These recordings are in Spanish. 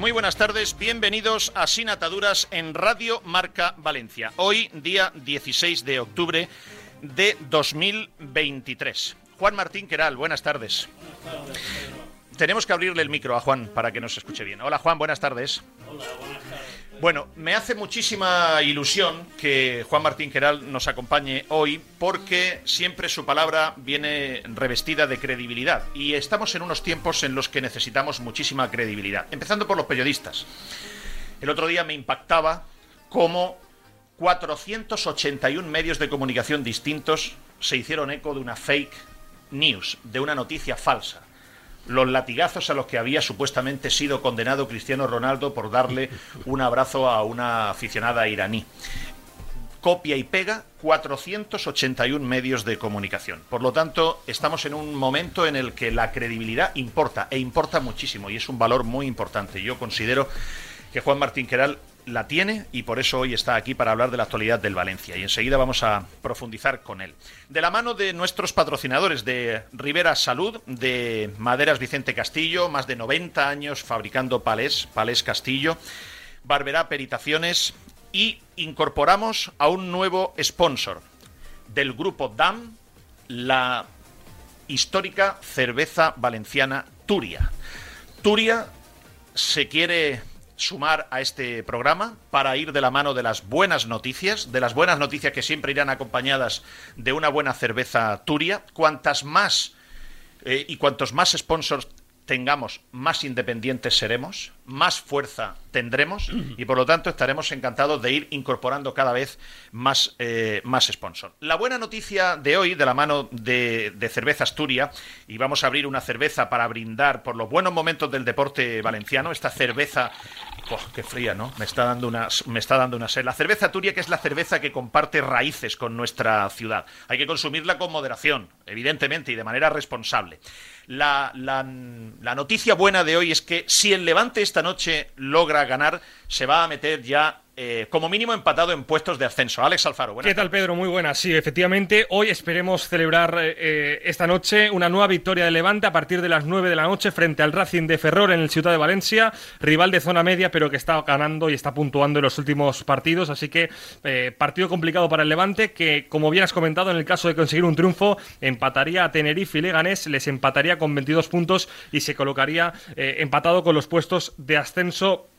Muy buenas tardes. Bienvenidos a Sin Ataduras en Radio Marca Valencia. Hoy, día 16 de octubre de 2023. Juan Martín Queral, buenas tardes. Tenemos que abrirle el micro a Juan para que nos escuche bien. Hola Juan, buenas tardes. Hola, buenas tardes. Bueno, me hace muchísima ilusión que Juan Martín Queral nos acompañe hoy porque siempre su palabra viene revestida de credibilidad. Y estamos en unos tiempos en los que necesitamos muchísima credibilidad, empezando por los periodistas. El otro día me impactaba cómo 481 medios de comunicación distintos se hicieron eco de una fake news, de una noticia falsa los latigazos a los que había supuestamente sido condenado Cristiano Ronaldo por darle un abrazo a una aficionada iraní. Copia y pega 481 medios de comunicación. Por lo tanto, estamos en un momento en el que la credibilidad importa, e importa muchísimo, y es un valor muy importante. Yo considero que Juan Martín Queral la tiene y por eso hoy está aquí para hablar de la actualidad del Valencia y enseguida vamos a profundizar con él. De la mano de nuestros patrocinadores de Rivera Salud, de Maderas Vicente Castillo, más de 90 años fabricando palés, palés Castillo, Barberá Peritaciones y incorporamos a un nuevo sponsor del grupo DAM, la histórica cerveza valenciana Turia. Turia se quiere sumar a este programa para ir de la mano de las buenas noticias, de las buenas noticias que siempre irán acompañadas de una buena cerveza turia. Cuantas más eh, y cuantos más sponsors tengamos, más independientes seremos, más fuerza tendremos y por lo tanto estaremos encantados de ir incorporando cada vez más, eh, más sponsors. La buena noticia de hoy, de la mano de, Cerveza Asturia, y vamos a abrir una cerveza para brindar por los buenos momentos del deporte valenciano, esta cerveza qué fría, ¿no? Me está dando una, me está dando una sed. La cerveza Turia, que es la cerveza que comparte raíces con nuestra ciudad. Hay que consumirla con moderación, evidentemente, y de manera responsable. La, la, noticia buena de hoy es que si el Levante esta noche logra ganar, se va a meter ya eh, como mínimo empatado en puestos de ascenso. Alex Alfaro, ¿Qué tal, Pedro? Muy buenas. Sí, efectivamente, hoy esperemos celebrar eh, eh, esta noche una nueva victoria de Levante a partir de las 9 de la noche frente al Racing de Ferrol en el Ciudad de Valencia, rival de zona media, pero que está ganando y está puntuando en los últimos partidos. Así que partido complicado para el Levante, que, como bien has comentado, en el caso de conseguir un triunfo, empataría a Tenerife y Leganés, les empataría con 22 puntos y se colocaría empatado con los puestos de ascenso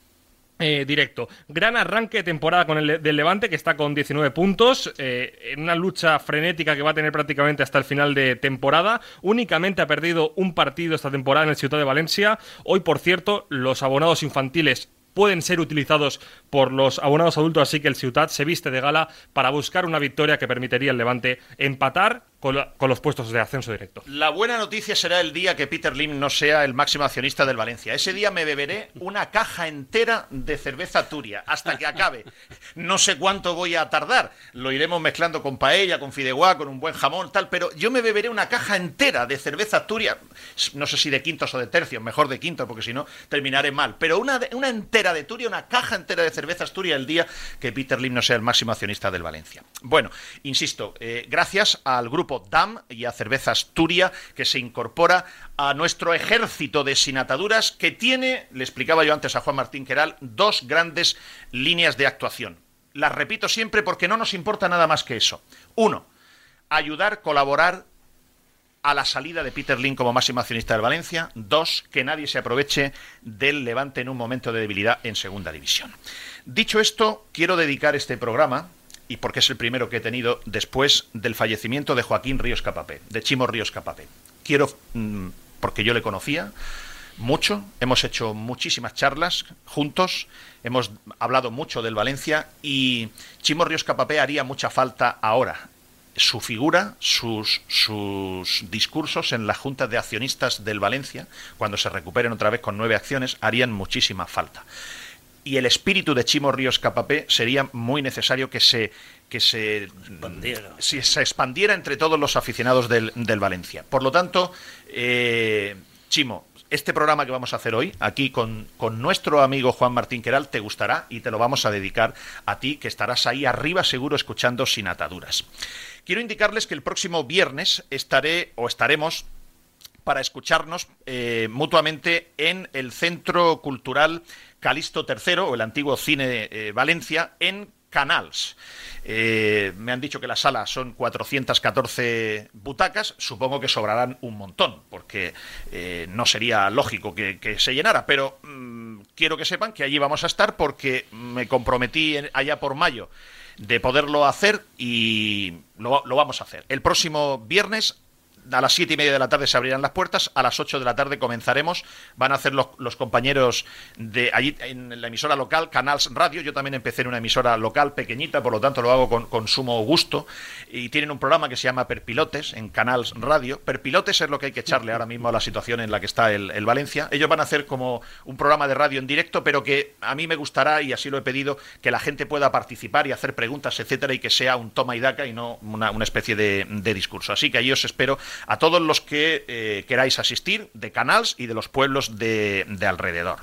eh, directo. Gran arranque de temporada con el del Levante, que está con 19 puntos, eh, en una lucha frenética que va a tener prácticamente hasta el final de temporada. Únicamente ha perdido un partido esta temporada en el Ciudad de Valencia. Hoy, por cierto, los abonados infantiles pueden ser utilizados por los abonados adultos, así que el Ciutat se viste de gala para buscar una victoria que permitiría al Levante empatar con, los puestos de ascenso directo. La buena noticia será el día que Peter Lim no sea el máximo accionista del Valencia. Ese día me beberé una caja entera de cerveza Turia hasta que acabe. No sé cuánto voy a tardar. Lo iremos mezclando con paella, con fideuá, con un buen jamón, tal, pero yo me beberé una caja entera de cerveza Turia. No sé si de quintos o de tercios, mejor de quintos, porque si no terminaré mal. Pero una, una entera de Turia, una caja entera de cerveza Turia el día que Peter Lim no sea el máximo accionista del Valencia. Bueno, insisto, eh, gracias al grupo DAM y a Cervezas Turia, que se incorpora a nuestro ejército de sinataduras que tiene, le explicaba yo antes a Juan Martín Queral, dos grandes líneas de actuación. Las repito siempre porque no nos importa nada más que eso. Uno, ayudar, colaborar a la salida de Peter Lin como máximo accionista del Valencia. Dos, que nadie se aproveche del Levante en un momento de debilidad en segunda división. Dicho esto, quiero dedicar este programa, y porque es el primero que he tenido después del fallecimiento de Joaquín Ríos Capapé, de Chimo Ríos Capapé. Quiero, mm, porque yo le conocía mucho, hemos hecho muchísimas charlas juntos, hemos hablado mucho del Valencia y Chimo Ríos Capapé haría mucha falta ahora, su figura, sus, sus discursos en las juntas de accionistas del Valencia, cuando se recuperen otra vez con nueve acciones, harían muchísima falta. Y el espíritu de Chimo Ríos Capapé sería muy necesario que se que se expandiera, si se expandiera entre todos los aficionados del, del Valencia. Por lo tanto, eh, Chimo, este programa que vamos a hacer hoy, aquí con, con, nuestro amigo Juan Martín Queral, te gustará y te lo vamos a dedicar a ti, que estarás ahí arriba seguro escuchando sin ataduras. Quiero indicarles que el próximo viernes estaré o estaremos para escucharnos eh, mutuamente en el Centro Cultural Calisto III, o el antiguo Cine eh, Valencia, en Canals. Eh, me han dicho que la sala son 414 butacas, supongo que sobrarán un montón, porque no sería lógico que, se llenara, pero mmm, quiero que sepan que allí vamos a estar porque me comprometí allá por mayo de poderlo hacer y lo, vamos a hacer. El próximo viernes a las siete y media de la tarde se abrirán las puertas, a las ocho de la tarde comenzaremos, van a hacer los, compañeros de allí en la emisora local, Canals Radio, yo también empecé en una emisora local pequeñita, por lo tanto lo hago con, con sumo gusto, y tienen un programa que se llama Perpilotes en Canals Radio, Perpilotes es lo que hay que echarle ahora mismo a la situación en la que está el, Valencia, ellos van a hacer como un programa de radio en directo, pero que a mí me gustará, y así lo he pedido, que la gente pueda participar y hacer preguntas, etcétera, y que sea un toma y daca y no una, especie de discurso. Así que ahí os espero a todos los que eh, queráis asistir de Canals y de los pueblos de, de alrededor.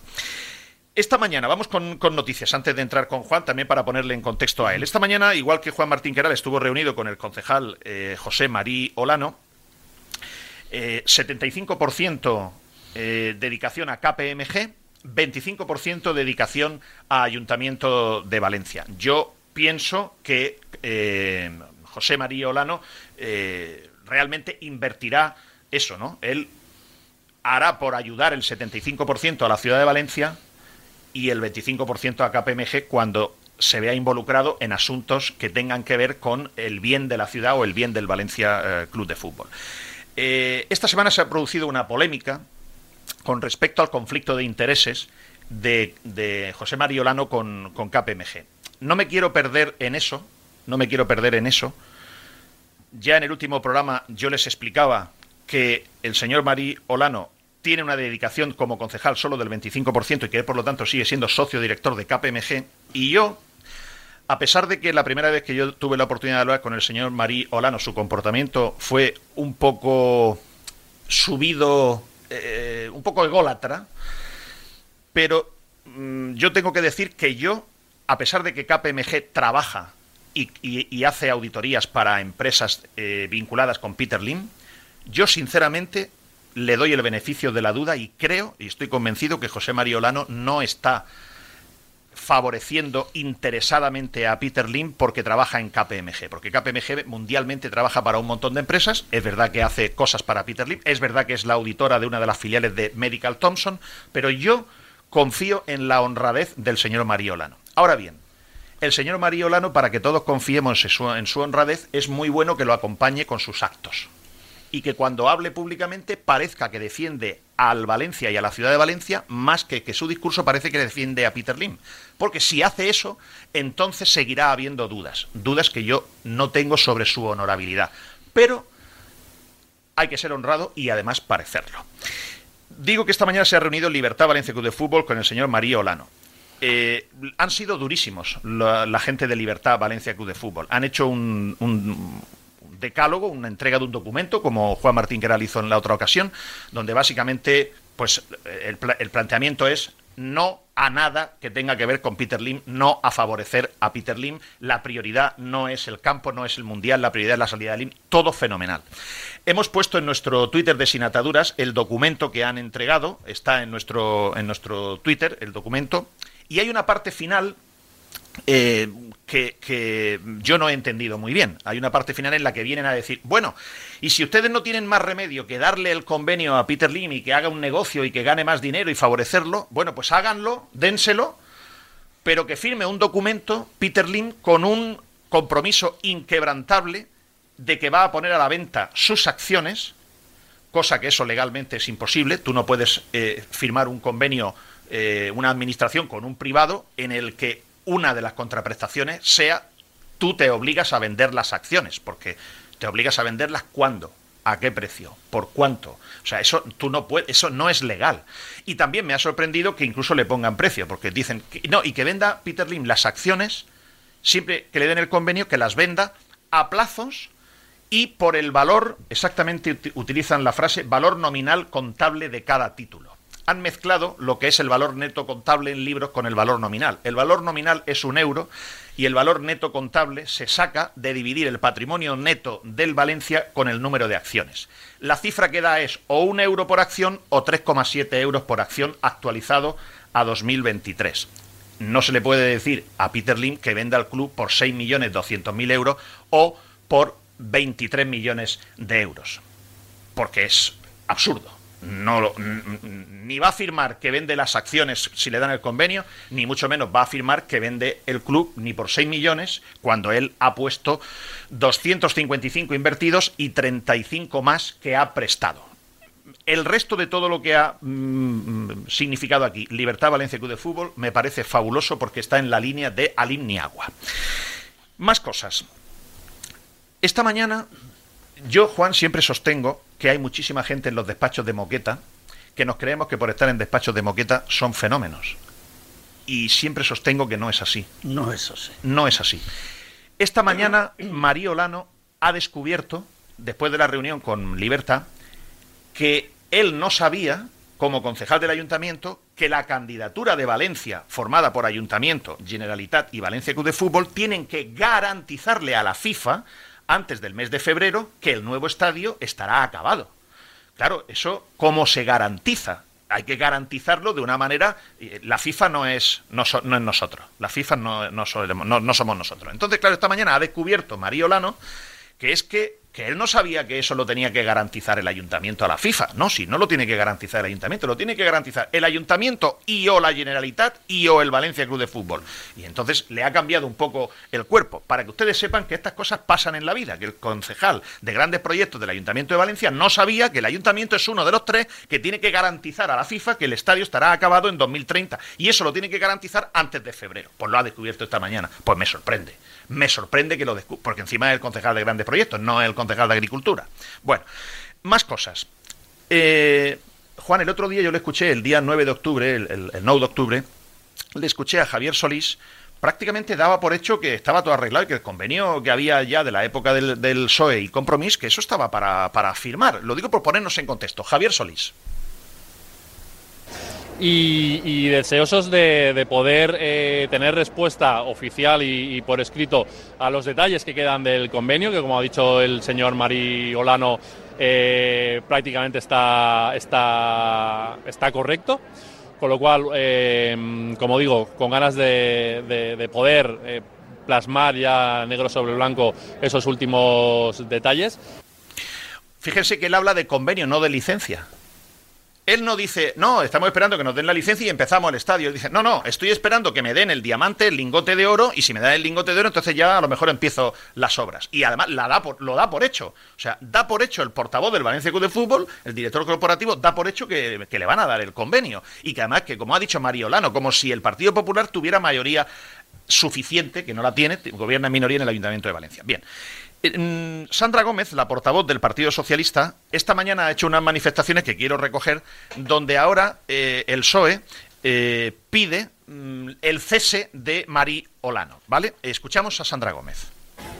Esta mañana, vamos con, noticias antes de entrar con Juan, también para ponerle en contexto a él. Esta mañana, igual que Juan Martín Queral estuvo reunido con el concejal eh, José Marí Olano, eh, 75% eh, dedicación a KPMG, 25% dedicación a Ayuntamiento de Valencia. Yo pienso que José María Olano realmente invertirá eso, ¿no? Él hará por ayudar el 75% a la ciudad de Valencia y el 25% a KPMG cuando se vea involucrado en asuntos que tengan que ver con el bien de la ciudad o el bien del Valencia eh, Club de Fútbol. Eh, esta semana se ha producido una polémica con respecto al conflicto de intereses de, de José María Olano con, con KPMG. No me quiero perder en eso, no me quiero perder en eso, ya en el último programa yo les explicaba que el señor Marí Olano tiene una dedicación como concejal solo del 25% y que por lo tanto sigue siendo socio director de KPMG. Y yo, a pesar de que la primera vez que yo tuve la oportunidad de hablar con el señor Marí Olano, su comportamiento fue un poco subido, eh, un poco ególatra, pero mmm, yo tengo que decir que yo, a pesar de que KPMG trabaja y, hace auditorías para empresas eh, vinculadas con Peter Lim, yo sinceramente le doy el beneficio de la duda y creo y estoy convencido que José María Olano no está favoreciendo interesadamente a Peter Lim porque trabaja en KPMG, porque KPMG mundialmente trabaja para un montón de empresas, es verdad que hace cosas para Peter Lim, es verdad que es la auditora de una de las filiales de Medical Thompson, pero yo confío en la honradez del señor María Olano. Ahora bien, el señor María Olano, para que todos confiemos en su, en su honradez, es muy bueno que lo acompañe con sus actos. Y que cuando hable públicamente parezca que defiende al Valencia y a la ciudad de Valencia más que que su discurso parece que defiende a Peter Lim. Porque si hace eso, entonces seguirá habiendo dudas. Dudas que yo no tengo sobre su honorabilidad. Pero hay que ser honrado y además parecerlo. Digo que esta mañana se ha reunido Libertad Valencia Club de Fútbol con el señor María Olano. Eh, han sido durísimos la, gente de Libertad Valencia Club de Fútbol. Han hecho un, decálogo, una entrega de un documento, como Juan Martín Queral hizo en la otra ocasión, donde básicamente pues, el, el planteamiento es no a nada que tenga que ver con Peter Lim, no a favorecer a Peter Lim. La prioridad no es el campo, no es el mundial, la prioridad es la salida de Lim, todo fenomenal. Hemos puesto en nuestro Twitter de Sin Ataduras el documento que han entregado, está en nuestro, en nuestro Twitter el documento, y hay una parte final eh, que, yo no he entendido muy bien. Hay una parte final en la que vienen a decir, bueno, y si ustedes no tienen más remedio que darle el convenio a Peter Lim y que haga un negocio y que gane más dinero y favorecerlo, bueno, pues háganlo, dénselo, pero que firme un documento Peter Lim con un compromiso inquebrantable de que va a poner a la venta sus acciones, cosa que eso legalmente es imposible. Tú no puedes eh, firmar un convenio, eh, una administración con un privado en el que una de las contraprestaciones sea tú te obligas a vender las acciones, porque te obligas a venderlas cuándo, a qué precio, por cuánto. O sea, eso tú no puedes, eso no es legal. Y también me ha sorprendido que incluso le pongan precio, porque dicen que, no, y que venda Peter Lim las acciones siempre que le den el convenio que las venda a plazos y por el valor, exactamente utilizan la frase valor nominal contable de cada título han mezclado lo que es el valor neto contable en libros con el valor nominal. El valor nominal es un euro y el valor neto contable se saca de dividir el patrimonio neto del Valencia con el número de acciones. La cifra que da es o un euro por acción o 3,7 euros por acción actualizado a 2023. No se le puede decir a Peter Lim que venda el club por 6.200.000 euros o por 23 millones de euros, porque es absurdo no ni va a afirmar que vende las acciones si le dan el convenio, ni mucho menos va a afirmar que vende el club ni por 6 millones cuando él ha puesto 255 invertidos y 35 más que ha prestado. El resto de todo lo que ha mm, significado aquí, Libertad Valencia Club de Fútbol, me parece fabuloso porque está en la línea de Alim Niagua. Más cosas. Esta mañana yo, Juan, siempre sostengo que hay muchísima gente en los despachos de moqueta que nos creemos que por estar en despachos de moqueta son fenómenos. Y siempre sostengo que no es así. No es así. No es así. Esta mañana María Olano ha descubierto, después de la reunión con Libertad, que él no sabía, como concejal del ayuntamiento, que la candidatura de Valencia, formada por Ayuntamiento, Generalitat y Valencia Club de Fútbol, tienen que garantizarle a la FIFA antes del mes de febrero que el nuevo estadio estará acabado. Claro, eso cómo se garantiza. Hay que garantizarlo de una manera. Eh, la FIFA no es, no, es nosotros. La FIFA no, no, no, somos nosotros. Entonces, claro, esta mañana ha descubierto María Olano que es que que él no sabía que eso lo tenía que garantizar el ayuntamiento a la FIFA. No, si no lo tiene que garantizar el ayuntamiento, lo tiene que garantizar el ayuntamiento y o la Generalitat y o el Valencia Club de Fútbol. Y entonces le ha cambiado un poco el cuerpo, para que ustedes sepan que estas cosas pasan en la vida, que el concejal de grandes proyectos del Ayuntamiento de Valencia no sabía que el ayuntamiento es uno de los tres que tiene que garantizar a la FIFA que el estadio estará acabado en 2030. Y eso lo tiene que garantizar antes de febrero. Pues lo ha descubierto esta mañana. Pues me sorprende me sorprende que lo descubra, porque encima es el concejal de grandes proyectos, no el concejal de agricultura. Bueno, más cosas. Eh, Juan, el otro día yo le escuché, el día 9 de octubre, el, el, 9 de octubre, le escuché a Javier Solís, prácticamente daba por hecho que estaba todo arreglado y que el convenio que había ya de la época del, del PSOE y Compromís, que eso estaba para, para firmar. Lo digo por ponernos en contexto. Javier Solís y, deseosos de, poder eh, tener respuesta oficial y, por escrito a los detalles que quedan del convenio, que como ha dicho el señor Mari Olano, eh, prácticamente está, está, está correcto. Con lo cual, eh, como digo, con ganas de, de poder plasmar ya negro sobre blanco esos últimos detalles. Fíjense que él habla de convenio, no de licencia. Él no dice, no, estamos esperando que nos den la licencia y empezamos el estadio. Dice, no, no, estoy esperando que me den el diamante, el lingote de oro, y si me dan el lingote de oro, entonces ya a lo mejor empiezo las obras. Y además la da por, lo da por hecho. O sea, da por hecho el portavoz del Valencia Club de Fútbol, el director corporativo, da por hecho que, que le van a dar el convenio. Y que además, que como ha dicho Mariolano, como si el Partido Popular tuviera mayoría suficiente, que no la tiene, gobierna en minoría en el Ayuntamiento de Valencia. Bien. Eh, mm, Sandra Gómez, la portavoz del Partido Socialista, esta mañana ha hecho unas manifestaciones que quiero recoger, donde ahora eh, el PSOE eh, pide mm, el cese de Mari Olano. ¿Vale? Escuchamos a Sandra Gómez.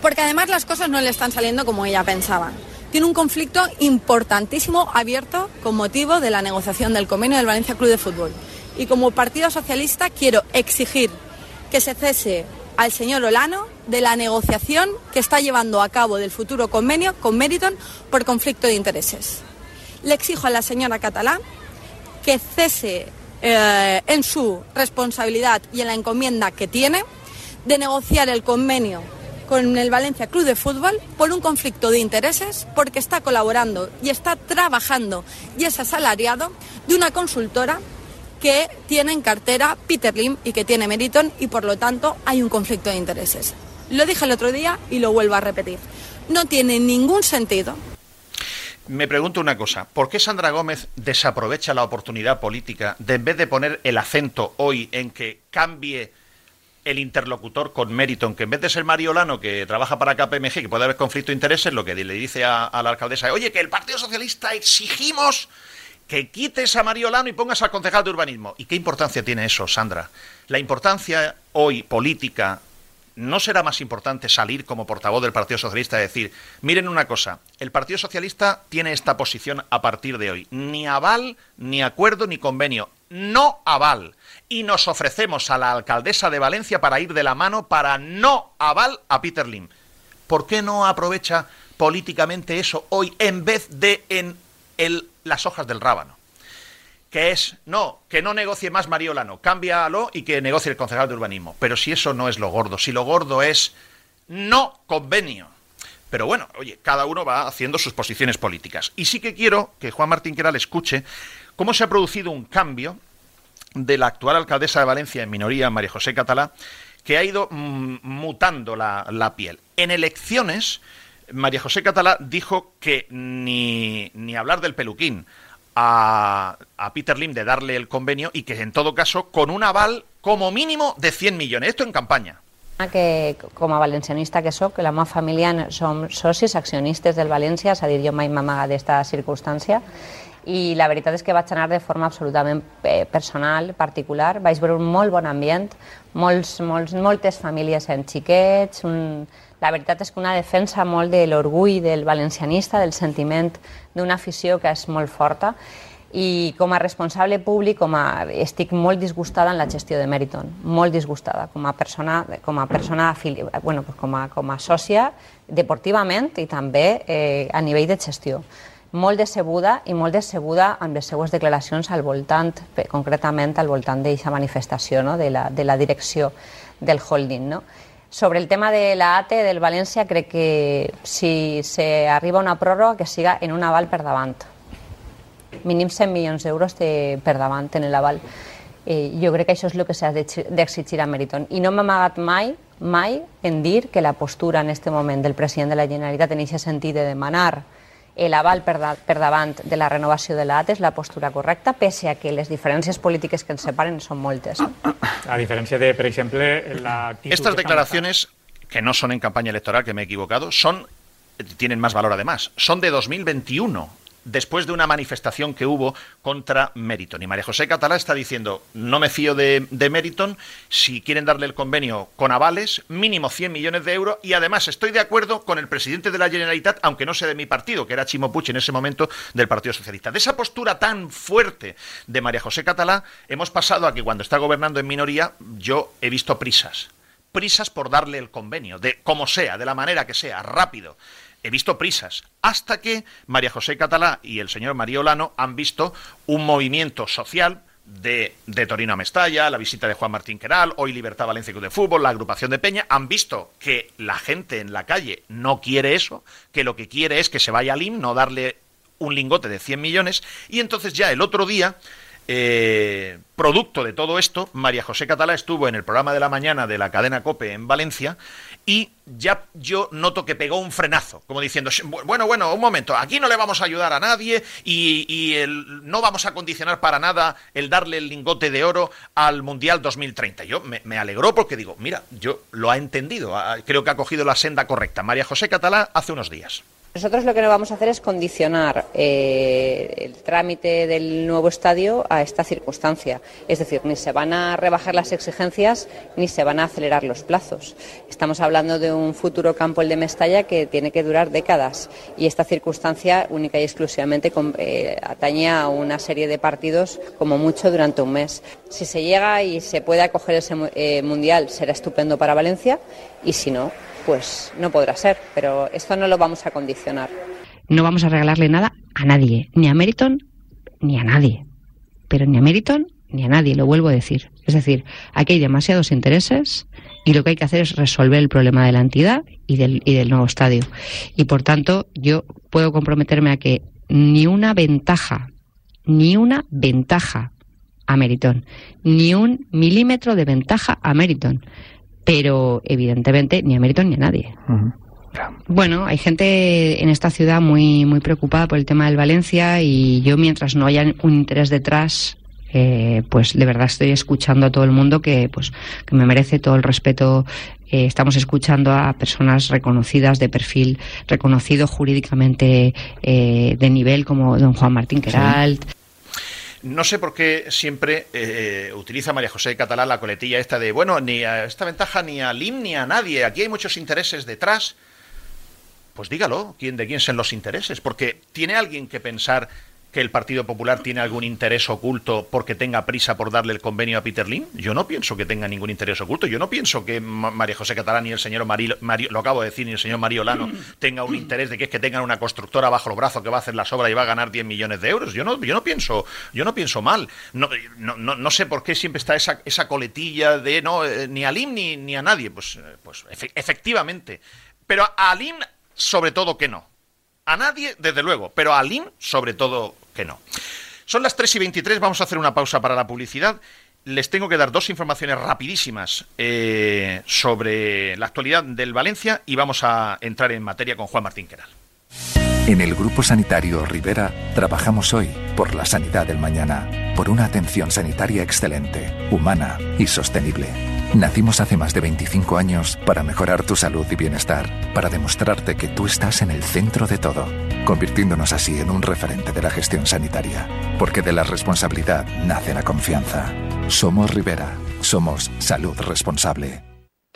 Porque además las cosas no le están saliendo como ella pensaba. Tiene un conflicto importantísimo abierto con motivo de la negociación del convenio del Valencia Club de Fútbol. Y como Partido Socialista quiero exigir que se cese al señor Olano de la negociación que está llevando a cabo del futuro convenio con Meriton por conflicto de intereses. Le exijo a la señora Catalá que cese eh, en su responsabilidad y en la encomienda que tiene de negociar el convenio con el Valencia Club de Fútbol por un conflicto de intereses porque está colaborando y está trabajando y es asalariado de una consultora que tiene en cartera Peter Lim y que tiene Meriton y por lo tanto hay un conflicto de intereses. Lo dije el otro día y lo vuelvo a repetir. No tiene ningún sentido. Me pregunto una cosa, ¿por qué Sandra Gómez desaprovecha la oportunidad política de en vez de poner el acento hoy en que cambie el interlocutor con Meriton, que en vez de ser Mariolano, que trabaja para KPMG, que puede haber conflicto de intereses, lo que le dice a, la alcaldesa, oye, que el Partido Socialista exigimos que quites a Mariolano y pongas al concejal de urbanismo. ¿Y qué importancia tiene eso, Sandra? La importancia hoy política ¿no será más importante salir como portavoz del Partido Socialista y decir, miren una cosa, el Partido Socialista tiene esta posición a partir de hoy, ni aval, ni acuerdo, ni convenio, no aval. Y nos ofrecemos a la alcaldesa de Valencia para ir de la mano para no aval a Peter Lim. ¿Por qué no aprovecha políticamente eso hoy en vez de en el las hojas del rábano. Que es, no, que no negocie más Mariolano, cámbialo y que negocie el concejal de urbanismo. Pero si eso no es lo gordo, si lo gordo es no convenio. Pero bueno, oye, cada uno va haciendo sus posiciones políticas. Y sí que quiero que Juan Martín Queral escuche cómo se ha producido un cambio de la actual alcaldesa de Valencia en minoría, María José Catalá, que ha ido mm, mutando la, la piel. En elecciones, María José Catalá dijo que ni, ni hablar del peluquín a, a, Peter Lim de darle el convenio y que en todo caso con un aval como mínimo de 100 millones. Esto en campaña. que com a valencianista que sóc, la meva família som socis, accionistes del València, és a dir, jo mai m'amaga d'esta circumstància, i la veritat és que vaig anar de forma absolutament eh, personal, particular, vaig veure un molt bon ambient, molts, molts, moltes famílies en xiquets, un, la veritat és que una defensa molt de l'orgull del valencianista, del sentiment d'una afició que és molt forta, i com a responsable públic com a, estic molt disgustada en la gestió de Meriton, molt disgustada com a persona, com a, persona bueno, pues com a, com a sòcia deportivament i també eh, a nivell de gestió. Molt decebuda i molt decebuda amb les seues declaracions al voltant, concretament al voltant d'aquesta manifestació no? de, la, de la direcció del holding. No? Sobre el tema de la ATE del València, crec que si se arriba una pròrroga que siga en un aval per davant. Mínim 100 milions d'euros de, per davant en l'aval. Eh, jo crec que això és el que s'ha d'exigir a Meriton. I no m'ha amagat mai, mai, en dir que la postura en aquest moment del president de la Generalitat en aquest sentit de demanar l'aval per, da, per davant de la renovació de l'AT és la postura correcta, pese a que les diferències polítiques que ens separen són moltes. A diferència de, per exemple, la... Estas declaraciones, que no son en campaña electoral, que me he equivocado, son tienen más valor además. Son de 2021 después de una manifestación que hubo contra Meriton. Y María José Catalá está diciendo, no me fío de, de, Meriton, si quieren darle el convenio con avales, mínimo 100 millones de euros, y además estoy de acuerdo con el presidente de la Generalitat, aunque no sea de mi partido, que era Chimo Puig en ese momento del Partido Socialista. De esa postura tan fuerte de María José Catalá, hemos pasado a que cuando está gobernando en minoría, yo he visto prisas. Prisas por darle el convenio, de como sea, de la manera que sea, rápido he visto prisas, hasta que María José Catalá y el señor María Olano han visto un movimiento social de, de, Torino a Mestalla, la visita de Juan Martín Queral, hoy Libertad Valencia Club de Fútbol, la agrupación de Peña, han visto que la gente en la calle no quiere eso, que lo que quiere es que se vaya al IM, no darle un lingote de 100 millones, y entonces ya el otro día eh, producto de todo esto, María José Catalá estuvo en el programa de la mañana de la cadena Cope en Valencia y ya yo noto que pegó un frenazo, como diciendo, bueno, bueno, un momento, aquí no le vamos a ayudar a nadie y, no vamos a condicionar para nada el darle el lingote de oro al Mundial 2030. Yo me, me alegró porque digo, mira, yo lo ha entendido, creo que ha cogido la senda correcta. María José Catalá hace unos días. Nosotros lo que no vamos a hacer es condicionar eh, el trámite del nuevo estadio a esta circunstancia. Es decir, ni se van a rebajar las exigencias ni se van a acelerar los plazos. Estamos hablando de un futuro campo, el de Mestalla, que tiene que durar décadas y esta circunstancia única y exclusivamente eh, atañe a una serie de partidos como mucho durante un mes. Si se llega y se puede acoger ese eh, mundial, será estupendo para Valencia y si no, pues no podrá ser, pero esto no lo vamos a condicionar. No vamos a regalarle nada a nadie, ni a Meriton ni a nadie, pero ni a Meriton ni a nadie, lo vuelvo a decir. Es decir, aquí hay demasiados intereses y lo que hay que hacer es resolver el problema de la entidad y del, y del nuevo estadio. Y por tanto, yo puedo comprometerme a que ni una ventaja, ni una ventaja a Meriton, ni un milímetro de ventaja a Meriton pero evidentemente ni a Meriton ni a nadie. Bueno, hay gente en esta ciudad muy, muy preocupada por el tema del Valencia y yo mientras no haya un interés detrás, eh, pues de verdad estoy escuchando a todo el mundo que, pues, que me merece todo el respeto. Eh, estamos escuchando a personas reconocidas de perfil reconocido jurídicamente eh, de nivel como don Juan Martín Queralt. No sé por qué siempre eh, utiliza María José Catalán la coletilla esta de, bueno, ni a esta ventaja ni a LIM ni a nadie, aquí hay muchos intereses detrás. Pues dígalo, ¿quién, ¿de quién son los intereses? Porque tiene alguien que pensar que el Partido Popular tiene algún interés oculto porque tenga prisa por darle el convenio a Peter Lim? Yo no pienso que tenga ningún interés oculto. Yo no pienso que María José Catalán y el señor Mario, lo acabo de decir, ni el señor Mario Lano tenga un interés de que es que tengan una constructora bajo el brazo que va a hacer las obras y va a ganar 10 millones de euros. Yo no, yo no pienso, yo no pienso mal. No, no, no, sé por qué siempre está esa, esa coletilla de no eh, ni a Lim ni, ni a nadie. Pues, eh, pues efectivamente. Pero a Lim sobre todo que no. A nadie, desde luego, pero a Lin, sobre todo, no. Son las 3 y 23, vamos a hacer una pausa para la publicidad. Les tengo que dar dos informaciones rapidísimas eh, sobre la actualidad del Valencia y vamos a entrar en materia con Juan Martín Queral. En el Grupo Sanitario Rivera trabajamos hoy por la sanidad del mañana, por una atención sanitaria excelente, humana y sostenible. Nacimos hace más de 25 años para mejorar tu salud y bienestar, para demostrarte que tú estás en el centro de todo, convirtiéndonos así en un referente de la gestión sanitaria, porque de la responsabilidad nace la confianza. Somos Rivera, somos salud responsable.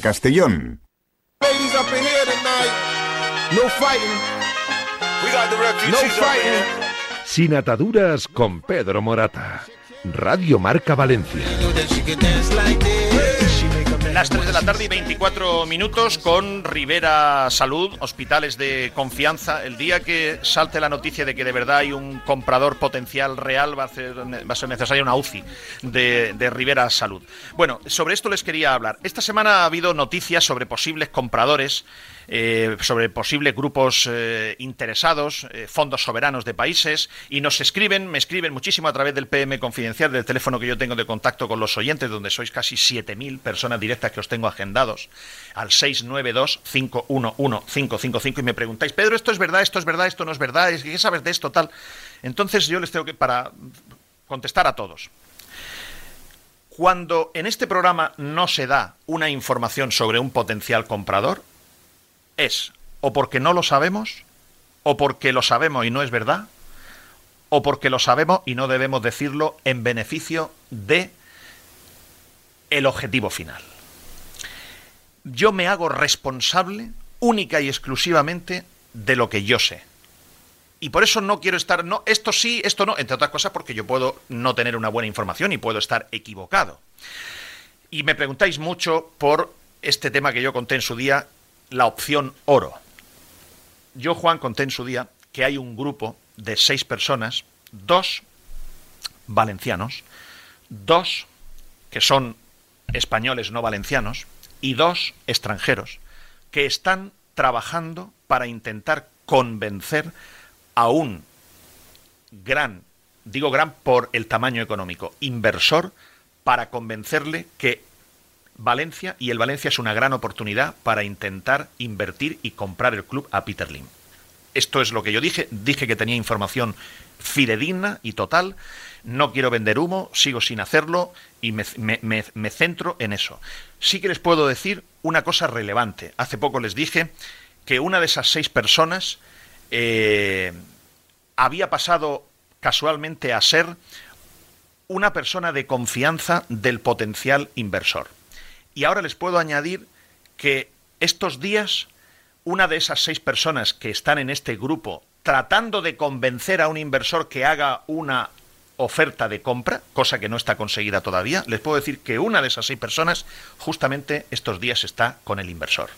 Castellón. Sin ataduras con Pedro Morata. Radio Marca Valencia. Las 3 de la tarde y 24 minutos con Rivera Salud, hospitales de confianza. El día que salte la noticia de que de verdad hay un comprador potencial real, va a ser, va necesaria una UCI de, Rivera Salud. Bueno, sobre esto les quería hablar. Esta semana ha habido noticias sobre posibles compradores eh, sobre posibles grupos eh, interesados, eh, fondos soberanos de países, y nos escriben, me escriben muchísimo a través del PM confidencial, del teléfono que yo tengo de contacto con los oyentes, donde sois casi 7.000 personas directas que os tengo agendados, al 692-511-555, y me preguntáis, Pedro, esto es verdad, esto es verdad, esto no es verdad, ¿qué sabes de esto tal? Entonces yo les tengo que, para contestar a todos, cuando en este programa no se da una información sobre un potencial comprador, es o porque no lo sabemos, o porque lo sabemos y no es verdad, o porque lo sabemos y no debemos decirlo en beneficio de el objetivo final. Yo me hago responsable única y exclusivamente de lo que yo sé. Y por eso no quiero estar, no, esto sí, esto no, entre otras cosas porque yo puedo no tener una buena información y puedo estar equivocado. Y me preguntáis mucho por este tema que yo conté en su día, la opción oro. Yo, Juan, conté en su día que hay un grupo de seis personas, dos valencianos, dos que son españoles no valencianos y dos extranjeros que están trabajando para intentar convencer a un gran, digo gran por el tamaño económico, inversor para convencerle que Valencia y el Valencia es una gran oportunidad para intentar invertir y comprar el club a Peter Lim. Esto es lo que yo dije, dije que tenía información fidedigna y total, no quiero vender humo, sigo sin hacerlo y me, centro en eso. Sí que les puedo decir una cosa relevante. Hace poco les dije que una de esas seis personas eh, había pasado casualmente a ser una persona de confianza del potencial inversor. Y ahora les puedo añadir que estos días una de esas seis personas que están en este grupo tratando de convencer a un inversor que haga una oferta de compra, cosa que no está conseguida todavía, les puedo decir que una de esas seis personas justamente estos días está con el inversor.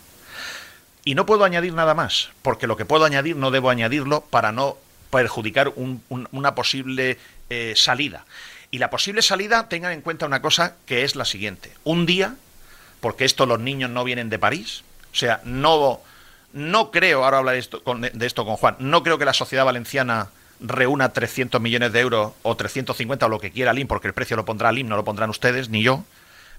Y no puedo añadir nada más, porque lo que puedo añadir no debo añadirlo para no perjudicar una posible eh, salida. Y la posible salida, tengan en cuenta una cosa que es la siguiente. Un día, porque esto los niños no vienen de París, o sea, no, no creo, ahora hablaré de esto con Juan, no creo que la sociedad valenciana reúna 300 millones de euros o 350 o lo que quiera LIM, porque el precio lo pondrá LIM, no lo pondrán ustedes, ni yo.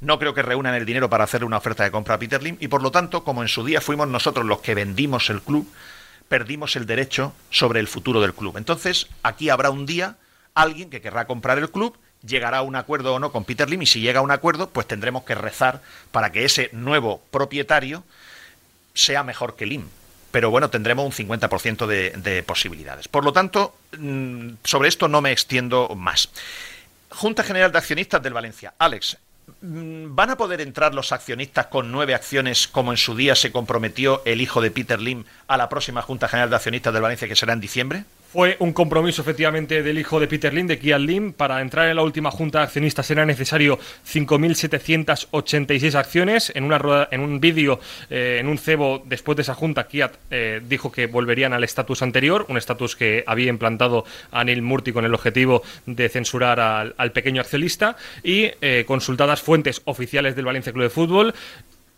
No creo que reúnan el dinero para hacerle una oferta de compra a Peter Lim y por lo tanto, como en su día fuimos nosotros los que vendimos el club, perdimos el derecho sobre el futuro del club. Entonces, aquí habrá un día alguien que querrá comprar el club, llegará a un acuerdo o no con Peter Lim y si llega a un acuerdo, pues tendremos que rezar para que ese nuevo propietario sea mejor que Lim pero bueno, tendremos un 50% de, de posibilidades. Por lo tanto, mm, sobre esto no me extiendo más. Junta General de Accionistas del Valencia. Alex, mm, ¿van a poder entrar los accionistas con nueve acciones como en su día se comprometió el hijo de Peter Lim a la próxima Junta General de Accionistas del Valencia que será en diciembre? Fue un compromiso efectivamente del hijo de Peter Lim, de Kian Lim. Para entrar en la última junta de accionistas era necesario 5.786 acciones. En, una en un vídeo, eh, en un cebo después de esa junta, Kiat eh, dijo que volverían al estatus anterior, un estatus que había implantado Anil Murti con el objetivo de censurar al, pequeño accionista. Y eh, consultadas fuentes oficiales del Valencia Club de Fútbol,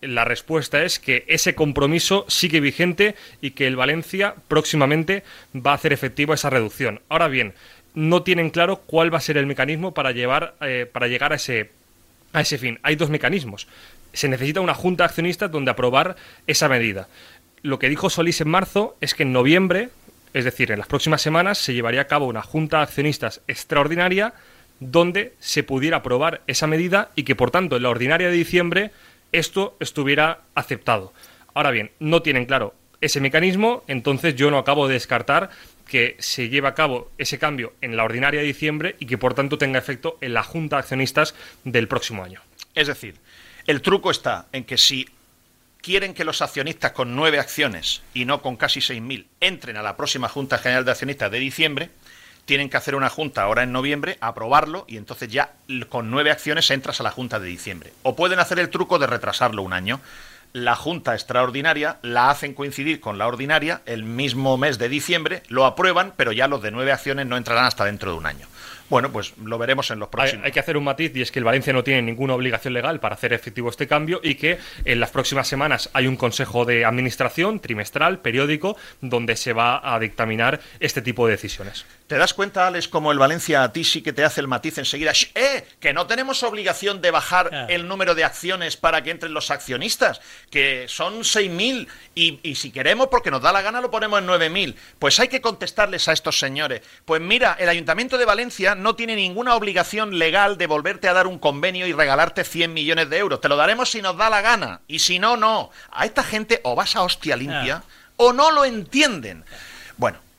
la respuesta es que ese compromiso sigue vigente y que el Valencia próximamente va a hacer efectivo esa reducción. Ahora bien, no tienen claro cuál va a ser el mecanismo para, llevar, eh, para llegar a ese, a ese fin. Hay dos mecanismos. Se necesita una junta de accionistas donde aprobar esa medida. Lo que dijo Solís en marzo es que en noviembre, es decir, en las próximas semanas, se llevaría a cabo una junta de accionistas extraordinaria donde se pudiera aprobar esa medida y que, por tanto, en la ordinaria de diciembre esto estuviera aceptado. Ahora bien, no tienen claro ese mecanismo, entonces yo no acabo de descartar que se lleve a cabo ese cambio en la ordinaria de diciembre y que por tanto tenga efecto en la Junta de Accionistas del próximo año. Es decir, el truco está en que si quieren que los accionistas con nueve acciones y no con casi seis mil entren a la próxima Junta General de Accionistas de diciembre, tienen que hacer una junta ahora en noviembre, aprobarlo y entonces ya con nueve acciones entras a la junta de diciembre. O pueden hacer el truco de retrasarlo un año. La junta extraordinaria la hacen coincidir con la ordinaria el mismo mes de diciembre, lo aprueban, pero ya los de nueve acciones no entrarán hasta dentro de un año. Bueno, pues lo veremos en los próximos. Hay, que hacer un matiz y es que el Valencia no tiene ninguna obligación legal para hacer efectivo este cambio y que en las próximas semanas hay un consejo de administración trimestral, periódico, donde se va a dictaminar este tipo de decisiones. ¿Te das cuenta, Alex, como el Valencia a ti sí que te hace el matiz enseguida? ¡Eh! Que no tenemos obligación de bajar ah. el número de acciones para que entren los accionistas, que son 6.000 y, y si queremos, porque nos da la gana, lo ponemos en 9.000. Pues hay que contestarles a estos señores. Pues mira, el Ayuntamiento de Valencia no tiene ninguna obligación legal de volverte a dar un convenio y regalarte 100 millones de euros. Te lo daremos si nos da la gana. Y si no, no. A esta gente o vas a hostia limpia ah. o no lo entienden.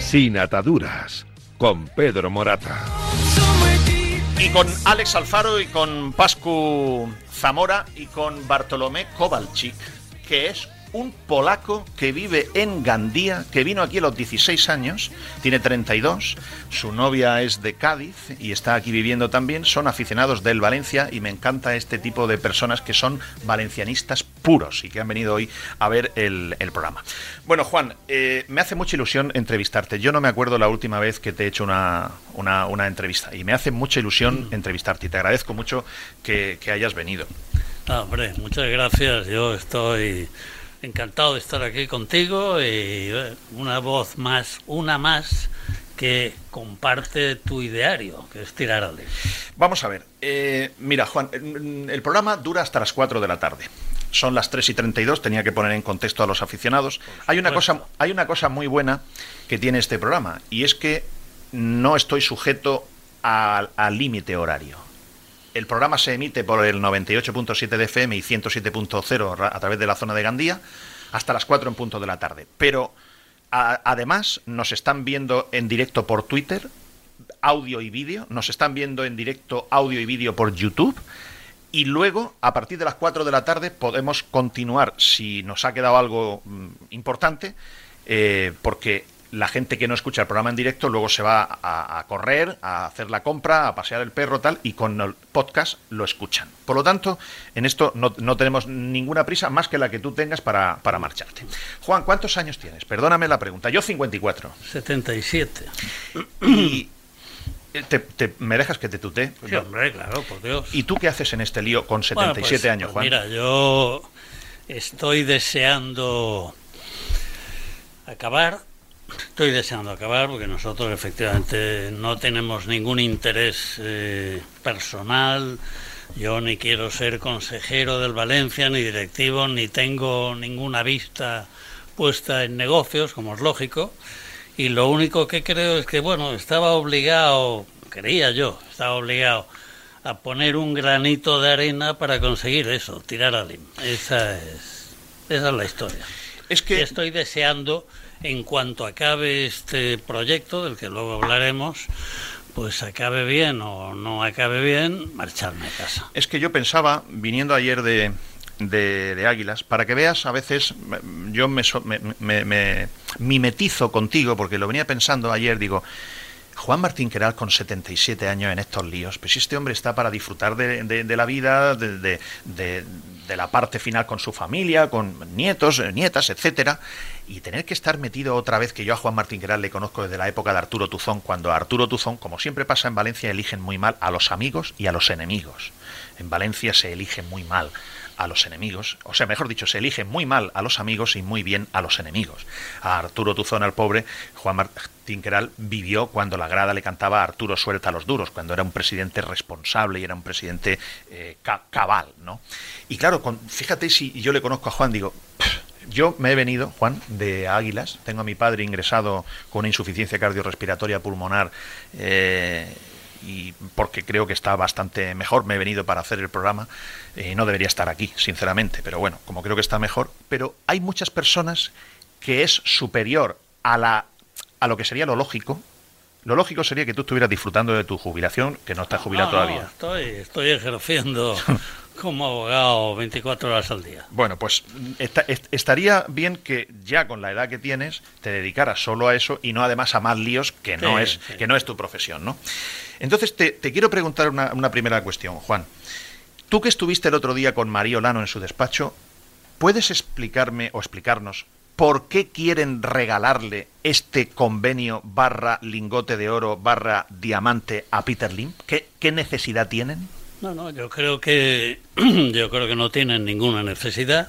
Sin ataduras, con Pedro Morata. Y con Alex Alfaro y con Pascu Zamora y con Bartolomé Kowalczyk, que es un polaco que vive en Gandía, que vino aquí a los 16 años, tiene 32, su novia es de Cádiz y está aquí viviendo también, son aficionados del Valencia y me encanta este tipo de personas que son valencianistas puros y que han venido hoy a ver el, el programa. Bueno, Juan, eh, me hace mucha ilusión entrevistarte. Yo no me acuerdo la última vez que te he hecho una, una, una entrevista y me hace mucha ilusión entrevistarte y te agradezco mucho que, que hayas venido. Ah, hombre, muchas gracias. Yo estoy encantado de estar aquí contigo y eh, una voz más, una más que comparte tu ideario, que es tirar al Vamos a ver. eh, mira, Juan, mm, el programa dura hasta las 4 de la tarde. Son las 3 y 32, tenía que poner en contexto a los aficionados. Hay una, cosa, hay una cosa muy buena que tiene este programa, y es que no estoy sujeto al límite horario. El programa se emite por el 98.7 de FM y 107.0 ra- a través de la zona de Gandía hasta las 4 en punto de la tarde. Pero además nos están viendo en directo por Twitter, audio y vídeo, nos están viendo en directo audio y vídeo por YouTube. Y luego, a partir de las 4 de la tarde, podemos continuar, si nos ha quedado algo mm, importante, eh, porque la gente que no escucha el programa en directo luego se va a, a correr, a hacer la compra, a pasear el perro, tal, y con el podcast lo escuchan. Por lo tanto, en esto no, no tenemos ninguna prisa más que la que tú tengas para, para marcharte. Juan, ¿cuántos años tienes? Perdóname la pregunta. Yo 54. 77. Y eh, te, te- ¿Me dejas que te tutee? Sí, hombre, claro, por Dios. ¿Y tú qué haces en este lío con 77 Bueno, pues, años, pues Juan? Mira, yo estoy deseando acabar. Estoy deseando acabar porque nosotros efectivamente no tenemos ningún interés eh, personal. Yo ni quiero ser consejero del Valencia, ni directivo, ni tengo ninguna vista puesta en negocios, como es lógico. Y lo único que creo es que, bueno, estaba obligado, creía yo, estaba obligado a poner un granito de arena para conseguir eso, tirar al lim. Esa es, esa es la historia. Es que estoy deseando, en cuanto acabe este proyecto, del que luego hablaremos, pues acabe bien o no acabe bien, marcharme a casa. Es que yo pensaba, viniendo ayer de, de, Águilas, para que veas, a veces mm, yo me, me, me- me mimetizo contigo, porque lo venía pensando ayer, digo, Juan Martín Queral con 77 años en estos líos, pues este hombre está para disfrutar de, la vida, de la parte final con su familia, con nietos, eh, nietas, etcétera, y tener que estar metido otra vez, que yo a Juan Martín Queral le conozco desde la época de Arturo Tuzón, cuando a Arturo Tuzón, como siempre pasa en Valencia, eligen muy mal a los amigos y a los enemigos. En Valencia se elige muy mal a los enemigos, o sea, mejor dicho, se elige muy mal a los amigos y muy bien a los enemigos. A Arturo Tuzón, al pobre, Juan Martín Queral vivió cuando la grada le cantaba a Arturo suelta a los duros, cuando era un presidente responsable y era un presidente eh, ca- cabal, ¿no? Y claro, fíjate si yo le conozco a Juan, digo, yo me he venido, Juan, de Águilas. Tengo a mi padre ingresado con una insuficiencia cardiorrespiratoria pulmonar eh, y porque creo que está bastante mejor. Me he venido para hacer el programa. Eh, no debería estar aquí, sinceramente, pero bueno, como creo que está mejor. Pero hay muchas personas que es superior a, la, a lo que sería lo lógico. Lo lógico sería que tú estuvieras disfrutando de tu jubilación, que no estás jubilado No, no, todavía. estoy, estoy ejerciendo como abogado 24 horas al día. Bueno, pues esta- est- estaría bien que ya con la edad que tienes te dedicaras solo a eso y no además a más líos que no Sí, es sí. que no es tu profesión, ¿no? Entonces te, te quiero preguntar una, una primera cuestión, Juan. Tú que estuviste el otro día con María Olano en su despacho, ¿puedes explicarme o explicarnos por qué quieren regalarle este convenio barra lingote de oro barra diamante a Peter Lim? ¿Qué, qué necesidad tienen? No, no, yo creo que yo creo que no tienen ninguna necesidad.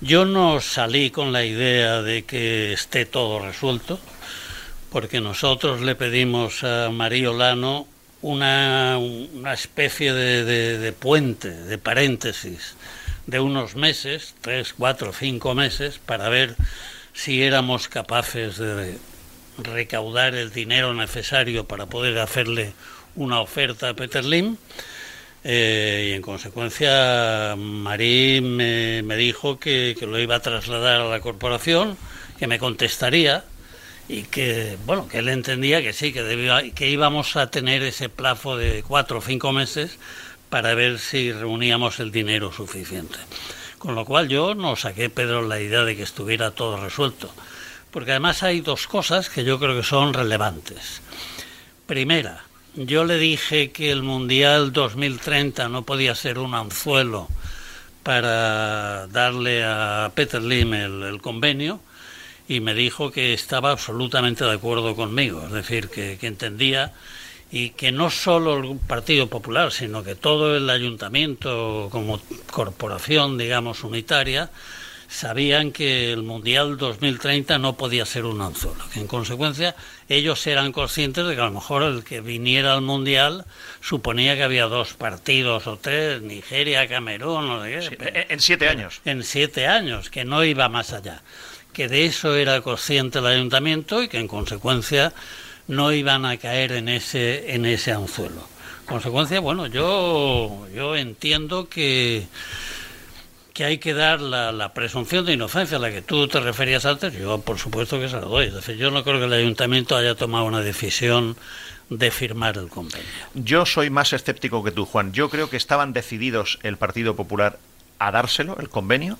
Yo no salí con la idea de que esté todo resuelto, porque nosotros le pedimos a María Olano una, una especie de, de, de puente, de paréntesis, de unos meses, tres, cuatro, cinco meses, para ver si éramos capaces de recaudar el dinero necesario para poder hacerle una oferta a Peter Lim. Eh, y en consecuencia, Marí me, me dijo que, que, lo iba a trasladar a la corporación, que me contestaría y que, bueno, que él entendía que sí, que, debía, que íbamos a tener ese plazo de cuatro o cinco meses para ver si reuníamos el dinero suficiente. Con lo cual yo no saqué, Pedro, la idea de que estuviera todo resuelto, porque además hay dos cosas que yo creo que son relevantes. Primera, yo le dije que el Mundial 2030 no podía ser un anzuelo para darle a Peter Lim el, convenio y me dijo que estaba absolutamente de acuerdo conmigo, es decir, que, que entendía y que no solo el Partido Popular, sino que todo el ayuntamiento como corporación, digamos, unitaria, sabían que el Mundial 2030 no podía ser un anzuelo, que en consecuencia ellos eran conscientes de que a lo mejor el que viniera al Mundial suponía que había dos partidos o tres, Nigeria, Camerún, no sé qué. Sí, en siete años. En siete años, que no iba más allá. Que de eso era consciente el ayuntamiento y que en consecuencia no iban a caer en ese, en ese anzuelo. Consecuencia, bueno, yo, yo entiendo que que hay que dar la, la, presunción de inocencia a la que tú te referías antes, yo por supuesto que se la doy. Es decir, yo no creo que el ayuntamiento haya tomado una decisión de firmar el convenio. Yo soy más escéptico que tú, Juan. Yo creo que estaban decididos el Partido Popular a dárselo, el convenio,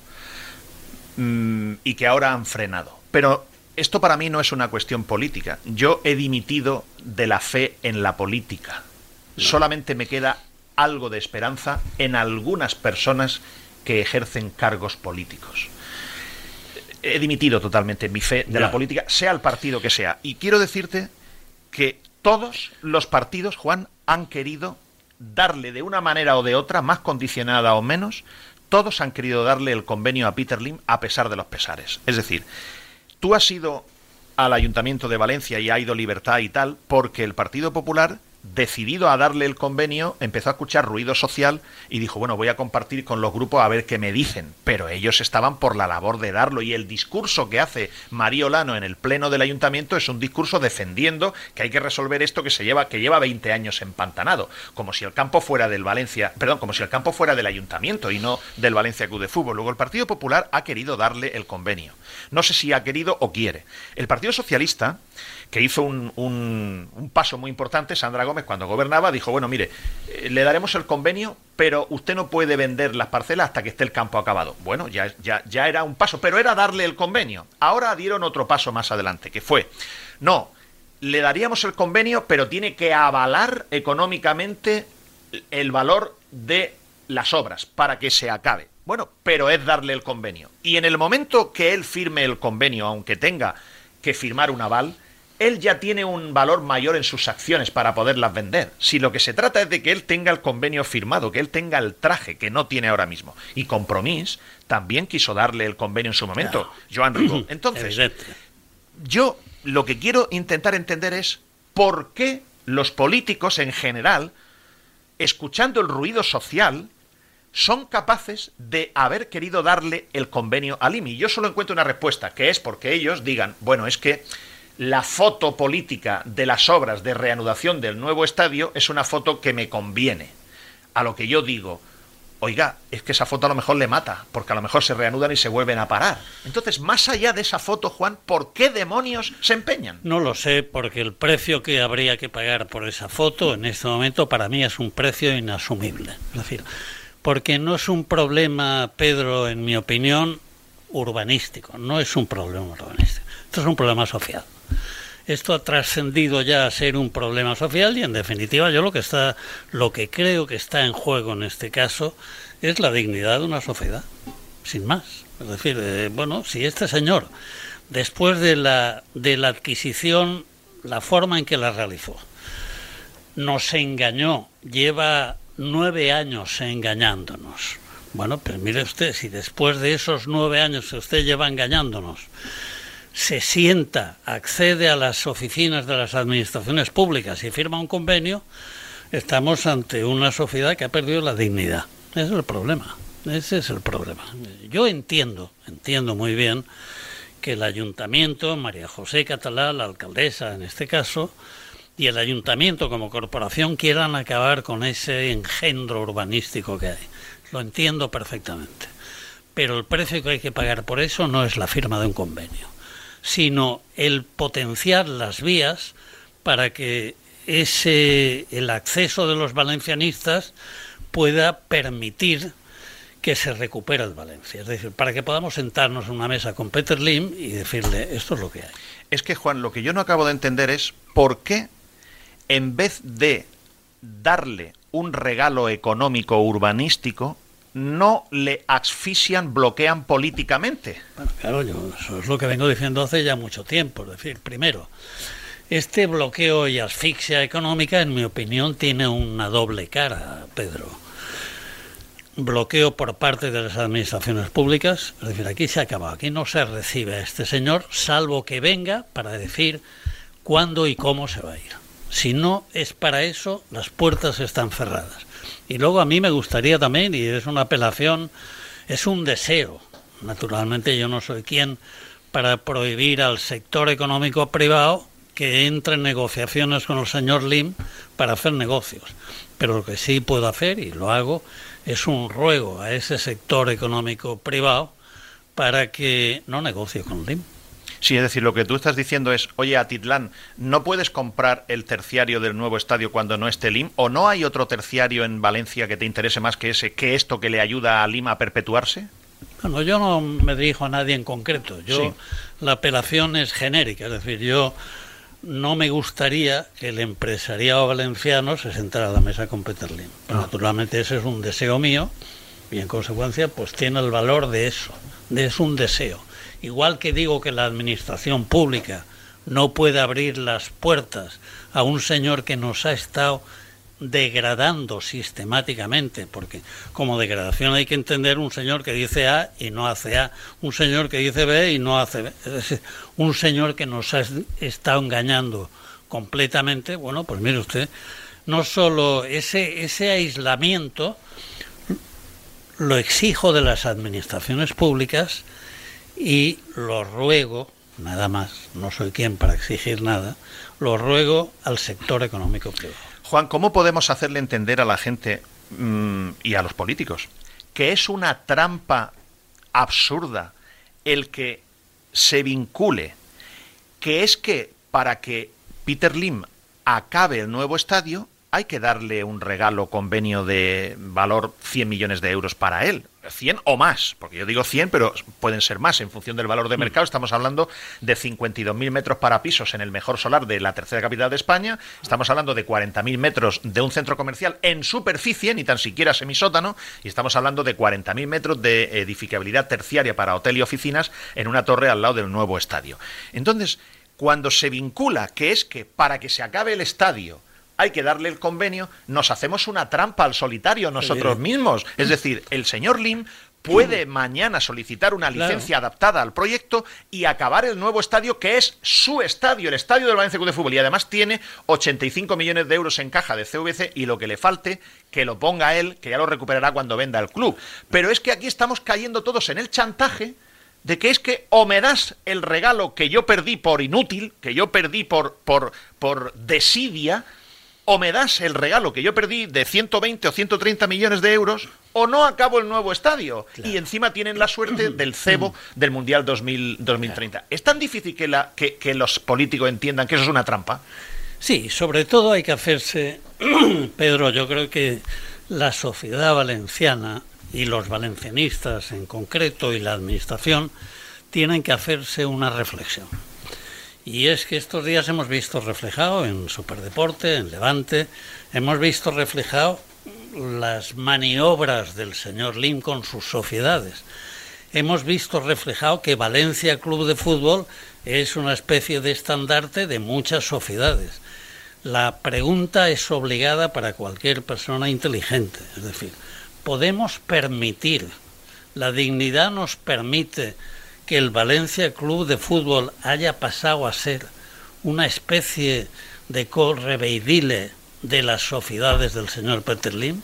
mmm, y que ahora han frenado. Pero esto para mí no es una cuestión política. Yo he dimitido de la fe en la política. No. Solamente me queda algo de esperanza en algunas personas que ejercen cargos políticos. He dimitido totalmente mi fe de ya. la política, sea el partido que sea. Y quiero decirte que todos los partidos, Juan, han querido darle de una manera o de otra, más condicionada o menos, todos han querido darle el convenio a Peter Lim a pesar de los pesares. Es decir, tú has ido al Ayuntamiento de Valencia y ha ido Libertad y tal, porque el Partido Popular decidido a darle el convenio, empezó a escuchar ruido social y dijo, bueno, voy a compartir con los grupos a ver qué me dicen. Pero ellos estaban por la labor de darlo y el discurso que hace María Olano en el pleno del ayuntamiento es un discurso defendiendo que hay que resolver esto que se lleva que lleva 20 años empantanado, como si el campo fuera del Valencia, perdón, como si el campo fuera del ayuntamiento y no del Valencia Club de Fútbol. Luego el Partido Popular ha querido darle el convenio. No sé si ha querido o quiere. El Partido Socialista que hizo un, un, paso muy importante, Sandra Gómez, cuando gobernaba, dijo, bueno, mire, eh, le daremos el convenio, pero usted no puede vender las parcelas hasta que esté el campo acabado. Bueno, ya, ya, ya era un paso, pero era darle el convenio. Ahora dieron otro paso más adelante, que fue, no, le daríamos el convenio, pero tiene que avalar económicamente el valor de las obras para que se acabe. Bueno, pero es darle el convenio. Y en el momento que él firme el convenio, aunque tenga que firmar un aval, él ya tiene un valor mayor en sus acciones para poderlas vender. Si lo que se trata es de que él tenga el convenio firmado, que él tenga el traje que no tiene ahora mismo. Y Compromís también quiso darle el convenio en su momento, claro. Joan Ribó. Entonces, yo lo que quiero intentar entender es por qué los políticos en general, escuchando el ruido social, son capaces de haber querido darle el convenio a Limi. Yo solo encuentro una respuesta, que es porque ellos digan, bueno, es que la foto política de las obras de reanudación del nuevo estadio es una foto que me conviene. A lo que yo digo, oiga, es que esa foto a lo mejor le mata, porque a lo mejor se reanudan y se vuelven a parar. Entonces, más allá de esa foto, Juan, ¿por qué demonios se empeñan? No lo sé, porque el precio que habría que pagar por esa foto en este momento para mí es un precio inasumible. Es decir, porque no es un problema, Pedro, en mi opinión, urbanístico, no es un problema urbanístico, esto es un problema social. Esto ha trascendido ya a ser un problema social y en definitiva yo lo que está lo que creo que está en juego en este caso es la dignidad de una sociedad, sin más. Es decir, eh, bueno, si este señor después de la de la adquisición la forma en que la realizó nos engañó, lleva nueve años engañándonos. Bueno, pues mire usted, si después de esos nueve años usted lleva engañándonos, se sienta, accede a las oficinas de las administraciones públicas y firma un convenio, estamos ante una sociedad que ha perdido la dignidad. Ese es el problema. Ese es el problema. Yo entiendo, entiendo muy bien que el ayuntamiento, María José Catalá, la alcaldesa en este caso, y el ayuntamiento como corporación quieran acabar con ese engendro urbanístico que hay. Lo entiendo perfectamente. Pero el precio que hay que pagar por eso no es la firma de un convenio, sino el potenciar las vías para que ese el acceso de los valencianistas pueda permitir que se recupere el Valencia. Es decir, para que podamos sentarnos en una mesa con Peter Lim y decirle esto es lo que hay. Es que, Juan, lo que yo no acabo de entender es por qué en vez de darle un regalo económico urbanístico, no le asfixian, bloquean políticamente. Bueno, claro, yo, eso es lo que vengo diciendo hace ya mucho tiempo. Es decir, primero, este bloqueo y asfixia económica, en mi opinión, tiene una doble cara, Pedro. Bloqueo por parte de las administraciones públicas, es decir, aquí se ha acabado, aquí no se recibe a este señor, salvo que venga para decir cuándo y cómo se va a ir. Si no es para eso, las puertas están cerradas. Y luego a mí me gustaría también, y es una apelación, es un deseo. Naturalmente yo no soy quien para prohibir al sector económico privado que entre en negociaciones con el señor Lim para hacer negocios. Pero lo que sí puedo hacer, y lo hago, es un ruego a ese sector económico privado para que no negocie con Lim. Sí, es decir, lo que tú estás diciendo es, oye, Atitlán, ¿no puedes comprar el terciario del nuevo estadio cuando no esté Lim? ¿O no hay otro terciario en Valencia que te interese más que ese, que esto que le ayuda a Lima a perpetuarse? Bueno, yo no me dirijo a nadie en concreto. Yo, la apelación es genérica, es decir, yo no me gustaría que el empresariado valenciano se sentara a la mesa con Peter Lim. Naturalmente ese es un deseo mío y en consecuencia pues tiene el valor de eso, de es un deseo. Igual que digo que la administración pública no puede abrir las puertas a un señor que nos ha estado degradando sistemáticamente, porque como degradación hay que entender un señor que dice A y no hace A, un señor que dice B y no hace B, es un señor que nos ha estado engañando completamente, bueno, pues mire usted, no solo ese, ese aislamiento lo exijo de las administraciones públicas, y lo ruego, nada más, no soy quien para exigir nada, lo ruego al sector económico privado. Juan, ¿cómo podemos hacerle entender a la gente mmm, y a los políticos que es una trampa absurda el que se vincule, que es que para que Peter Lim acabe el nuevo estadio, hay que darle un regalo convenio de valor 100 millones de euros para él. 100 o más, porque yo digo 100, pero pueden ser más en función del valor de mercado. Estamos hablando de 52.000 metros para pisos en el mejor solar de la tercera capital de España. Estamos hablando de 40.000 metros de un centro comercial en superficie, ni tan siquiera semisótano. Y estamos hablando de 40.000 metros de edificabilidad terciaria para hotel y oficinas en una torre al lado del nuevo estadio. Entonces, cuando se vincula que es que para que se acabe el estadio, hay que darle el convenio, nos hacemos una trampa al solitario nosotros mismos. Es decir, el señor Lim puede mañana solicitar una licencia adaptada al proyecto y acabar el nuevo estadio que es su estadio, el estadio del Valencia Club de Fútbol. Y además tiene 85 millones de euros en caja de CVC y lo que le falte que lo ponga él, que ya lo recuperará cuando venda el club. Pero es que aquí estamos cayendo todos en el chantaje de que es que o me das el regalo que yo perdí por inútil, que yo perdí por por por desidia, o me das el regalo que yo perdí de 120 o 130 millones de euros, o no acabo el nuevo estadio. Y encima tienen la suerte del cebo del Mundial 2000, 2030. ¿Es tan difícil que, la, que, que los políticos entiendan que eso es una trampa? Sí, sobre todo hay que hacerse, Pedro, yo creo que la sociedad valenciana y los valencianistas en concreto y la administración tienen que hacerse una reflexión. Y es que estos días hemos visto reflejado en Superdeporte, en Levante, hemos visto reflejado las maniobras del señor Lim con sus sociedades. Hemos visto reflejado que Valencia Club de Fútbol es una especie de estandarte de muchas sociedades. La pregunta es obligada para cualquier persona inteligente. Es decir, ¿podemos permitir, la dignidad nos permite que el Valencia Club de Fútbol haya pasado a ser una especie de correveidile de las sociedades del señor Peter Lim?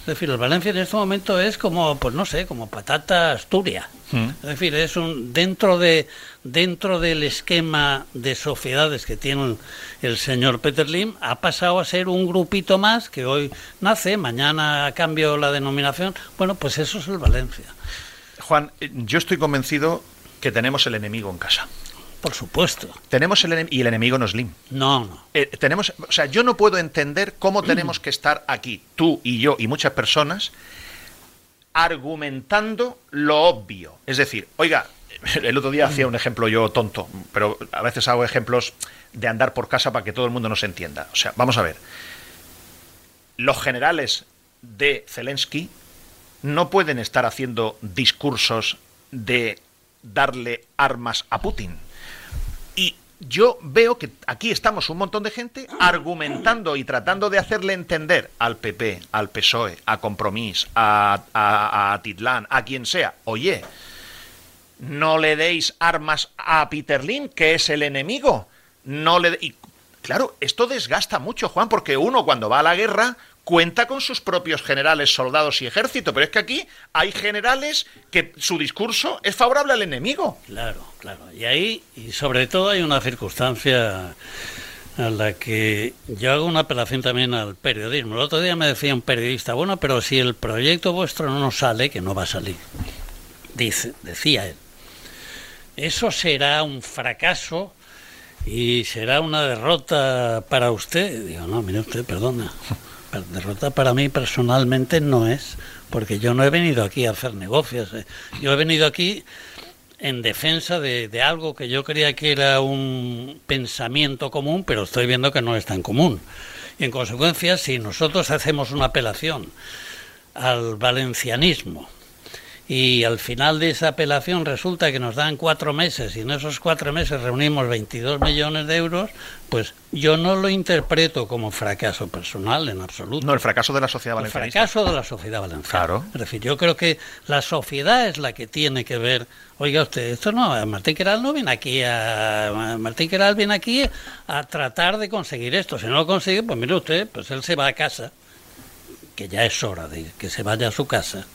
Es decir, el Valencia en este momento es como, pues no sé, como patata asturia. Mm. Es decir, es un dentro de dentro del esquema de sociedades que tiene el señor Peter Lim ha pasado a ser un grupito más que hoy nace, mañana cambio la denominación. Bueno, pues eso es el Valencia. Juan, yo estoy convencido que tenemos el enemigo en casa. Por supuesto. Tenemos el y el enemigo no es Lim. No, no. Eh, tenemos, o sea, yo no puedo entender cómo tenemos que estar aquí, tú y yo y muchas personas, argumentando lo obvio. Es decir, oiga, el otro día hacía un ejemplo yo tonto, pero a veces hago ejemplos de andar por casa para que todo el mundo nos entienda. O sea, vamos a ver. Los generales de Zelensky no pueden estar haciendo discursos de darle armas a Putin y yo veo que aquí estamos un montón de gente argumentando y tratando de hacerle entender al PP, al PSOE, a Compromís, a, a, a Titlán, a quien sea, oye, no le deis armas a Peter que es el enemigo. No le y claro, esto desgasta mucho, Juan, porque uno cuando va a la guerra cuenta con sus propios generales, soldados y ejército, pero es que aquí hay generales que su discurso es favorable al enemigo. Claro, claro. Y ahí, y sobre todo hay una circunstancia a la que yo hago una apelación también al periodismo. El otro día me decía un periodista, bueno, pero si el proyecto vuestro no nos sale, que no va a salir, dice, decía él, eso será un fracaso y será una derrota para usted. Digo, no, mire usted, perdona derrota para mí personalmente no es, porque yo no he venido aquí a hacer negocios. Eh. Yo he venido aquí en defensa de, de, algo que yo creía que era un pensamiento común, pero estoy viendo que no es tan común. Y en consecuencia, si nosotros hacemos una apelación al valencianismo, y al final de esa apelación resulta que nos dan cuatro meses y en esos cuatro meses reunimos 22 millones de euros, pues yo no lo interpreto como fracaso personal en absoluto. No, el fracaso de la sociedad valenciana. El fracaso de la sociedad valenciana. Claro. Es decir, yo creo que la sociedad es la que tiene que ver. Oiga usted, esto no, Martín Queral no viene aquí a. Martín Queral viene aquí a tratar de conseguir esto. Si no lo consigue, pues mire usted, pues él se va a casa, que ya es hora de que se vaya a su casa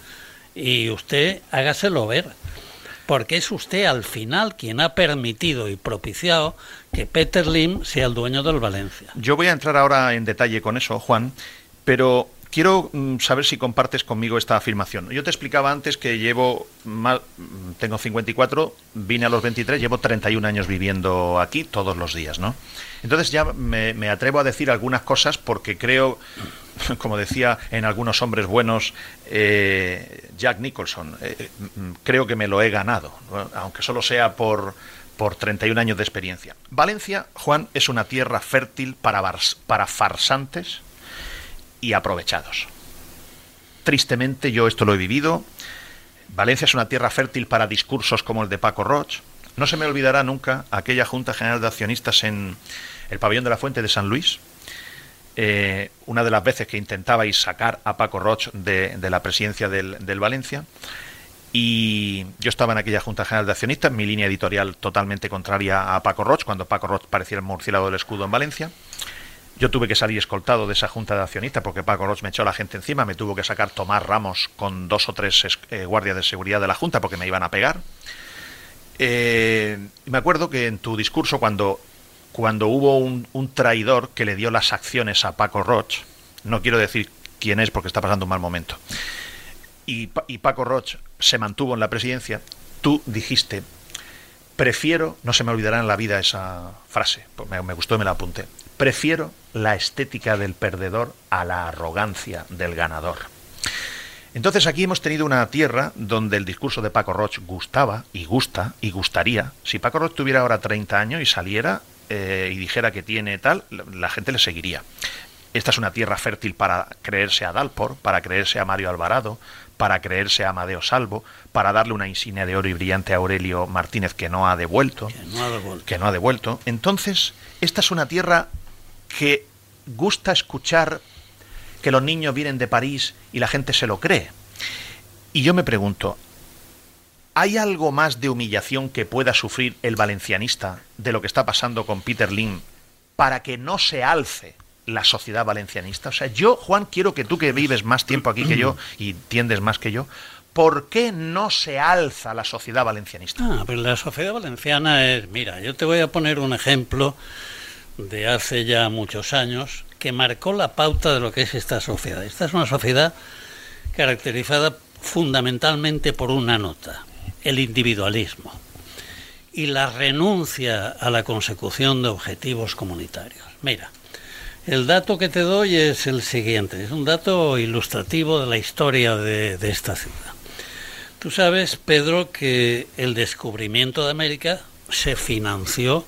y usted hágaselo ver, porque es usted al final quien ha permitido y propiciado que Peter Lim sea el dueño del Valencia. Yo voy a entrar ahora en detalle con eso, Juan, pero quiero mm, saber si compartes conmigo esta afirmación. Yo te explicaba antes que llevo, tengo 54, vine a los 23, llevo 31 años viviendo aquí todos los días, ¿no? Entonces ya me, me atrevo a decir algunas cosas porque creo como decía en algunos hombres buenos eh, Jack Nicholson, eh, mm, creo que me lo he ganado, aunque solo sea por, por 31 años de experiencia. Valencia, Juan, es una tierra fértil para, para farsantes y aprovechados. Tristemente yo esto lo he vivido. Valencia es una tierra fértil para discursos como el de Paco Roch. No se me olvidará nunca aquella Junta General de Accionistas en el pabellón de la Fuente de San Luis, eh, una de las veces que intentabais sacar a Paco Roch de, la presidencia del, Valencia. Y yo estaba en aquella Junta General de Accionistas, mi línea editorial totalmente contraria a Paco Roch, cuando Paco Roch parecía el murciélago del escudo en Valencia. Yo tuve que salir escoltado de esa junta de accionistas porque Paco Roch me echó a la gente encima, me tuvo que sacar Tomás Ramos con dos o tres eh, guardias de seguridad de la junta porque me iban a pegar. Eh, me acuerdo que en tu discurso, cuando cuando hubo un, traidor que le dio las acciones a Paco Roch, no quiero decir quién es porque está pasando un mal momento, y, Paco Roch se mantuvo en la presidencia, tú dijiste, prefiero, no se me olvidará en la vida esa frase, pues me, me gustó y me la apunté, prefiero la estética del perdedor a la arrogancia del ganador. Entonces aquí hemos tenido una tierra donde el discurso de Paco Roch gustaba y gusta y gustaría. Si Paco Roch tuviera ahora 30 años y saliera eh, y dijera que tiene tal, la gente le seguiría. Esta es una tierra fértil para creerse a Dalpor, para creerse a Mario Alvarado, para creerse a Amadeo Salvo, para darle una insignia de oro y brillante a Aurelio Martínez que no ha devuelto. Que no ha devuelto. Que no ha devuelto. Entonces, esta es una tierra que gusta escuchar que los niños vienen de París y la gente se lo cree. Y yo me pregunto, ¿hay algo más de humillación que pueda sufrir el valencianista de lo que está pasando con Peter Lim para que no se alce la sociedad valencianista? O sea, yo, Juan, quiero que tú que vives más tiempo aquí que yo y entiendes más que yo, ¿por qué no se alza la sociedad valencianista? Ah, la sociedad valenciana es, mira, yo te voy a poner un ejemplo de hace ya muchos años que marcó la pauta de lo que es esta sociedad. Esta es una sociedad caracterizada fundamentalmente por una nota, el individualismo y la renuncia a la consecución de objetivos comunitarios. Mira, el dato que te doy es el siguiente, es un dato ilustrativo de la historia de, de esta ciudad. Tú sabes, Pedro, que el descubrimiento de América se financió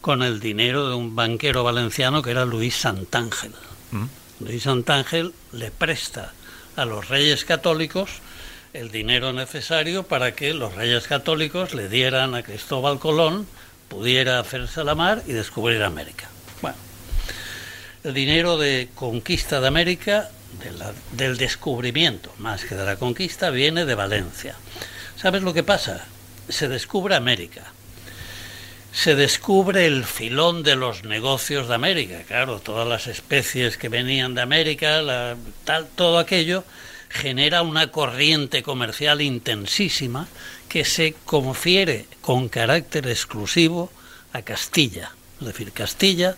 con el dinero de un banquero valenciano que era Luis Santángel. Luis Santángel le presta a los reyes católicos el dinero necesario para que los reyes católicos le dieran a Cristóbal Colón, pudiera hacerse a la mar y descubrir América. Bueno, el dinero de conquista de América, del descubrimiento más que de la conquista, viene de Valencia. ¿Sabes lo que pasa? Se descubre América se descubre el filón de los negocios de América. Claro, todas las especies que venían de América, la, tal, todo aquello genera una corriente comercial intensísima que se confiere con carácter exclusivo a Castilla. Es decir, Castilla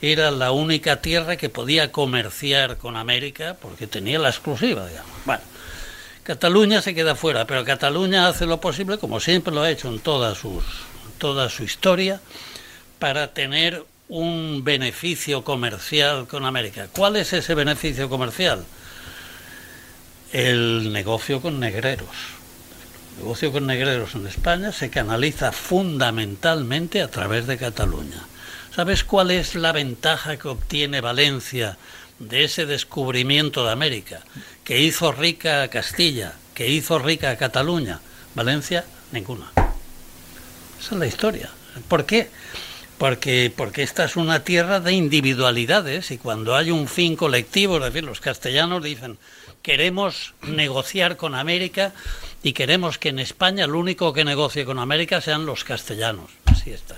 era la única tierra que podía comerciar con América porque tenía la exclusiva, digamos. Bueno, Cataluña se queda fuera, pero Cataluña hace lo posible, como siempre lo ha hecho en todas sus toda su historia para tener un beneficio comercial con América. ¿Cuál es ese beneficio comercial? El negocio con negreros. El negocio con negreros en España se canaliza fundamentalmente a través de Cataluña. ¿Sabes cuál es la ventaja que obtiene Valencia de ese descubrimiento de América? Que hizo rica a Castilla, que hizo rica a Cataluña. Valencia, ninguna. Esa es la historia. ¿Por qué? Porque, porque esta es una tierra de individualidades y cuando hay un fin colectivo, es decir, los castellanos dicen, queremos negociar con América y queremos que en España el único que negocie con América sean los castellanos. Así está.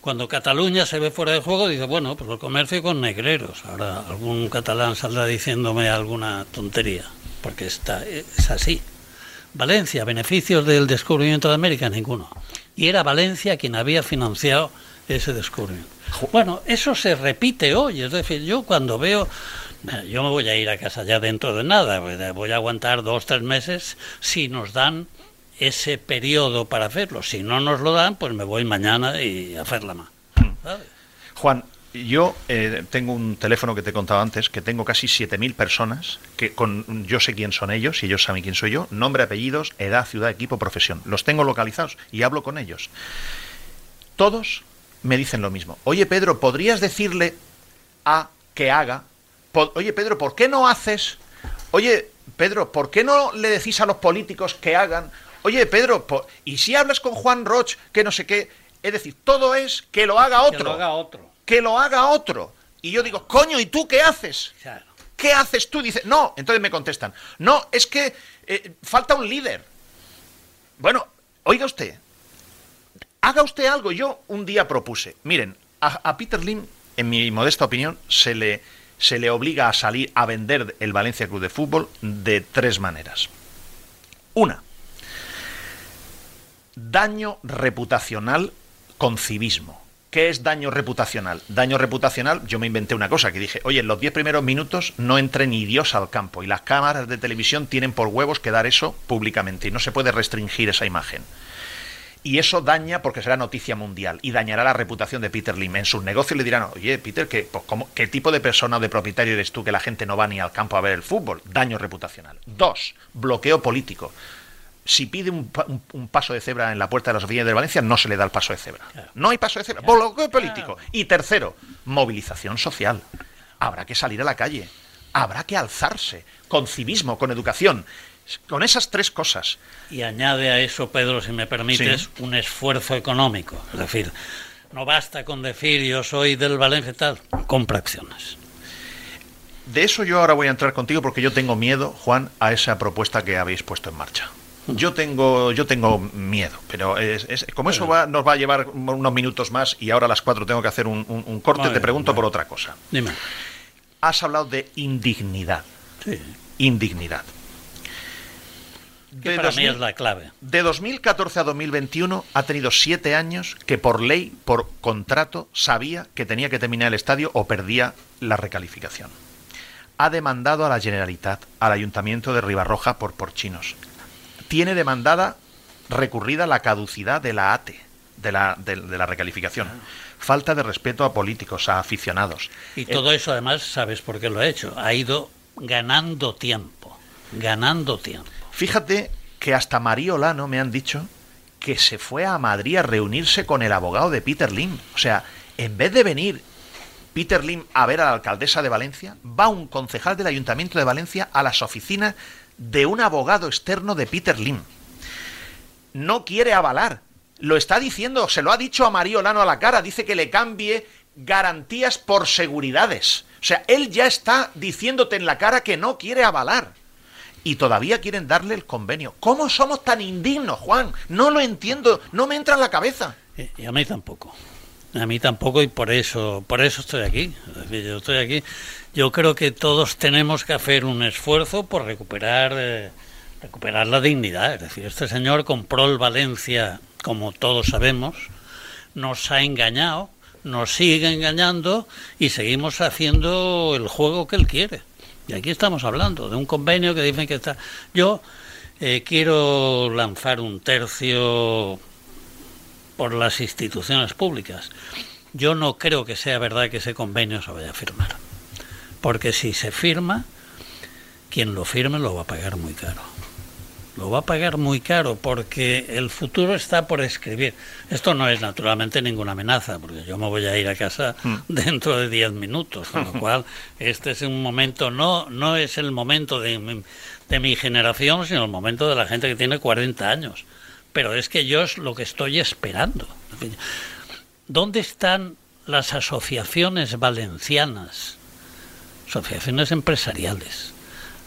Cuando Cataluña se ve fuera de juego, dice, bueno, pues el comercio con negreros. Ahora algún catalán saldrá diciéndome alguna tontería, porque está, es así. Valencia, beneficios del descubrimiento de América, ninguno. Y era Valencia quien había financiado ese descubrimiento. Bueno, eso se repite hoy, es decir, yo cuando veo, yo me voy a ir a casa ya dentro de nada, pues, voy a aguantar dos, tres meses si nos dan ese periodo para hacerlo. Si no nos lo dan, pues me voy mañana y a hacerla más. Juan, yo eh, tengo un teléfono que te he contado antes, que tengo casi 7.000 personas, que con, yo sé quién son ellos y ellos saben quién soy yo, nombre, apellidos, edad, ciudad, equipo, profesión. Los tengo localizados y hablo con ellos. Todos me dicen lo mismo. Oye, Pedro, ¿podrías decirle a que haga? Oye, Pedro, ¿por qué no haces? Oye, Pedro, ¿por qué no le decís a los políticos que hagan? Oye, Pedro, ¿y si hablas con Juan Roch, que no sé qué? Es decir, todo es que lo haga otro. Que lo haga otro que lo haga otro. Y yo digo, coño, ¿y tú qué haces? ¿Qué haces tú? Dice, no, entonces me contestan, no, es que eh, falta un líder. Bueno, oiga usted, haga usted algo. Yo un día propuse, miren, a, Peter Lim, en mi modesta opinión, se le, se le obliga a salir a vender el Valencia Club de Fútbol de tres maneras. Una, daño reputacional con civismo. ¿Qué es daño reputacional? Daño reputacional, yo me inventé una cosa que dije, oye, en los 10 primeros minutos no entre ni Dios al campo y las cámaras de televisión tienen por huevos que dar eso públicamente y no se puede restringir esa imagen. Y eso daña porque será noticia mundial y dañará la reputación de Peter Lim. En sus negocios le dirán, oye, Peter, ¿qué, pues, ¿cómo- ¿qué tipo de persona o de propietario eres tú que la gente no va ni al campo a ver el fútbol? Daño reputacional. Dos, bloqueo político. Si pide un, pa- un- un paso de cebra en la puerta de las oficinas de Valencia, no se le da el paso de cebra. No hay paso de cebra. Bloqueo político. Y tercero, movilización social. Habrá que salir a la calle. Habrá que alzarse. Con civismo, con educación. Con esas tres cosas. Y añade a eso, Pedro, si me permites, Sí. un esfuerzo económico. Es decir, no basta con decir yo soy del Valencia tal, compra acciones. De eso yo ahora voy a entrar contigo porque yo tengo miedo, Juan, a esa propuesta que habéis puesto en marcha. Yo tengo, yo tengo miedo, pero es, es- como eso va, nos va a llevar unos minutos más y ahora a las cuatro tengo que hacer un, un- un corte, te pregunto por otra cosa. Dime. Has hablado de indignidad. Sí. Indignidad. Que De para 2000 mí es la clave. De 2014 a 2021 ha tenido siete años que por ley, por contrato, sabía que tenía que terminar el estadio o perdía la recalificación. Ha demandado a la Generalitat, al Ayuntamiento de Ribarroja por porchinos. Tiene demandada, recurrida la caducidad de la ATE, de la, de, de la recalificación. Falta de respeto a políticos, a aficionados. Y Eh, todo eso, además, ¿sabes por qué lo ha hecho? Ha ido ganando tiempo, ganando tiempo. Fíjate que hasta María Olano me han dicho que se fue a Madrid a reunirse con el abogado de Peter Lim. O sea, en vez de venir Peter Lim a ver a la alcaldesa de Valencia, va un concejal del Ayuntamiento de Valencia a las oficinas de un abogado externo de Peter Lim. No quiere avalar. Lo está diciendo, se lo ha dicho a María Olano a la cara, dice que le cambie garantías por seguridades. O sea, él ya está diciéndote en la cara que no quiere avalar y todavía quieren darle el convenio. ¿Cómo somos tan indignos, Juan? No lo entiendo, no me entra en la cabeza. Y y a mí tampoco. A mí tampoco y por eso, por eso estoy aquí. Yo estoy aquí. Yo creo que todos tenemos que hacer un esfuerzo por recuperar, eh, recuperar la dignidad. Es decir, este señor compró el Valencia, como todos sabemos, nos ha engañado, nos sigue engañando y seguimos haciendo el juego que él quiere. Y aquí estamos hablando de un convenio que dicen que está. Yo eh, quiero lanzar un tercio por las instituciones públicas. Yo no creo que sea verdad que ese convenio se vaya a firmar. Porque si se firma, quien lo firme lo va a pagar muy caro. Lo va a pagar muy caro porque el futuro está por escribir. Esto no es naturalmente ninguna amenaza, porque yo me voy a ir a casa dentro de 10 minutos, con lo cual este es un momento, no, no es el momento de, mi- de mi generación, sino el momento de la gente que tiene 40 años. Pero es que yo es lo que estoy esperando. ¿Dónde están las asociaciones valencianas? Asociaciones empresariales,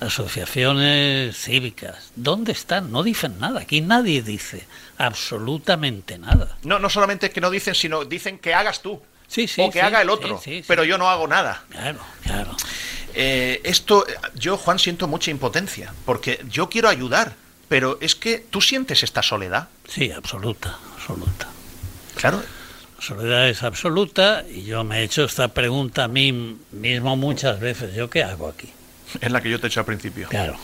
asociaciones cívicas. ¿Dónde están? No dicen nada. Aquí nadie dice absolutamente nada. No, no solamente que no dicen, sino dicen que hagas tú. Sí, sí, o que sí, haga el otro. Pero yo no hago nada. Claro, claro. Eh, esto, yo, Juan, siento mucha impotencia. Porque yo quiero ayudar. Pero es que tú sientes esta soledad. Sí, absoluta, absoluta. Claro. La soledad es absoluta y yo me he hecho esta pregunta a mí mismo muchas veces. ¿Yo qué hago aquí? Es la que yo te he hecho al principio. Claro.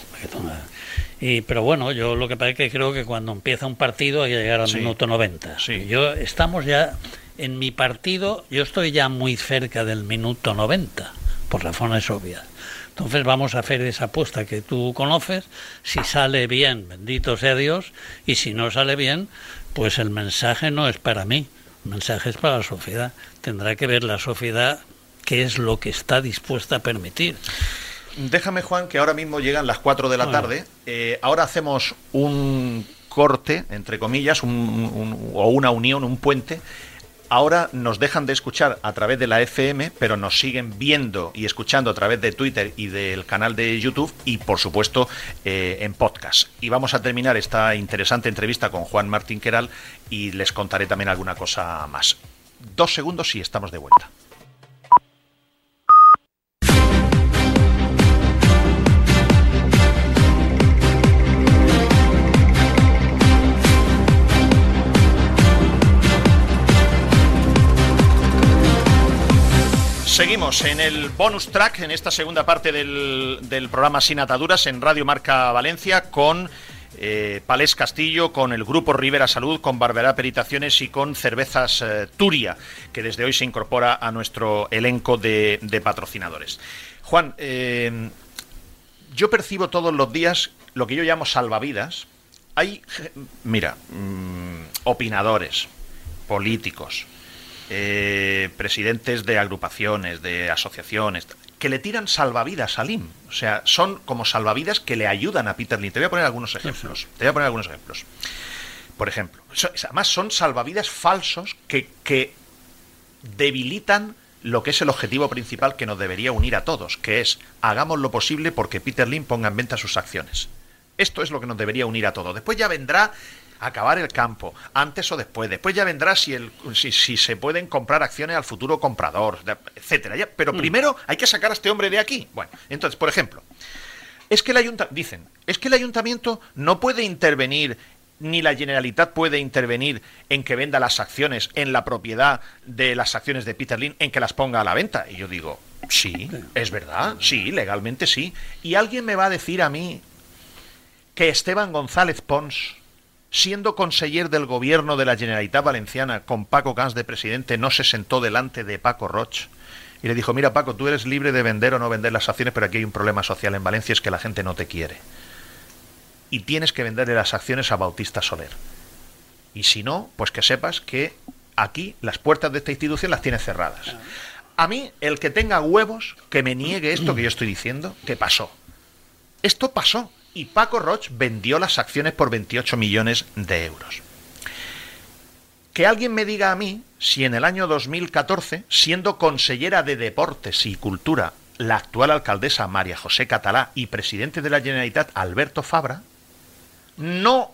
Y, pero bueno, yo lo que pasa es que creo que cuando empieza un partido hay que llegar al Sí. minuto 90. Sí. Yo estamos ya en mi partido, yo estoy ya muy cerca del minuto 90, por razones obvias. Entonces vamos a hacer esa apuesta que tú conoces. Si sale bien, bendito sea Dios, y si no sale bien, pues el mensaje no es para mí, el mensaje es para la sociedad. Tendrá que ver la sociedad qué es lo que está dispuesta a permitir. Déjame, Juan, que ahora mismo llegan las 4 de la tarde. Eh, ahora hacemos un corte, entre comillas, un- un- o una unión, un puente. Ahora nos dejan de escuchar a través de la FM, pero nos siguen viendo y escuchando a través de Twitter y del canal de YouTube y, por supuesto, eh, en podcast. Y vamos a terminar esta interesante entrevista con Juan Martín Queral y les contaré también alguna cosa más. Dos segundos y estamos de vuelta. Seguimos en el bonus track, en esta segunda parte del, del programa Sin Ataduras en Radio Marca Valencia, con eh, Palés Castillo, con el Grupo Rivera Salud, con Barberá Peritaciones y con Cervezas eh, Turia, que desde hoy se incorpora a nuestro elenco de, patrocinadores. Juan, eh, yo percibo todos los días lo que yo llamo salvavidas. Hay, mira, mm, opinadores, políticos, presidentes de agrupaciones, de asociaciones, que le tiran salvavidas a Lim. O sea, son como salvavidas que le ayudan a Peter Lim. Te voy a poner algunos ejemplos. Te voy a poner algunos ejemplos. Por ejemplo, además son salvavidas falsos que, que debilitan lo que es el objetivo principal que nos debería unir a todos, que es hagamos lo posible porque Peter Lim ponga en venta sus acciones. Esto es lo que nos debería unir a todos. Después ya vendrá acabar el campo, antes o después. Después ya vendrá si, el, si, se pueden comprar acciones al futuro comprador, etcétera. pero mm. primero hay que sacar a este hombre de aquí. Bueno, entonces, por ejemplo, es que el ayuntamiento, dicen, es que el ayuntamiento no puede intervenir ni la Generalitat puede intervenir en que venda las acciones en la propiedad de las acciones de Peter Lynn, en que las ponga a la venta. Y yo digo, sí, es verdad, sí, legalmente sí. Y alguien me va a decir a mí que Esteban González Pons siendo conseller del gobierno de la Generalitat Valenciana con Paco Gans de presidente, no se sentó delante de Paco Roch y le dijo, mira Paco, tú eres libre de vender o no vender las acciones, pero aquí hay un problema social en Valencia, es que la gente no te quiere. Y tienes que venderle las acciones a Bautista Soler. Y si no, pues que sepas que aquí las puertas de esta institución las tiene cerradas. A mí, el que tenga huevos, que me niegue esto que yo estoy diciendo, que pasó. Esto pasó y Paco Roch vendió las acciones por 28 millones de euros. Que alguien me diga a mí si en el año 2014, siendo consellera de Deportes y Cultura, la actual alcaldesa María José Catalá y presidente de la Generalitat Alberto Fabra, no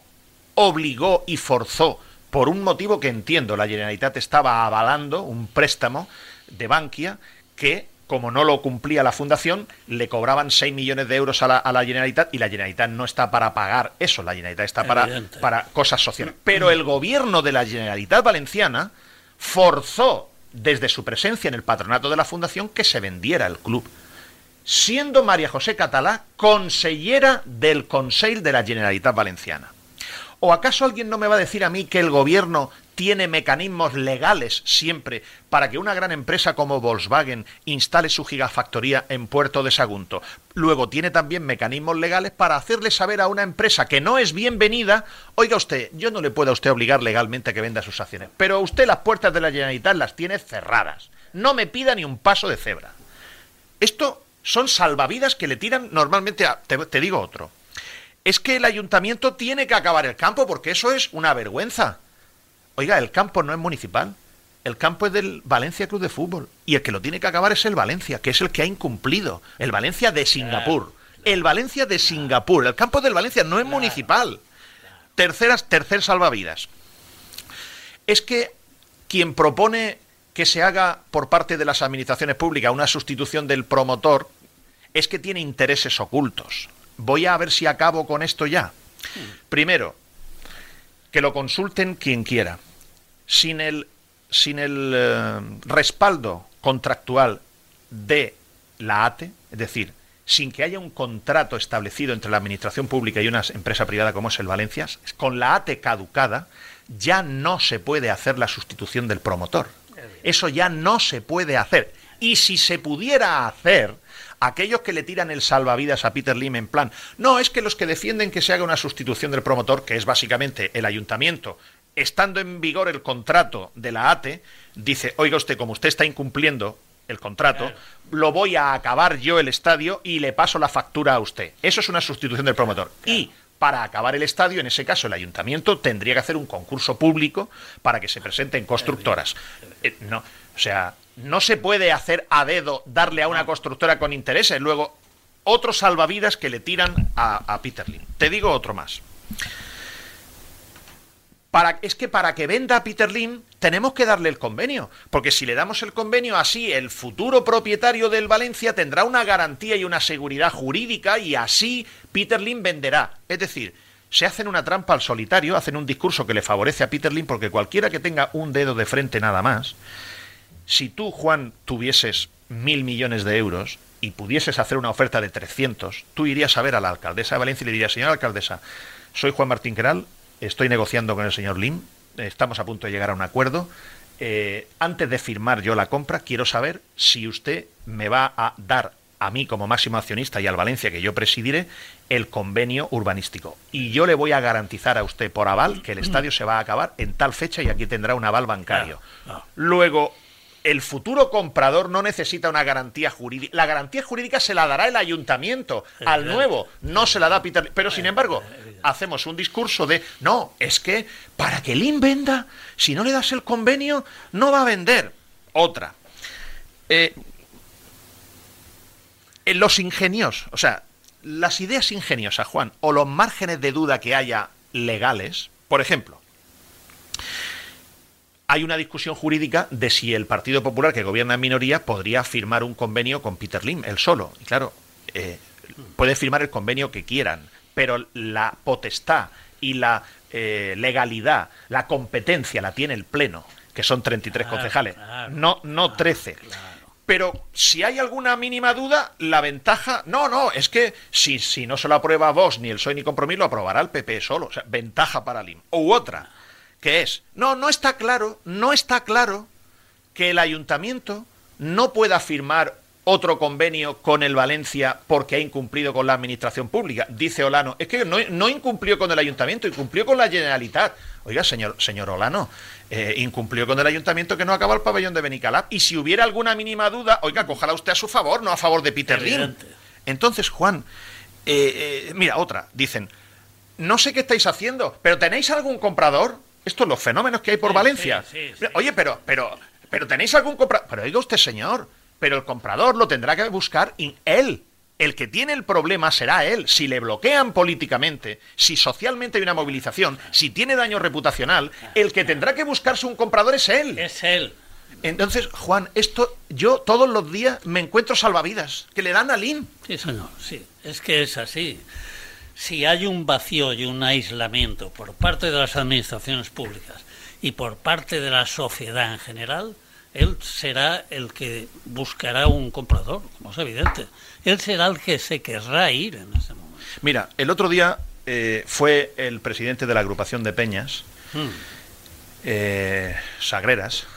obligó y forzó, por un motivo que entiendo, la Generalitat estaba avalando un préstamo de Bankia que como no lo cumplía la fundación, le cobraban 6 millones de euros a la, a la, Generalitat y la Generalitat no está para pagar eso, la Generalitat está para, para cosas sociales. Pero el gobierno de la Generalitat Valenciana forzó desde su presencia en el patronato de la fundación que se vendiera el club, siendo María José Catalá consellera del Consejo de la Generalitat Valenciana. ¿O acaso alguien no me va a decir a mí que el gobierno tiene mecanismos legales siempre para que una gran empresa como Volkswagen instale su gigafactoría en Puerto de Sagunto. Luego tiene también mecanismos legales para hacerle saber a una empresa que no es bienvenida, oiga usted, yo no le puedo a usted obligar legalmente a que venda sus acciones, pero usted las puertas de la Generalitat las tiene cerradas. No me pida ni un paso de cebra. Esto son salvavidas que le tiran normalmente a... te digo otro. Es que el ayuntamiento tiene que acabar el campo porque eso es una vergüenza. Oiga, el campo no es municipal. El campo es del Valencia Club de Fútbol. Y el que lo tiene que acabar es el Valencia, que es el que ha incumplido. El Valencia de Singapur. El Valencia de Singapur. El campo del Valencia no es municipal. Terceras, tercer salvavidas. Es que quien propone que se haga por parte de las administraciones públicas una sustitución del promotor es que tiene intereses ocultos. Voy a ver si acabo con esto ya. Primero, que lo consulten quien quiera sin el, sin el eh, respaldo contractual de la ATE, es decir, sin que haya un contrato establecido entre la administración pública y una empresa privada como es el Valencias, con la ATE caducada, ya no se puede hacer la sustitución del promotor. Eso ya no se puede hacer. Y si se pudiera hacer, aquellos que le tiran el salvavidas a Peter Lim en plan, no, es que los que defienden que se haga una sustitución del promotor, que es básicamente el ayuntamiento estando en vigor el contrato de la ATE, dice, oiga usted, como usted está incumpliendo el contrato, lo voy a acabar yo el estadio y le paso la factura a usted. Eso es una sustitución del promotor. Y para acabar el estadio, en ese caso el ayuntamiento tendría que hacer un concurso público para que se presenten constructoras. Eh, no, o sea, no se puede hacer a dedo darle a una constructora con intereses, luego otros salvavidas que le tiran a, a Peter Lim. Te digo otro más es que para que venda Peter Lim tenemos que darle el convenio, porque si le damos el convenio así, el futuro propietario del Valencia tendrá una garantía y una seguridad jurídica y así Peter Lim venderá. Es decir, se hacen una trampa al solitario, hacen un discurso que le favorece a Peter Lim, porque cualquiera que tenga un dedo de frente nada más, si tú, Juan, tuvieses mil millones de euros y pudieses hacer una oferta de 300, tú irías a ver a la alcaldesa de Valencia y le dirías, señora alcaldesa, soy Juan Martín Queral, estoy negociando con el señor Lim, estamos a punto de llegar a un acuerdo. Eh, antes de firmar yo la compra, quiero saber si usted me va a dar a mí como máximo accionista y al Valencia que yo presidiré el convenio urbanístico. Y yo le voy a garantizar a usted por aval que el estadio se va a acabar en tal fecha y aquí tendrá un aval bancario. Luego, el futuro comprador no necesita una garantía jurídica. La garantía jurídica se la dará el ayuntamiento al nuevo, no se la da Peter. Pero sin embargo, hacemos un discurso de no, es que para que el venda, si no le das el convenio, no va a vender. Otra. Eh, los ingenios, o sea, las ideas ingeniosas, Juan, o los márgenes de duda que haya legales, por ejemplo, hay una discusión jurídica de si el Partido Popular, que gobierna en minoría, podría firmar un convenio con Peter Lim, él solo. Y claro, eh, puede firmar el convenio que quieran, pero la potestad y la eh, legalidad, la competencia la tiene el Pleno, que son 33 concejales, no, no 13. Pero si hay alguna mínima duda, la ventaja. No, no, es que si, si no se lo aprueba vos, ni el PSOE ni Compromiso, lo aprobará el PP solo. O sea, ventaja para Lim. U otra que es, no, no está claro, no está claro que el ayuntamiento no pueda firmar otro convenio con el Valencia porque ha incumplido con la administración pública. Dice Olano, es que no, incumplió con el ayuntamiento, incumplió con la Generalitat. Oiga, señor, señor Olano, eh, incumplió con el ayuntamiento que no acaba el pabellón de Benicalap. Y si hubiera alguna mínima duda, oiga, cójala usted a su favor, no a favor de Peter Lim. Entonces, Juan, eh, eh, mira, otra, dicen, no sé qué estáis haciendo, pero ¿tenéis algún comprador? Estos los fenómenos que hay por Valencia. Oye, pero, pero, pero tenéis algún comprador. Pero oiga usted, señor, pero el comprador lo tendrá que buscar él. El que tiene el problema será él. Si le bloquean políticamente, si socialmente hay una movilización, si tiene daño reputacional, el que tendrá que buscarse un comprador es él. Es él. Entonces, Juan, esto yo todos los días me encuentro salvavidas que le dan a Lin. Sí, señor, sí. Es que es así si hay un vacío y un aislamiento por parte de las administraciones públicas y por parte de la sociedad en general, él será el que buscará un comprador, como es evidente. Él será el que se querrá ir en ese momento. Mira, el otro día eh, fue el presidente de la agrupación de Peñas, hmm. eh, Sagreras,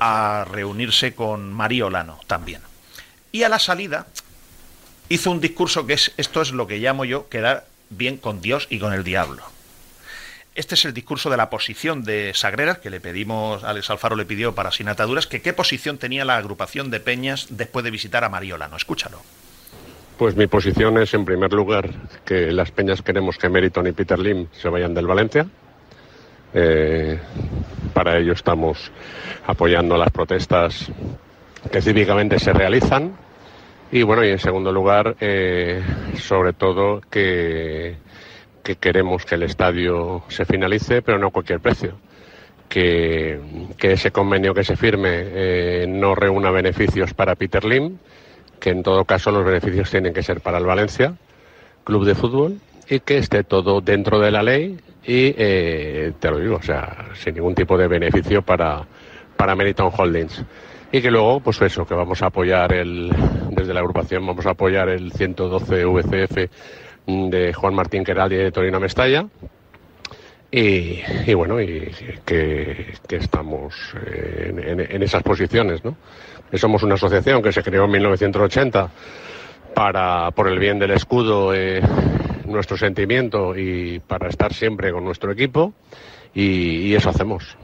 a reunirse con María Olano también. Y a la salida hizo un discurso que es, esto es lo que llamo yo, quedar bien con Dios y con el diablo. Este es el discurso de la posición de Sagreras, que le pedimos, Alex Alfaro le pidió para Sin Ataduras, que qué posición tenía la agrupación de Peñas después de visitar a Mariolano. Escúchalo. Pues mi posición es, en primer lugar, que las Peñas queremos que Meriton y Peter Lim se vayan del Valencia. Eh, para ello estamos apoyando las protestas que cívicamente se realizan y bueno, y en segundo lugar, eh, sobre todo que, queremos que el estadio se finalice, pero no a cualquier precio. Que, ese convenio que se firme eh, no reúna beneficios para Peter Lim, que en todo caso los beneficios tienen que ser para el Valencia, club de fútbol, y que esté todo dentro de la ley y, eh, te lo digo, o sea, sin ningún tipo de beneficio para, para Meriton Holdings y que luego, pues eso, que vamos a apoyar el, desde la agrupación, vamos a apoyar el 112 VCF de Juan Martín Queral y de Torino Mestalla. Y, bueno, y que, estamos en, esas posiciones, ¿no? Somos una asociación que se creó en 1980 para, por el bien del escudo, eh, nuestro sentimiento y para estar siempre con nuestro equipo y eso hacemos.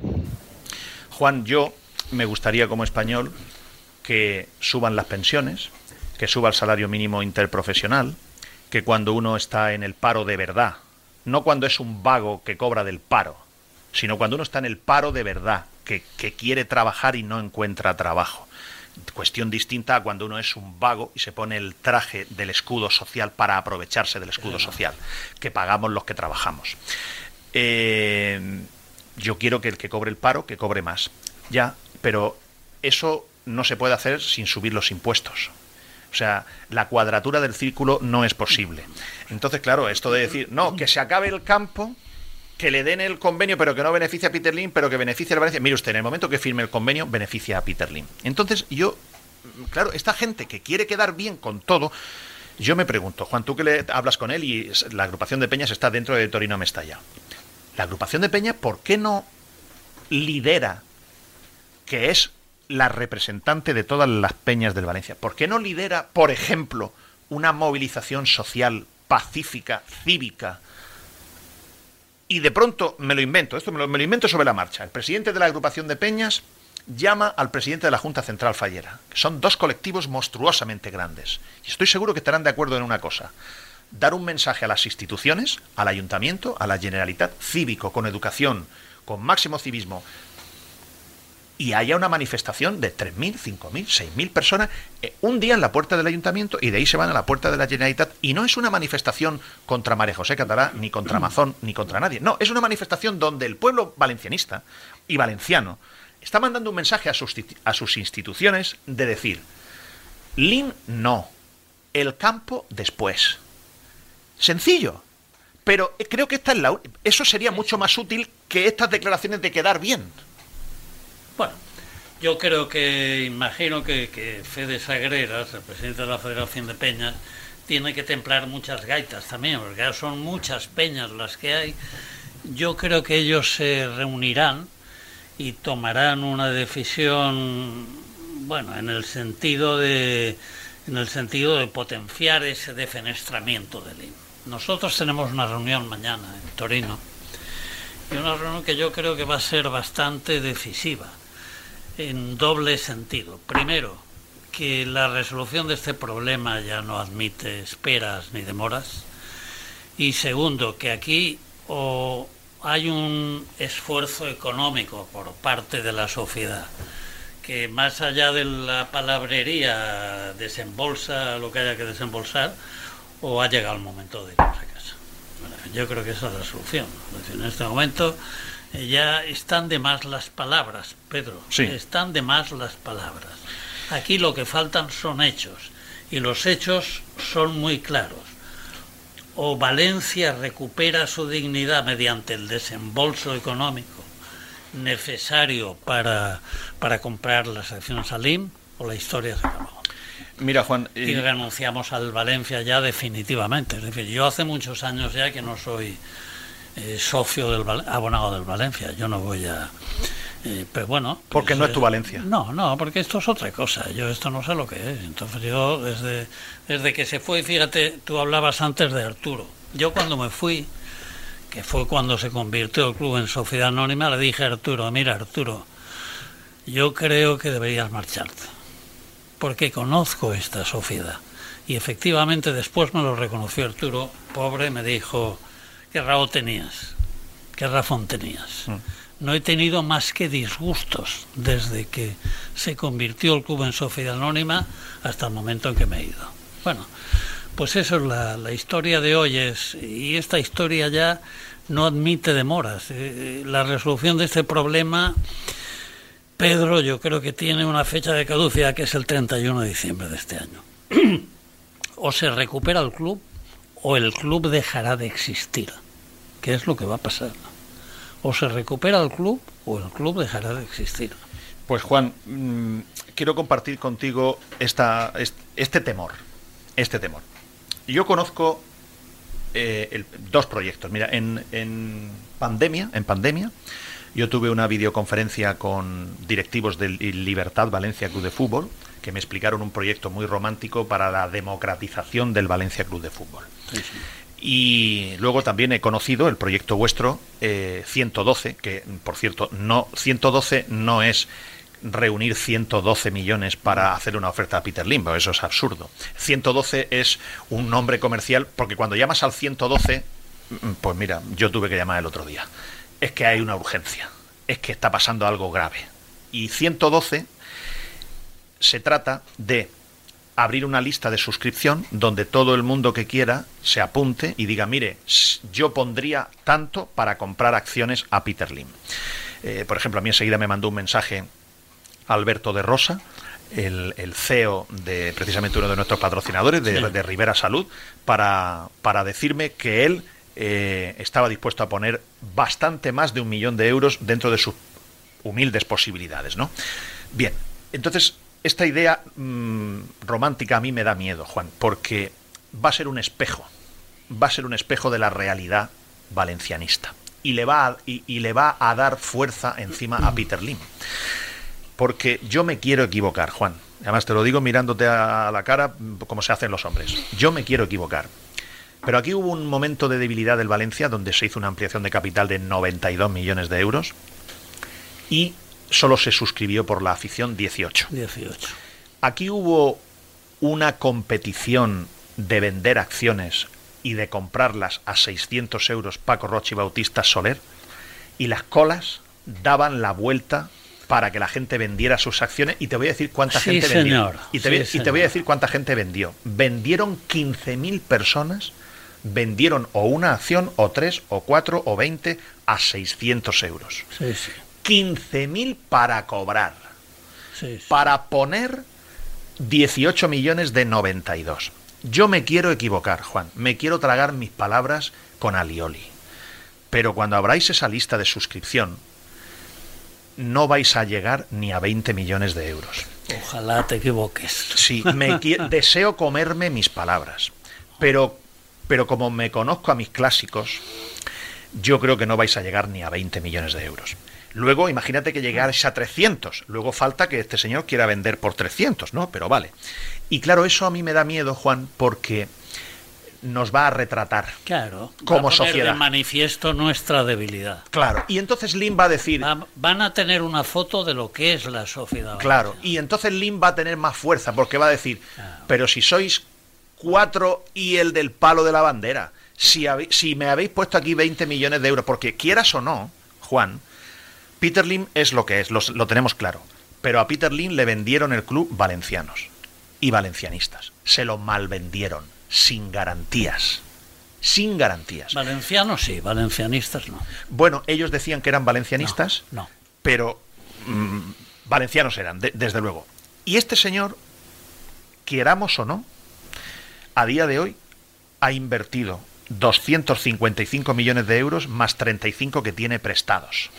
Juan, yo me gustaría como español que suban las pensiones, que suba el salario mínimo interprofesional, que cuando uno está en el paro de verdad, no cuando es un vago que cobra del paro, sino cuando uno está en el paro de verdad, que, quiere trabajar y no encuentra trabajo. Cuestión distinta a cuando uno es un vago y se pone el traje del escudo social para aprovecharse del escudo social, que pagamos los que trabajamos. Eh, yo quiero que el que cobre el paro, que cobre más. Ya, pero eso no se puede hacer sin subir los impuestos. O sea, la cuadratura del círculo no es posible. Entonces, claro, esto de decir, no, que se acabe el campo, que le den el convenio, pero que no beneficie a Peter Lim, pero que beneficie a Valencia. Mire usted, en el momento que firme el convenio, beneficia a Peter Lim. Entonces, yo, claro, esta gente que quiere quedar bien con todo, Yo me pregunto, Juan, tú que le hablas con él y la agrupación de Peñas está dentro de Torino Mestalla. La agrupación de Peñas, ¿por qué no lidera, que es la representante de todas las peñas del Valencia? ¿Por qué no lidera, por ejemplo, una movilización social, pacífica, cívica? Y de pronto me lo invento, esto me lo, invento sobre la marcha. El presidente de la agrupación de Peñas llama al presidente de la Junta Central Fallera, que son dos colectivos monstruosamente grandes. Y estoy seguro que estarán de acuerdo en una cosa. Dar un mensaje a las instituciones, al ayuntamiento, a la Generalitat, cívico, con educación, con máximo civismo, y haya una manifestación de 3.000, 5.000, 6.000 personas eh, un día en la puerta del ayuntamiento y de ahí se van a la puerta de la Generalitat y no es una manifestación contra María José Catalá, ni contra Amazon, ni contra nadie. No, es una manifestación donde el pueblo valencianista y valenciano está mandando un mensaje a sus, a sus instituciones de decir, LIN no, el campo después. Sencillo. Pero creo que esta es la, eso sería mucho más útil que estas declaraciones de quedar bien. Bueno, yo creo que, imagino que, que Fede Sagreras, el presidente de la Federación de Peñas, tiene que templar muchas gaitas también, porque son muchas peñas las que hay. Yo creo que ellos se reunirán y tomarán una decisión, bueno, en el sentido de, en el sentido de potenciar ese defenestramiento del INE. Nosotros tenemos una reunión mañana en Torino y una reunión que yo creo que va a ser bastante decisiva en doble sentido. Primero, que la resolución de este problema ya no admite esperas ni demoras. Y segundo, que aquí o hay un esfuerzo económico por parte de la sociedad que más allá de la palabrería desembolsa lo que haya que desembolsar o ha llegado el momento de irnos a casa. yo creo que esa es la solución. en este momento ya están de más las palabras, Pedro. Están de más las palabras. Aquí lo que faltan son hechos y los hechos son muy claros o Valencia recupera su dignidad mediante el desembolso económico necesario para, para comprar las acciones al IM, o la historia se acabó. Mira, Juan. Y renunciamos al Valencia ya definitivamente. Es decir, yo hace muchos años ya que no soy eh, socio del abonado del Valencia. Yo no voy a. Eh, pero bueno. Porque no es tu Valencia. No, no, porque esto es otra cosa. Yo esto no sé lo que es. Entonces yo, desde, desde que se fue, fíjate, tú hablabas antes de Arturo. Yo cuando me fui, que fue cuando se convirtió el club en sociedad anónima, le dije a Arturo, mira Arturo, yo creo que deberías marcharte. Porque conozco esta sociedad. Y efectivamente después me lo reconoció Arturo, pobre, me dijo, qué razón tenías, qué razón tenías. Mm no he tenido más que disgustos desde que se convirtió el club en sociedad anónima hasta el momento en que me he ido. Bueno, pues eso es la, historia de hoy es, y esta historia ya no admite demoras. Eh, la resolución de este problema, Pedro, yo creo que tiene una fecha de caducidad que es el 31 de diciembre de este año. o se recupera el club o el club dejará de existir, que es lo que va a pasar o se recupera el club o el club dejará de existir. Pues Juan, mm, quiero compartir contigo esta, este temor, este temor. Yo conozco eh, dos proyectos. Mira, en, en, pandemia, en pandemia, yo tuve una videoconferencia con directivos del Libertad Valencia Club de Fútbol que me explicaron un proyecto muy romántico para la democratización del Valencia Club de Fútbol. Y luego también he conocido el proyecto vuestro 112, eh, que por cierto, no 112 no es reunir 112 millones para hacer una oferta a Peter Limbo, eso es absurdo. 112 es un nombre comercial porque cuando llamas al 112, mm, pues mira, yo tuve que llamar el otro día. Es que hay una urgencia, es que está pasando algo grave. Y 112 se trata de abrir una lista de suscripción donde todo el mundo que quiera se apunte y diga, mire, yo pondría tanto para comprar acciones a Peter Lim. Eh, por ejemplo, a mí enseguida me mandó un mensaje Alberto de Rosa, el, CEO de precisamente uno de nuestros patrocinadores, de, Rivera Salud, para, para, decirme que él eh, estaba dispuesto a poner bastante más de un millón de euros dentro de sus humildes posibilidades. ¿no? Bien, entonces esta idea mm, romántica a mí me da miedo, Juan, porque va a ser un espejo, va a ser un espejo de la realidad valencianista y le va a, y, y le va a dar fuerza encima a Peter Lim. Porque yo me quiero equivocar, Juan. Además te lo digo mirándote a la cara como se hacen los hombres. Yo me quiero equivocar. Pero aquí hubo un momento de debilidad del Valencia donde se hizo una ampliación de capital de 92 millones de euros y solo se suscribió por la afición 18. 18. Aquí hubo una competición de vender acciones y de comprarlas a 600 euros Paco Roche y Bautista Soler y las colas daban la vuelta para que la gente vendiera sus acciones y te voy a decir cuánta Sí, gente vendió. señor. Y te, voy, Sí, y te voy a señor. decir cuánta gente vendió. Vendieron 15.000 personas, vendieron o una acción, o tres, o cuatro, o 20 a 600 euros. Sí, sí. 15.000 para cobrar. sí, sí. Para poner 18 millones de 92. Yo me quiero equivocar, Juan. Me quiero tragar mis palabras con alioli. Pero cuando abráis esa lista de suscripción, no vais a llegar ni a 20 millones de euros. Ojalá te equivoques. Sí, me deseo comerme mis palabras. Pero, pero como me conozco a mis clásicos, yo creo que no vais a llegar ni a 20 millones de euros. Luego, imagínate que llegáis a 300. Luego falta que este señor quiera vender por 300, ¿no? Pero vale. Y claro, eso a mí me da miedo, Juan, porque nos va a retratar. Claro. Como va a poner sociedad. de manifiesto nuestra debilidad. Claro. Y entonces Lim va a decir, Va- van a tener una foto de lo que es la sociedad. Claro, y entonces Lim va a tener más fuerza porque va a decir, pero si sois cuatro y el del palo de la bandera, si, si me habéis puesto aquí 20 millones de euros, porque quieras o no, Juan, Peter Lim es lo que es, lo tenemos claro, pero a Peter Lim le vendieron el club valencianos y valencianistas, se lo malvendieron, sin garantías, sin garantías. Valencianos sí, valencianistas no. Bueno, ellos decían que eran valencianistas, No. pero mm, valencianos eran, de- desde luego. Y este señor, queramos o no, a día de hoy ha invertido 255 millones de euros más 35 que tiene prestados.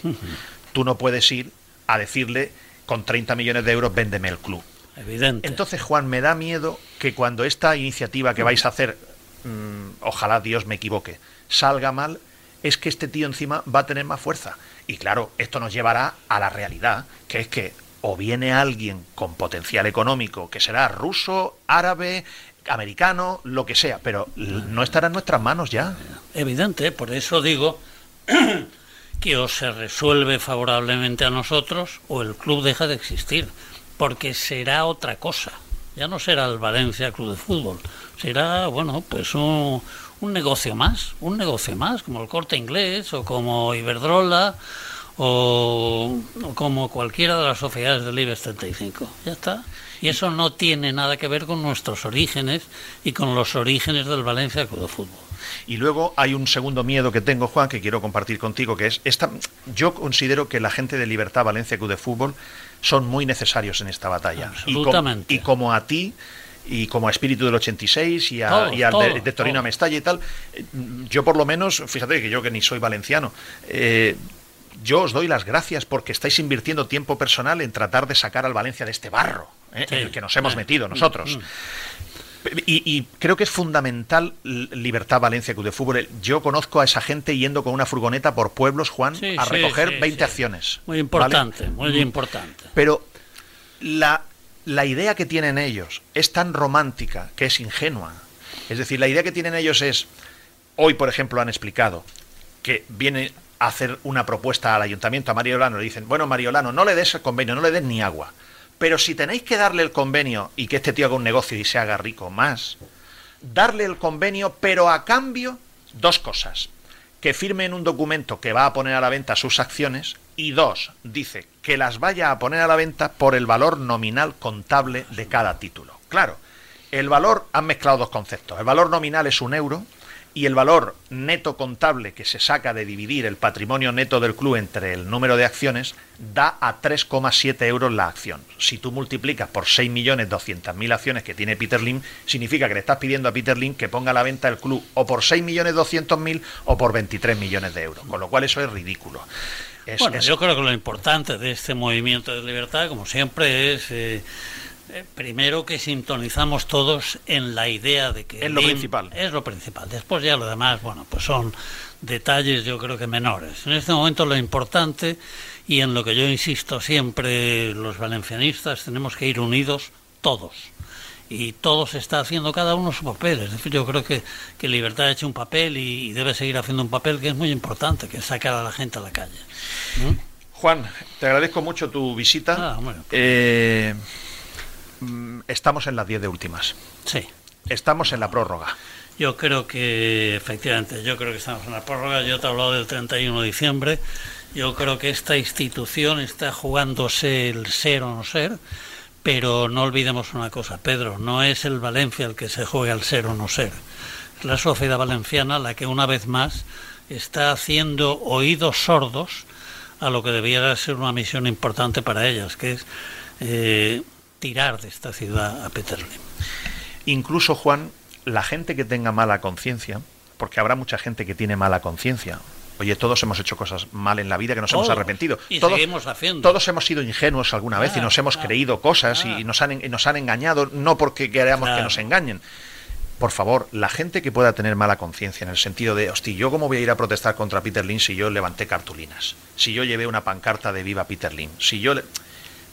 Tú no puedes ir a decirle con 30 millones de euros véndeme el club. Evidente. Entonces, Juan, me da miedo que cuando esta iniciativa que vais a hacer, mm, ojalá Dios me equivoque, salga mal, es que este tío encima va a tener más fuerza. Y claro, esto nos llevará a la realidad, que es que o viene alguien con potencial económico, que será ruso, árabe, americano, lo que sea, pero no estará en nuestras manos ya. Evidente, por eso digo que o se resuelve favorablemente a nosotros o el club deja de existir, porque será otra cosa. Ya no será el Valencia Club de Fútbol, será, bueno, pues un, un negocio más, un negocio más, como el Corte Inglés o como Iberdrola o, o como cualquiera de las sociedades del IBEX 35. Ya está. Y eso no tiene nada que ver con nuestros orígenes y con los orígenes del Valencia Club de Fútbol. Y luego hay un segundo miedo que tengo, Juan, que quiero compartir contigo, que es esta. Yo considero que la gente de Libertad Valencia Club de Fútbol son muy necesarios en esta batalla. Y Absolutamente. Y, como a ti y como a Espíritu del 86 y, a, y al de, Torino a. Mestalla y tal, yo por lo menos, fíjate que yo que ni soy valenciano, eh, yo os doy las gracias porque estáis invirtiendo tiempo personal en tratar de sacar al Valencia de este barro eh, Sí. en el que nos hemos Eh, metido nosotros. Y, y creo que es fundamental Libertad Valencia Club de Fútbol. Yo conozco a esa gente yendo con una furgoneta por pueblos, Juan, Sí, a sí, recoger sí, 20 sí. acciones. Muy ¿vale? importante, muy Mm. importante. Pero la, la idea que tienen ellos es tan romántica que es ingenua. Es decir, la idea que tienen ellos es, hoy por ejemplo han explicado que viene a hacer una propuesta al ayuntamiento, a Mariolano, le dicen, bueno Mariolano, no le des el convenio, no le des ni agua. Pero si tenéis que darle el convenio y que este tío haga un negocio y se haga rico más, darle el convenio, pero a cambio, dos cosas. Que firmen un documento que va a poner a la venta sus acciones y dos, dice que las vaya a poner a la venta por el valor nominal contable de cada título. Claro, el valor, han mezclado dos conceptos. El valor nominal es un euro y el valor neto contable que se saca de dividir el patrimonio neto del club entre el número de acciones da a 3,7 euros la acción. Si tú multiplicas por 6.200.000 acciones que tiene Peter Lim, significa que le estás pidiendo a Peter Lim que ponga a la venta el club o por 6.200.000 o por 23 millones de euros. Con lo cual eso es ridículo. Es- bueno, es- yo creo que lo importante de este movimiento de libertad, como siempre, es eh, Eh, primero que sintonizamos todos en la idea de que... Es lo principal. Es lo principal. Después ya lo demás, bueno, pues son detalles yo creo que menores. En este momento lo importante y en lo que yo insisto siempre los valencianistas tenemos que ir unidos todos y todos está haciendo cada uno su papel. Es decir, yo creo que, que Libertad ha hecho un papel y, debe seguir haciendo un papel que es muy importante, que es sacar a la gente a la calle. Juan, te agradezco mucho tu visita. Ah, eh, mm, estamos en las 10 de últimas. Sí. Estamos en la prórroga. Yo creo que, efectivamente, yo creo que estamos en la prórroga. Yo te he hablado del 31 de diciembre. Yo creo que esta institución está jugándose el ser o no ser, pero no olvidemos una cosa, Pedro, no es el Valencia el que se juega el ser o no ser. Es la sociedad valenciana la que una vez más está haciendo oídos sordos a lo que debiera ser una misión importante para ellas, que es eh, tirar de esta ciudad a Peterlim. Incluso, Juan, la gente que tenga mala conciencia, porque habrá mucha gente que tiene mala conciencia, Oye, todos hemos hecho cosas mal en la vida que nos hemos arrepentido. Y todos, seguimos haciendo. Todos hemos sido ingenuos alguna vez y nos hemos creído cosas y nos han, nos han engañado, no porque queramos que nos engañen. Por favor, la gente que pueda tener mala conciencia en el sentido de, hostia, ¿yo cómo voy a ir a protestar contra Peter Lynn si yo levanté cartulinas? Si yo llevé una pancarta de Viva Peter Lynn? Si yo... Le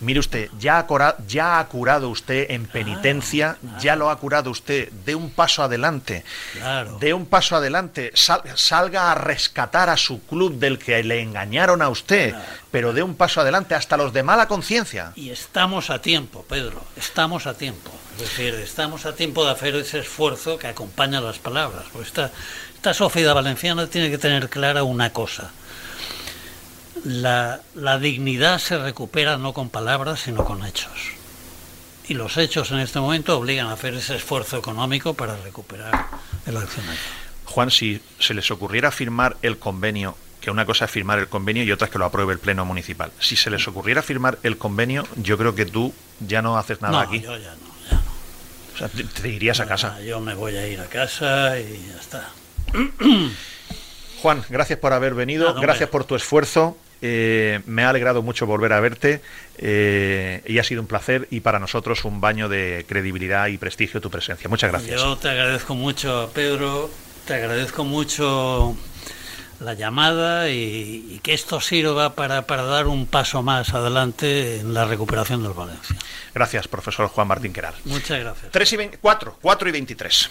Mire usted, ya ha, curado, ya ha curado usted en penitencia, ya lo ha curado usted, de un paso adelante, de un paso adelante, salga a rescatar a su club del que le engañaron a usted, pero de un paso adelante hasta los de mala conciencia. Y estamos a tiempo, Pedro, estamos a tiempo. Es decir, estamos a tiempo de hacer ese esfuerzo que acompaña las palabras. Pues esta, esta sociedad valenciana tiene que tener clara una cosa la, la dignidad se recupera no con palabras, sino con hechos. Y los hechos en este momento obligan a hacer ese esfuerzo económico para recuperar el accionario. Juan, si se les ocurriera firmar el convenio, que una cosa es firmar el convenio y otra es que lo apruebe el Pleno Municipal. Si se les ocurriera firmar el convenio, yo creo que tú ya no haces nada aquí. Yo ya no, ya no. O sea, te, irías a casa. Yo me voy a ir a casa y ya está. Juan, gracias por haber venido, gracias por tu esfuerzo. Eh, me ha alegrado mucho volver a verte eh, y ha sido un placer y para nosotros un baño de credibilidad y prestigio tu presencia. Muchas gracias. Yo te agradezco mucho, Pedro, te agradezco mucho la llamada y, que esto sirva para, para, dar un paso más adelante en la recuperación del Valencia. Gracias, profesor Juan Martín Queral. Muchas gracias. 3 y 4, 4 y 23.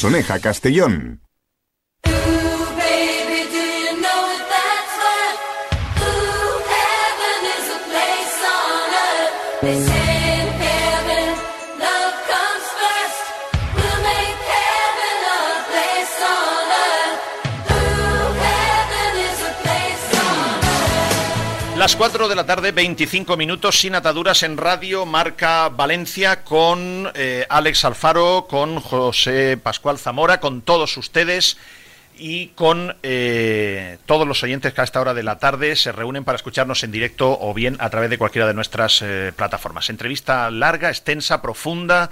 Soneja, Castellón. Las 4 de la tarde, 25 minutos sin ataduras en Radio Marca Valencia con eh, Alex Alfaro, con José Pascual Zamora, con todos ustedes y con eh, todos los oyentes que a esta hora de la tarde se reúnen para escucharnos en directo o bien a través de cualquiera de nuestras eh, plataformas. Entrevista larga, extensa, profunda,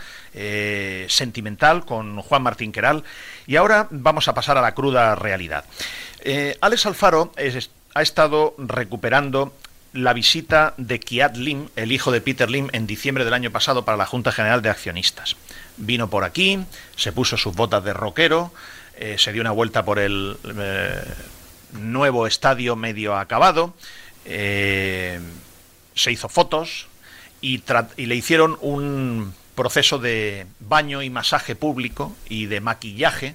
sentimental con Juan Martín Queral. Y ahora vamos a pasar a la cruda realidad. Alex Alfaro es ha estado recuperando la visita de Kiat Lim, el hijo de Peter Lim, en diciembre del año pasado para la Junta General de Accionistas. Vino por aquí, se puso sus botas de rockero, eh, se dio una vuelta por el eh, nuevo estadio medio acabado, eh, se hizo fotos y, y le hicieron un proceso de baño y masaje público y de maquillaje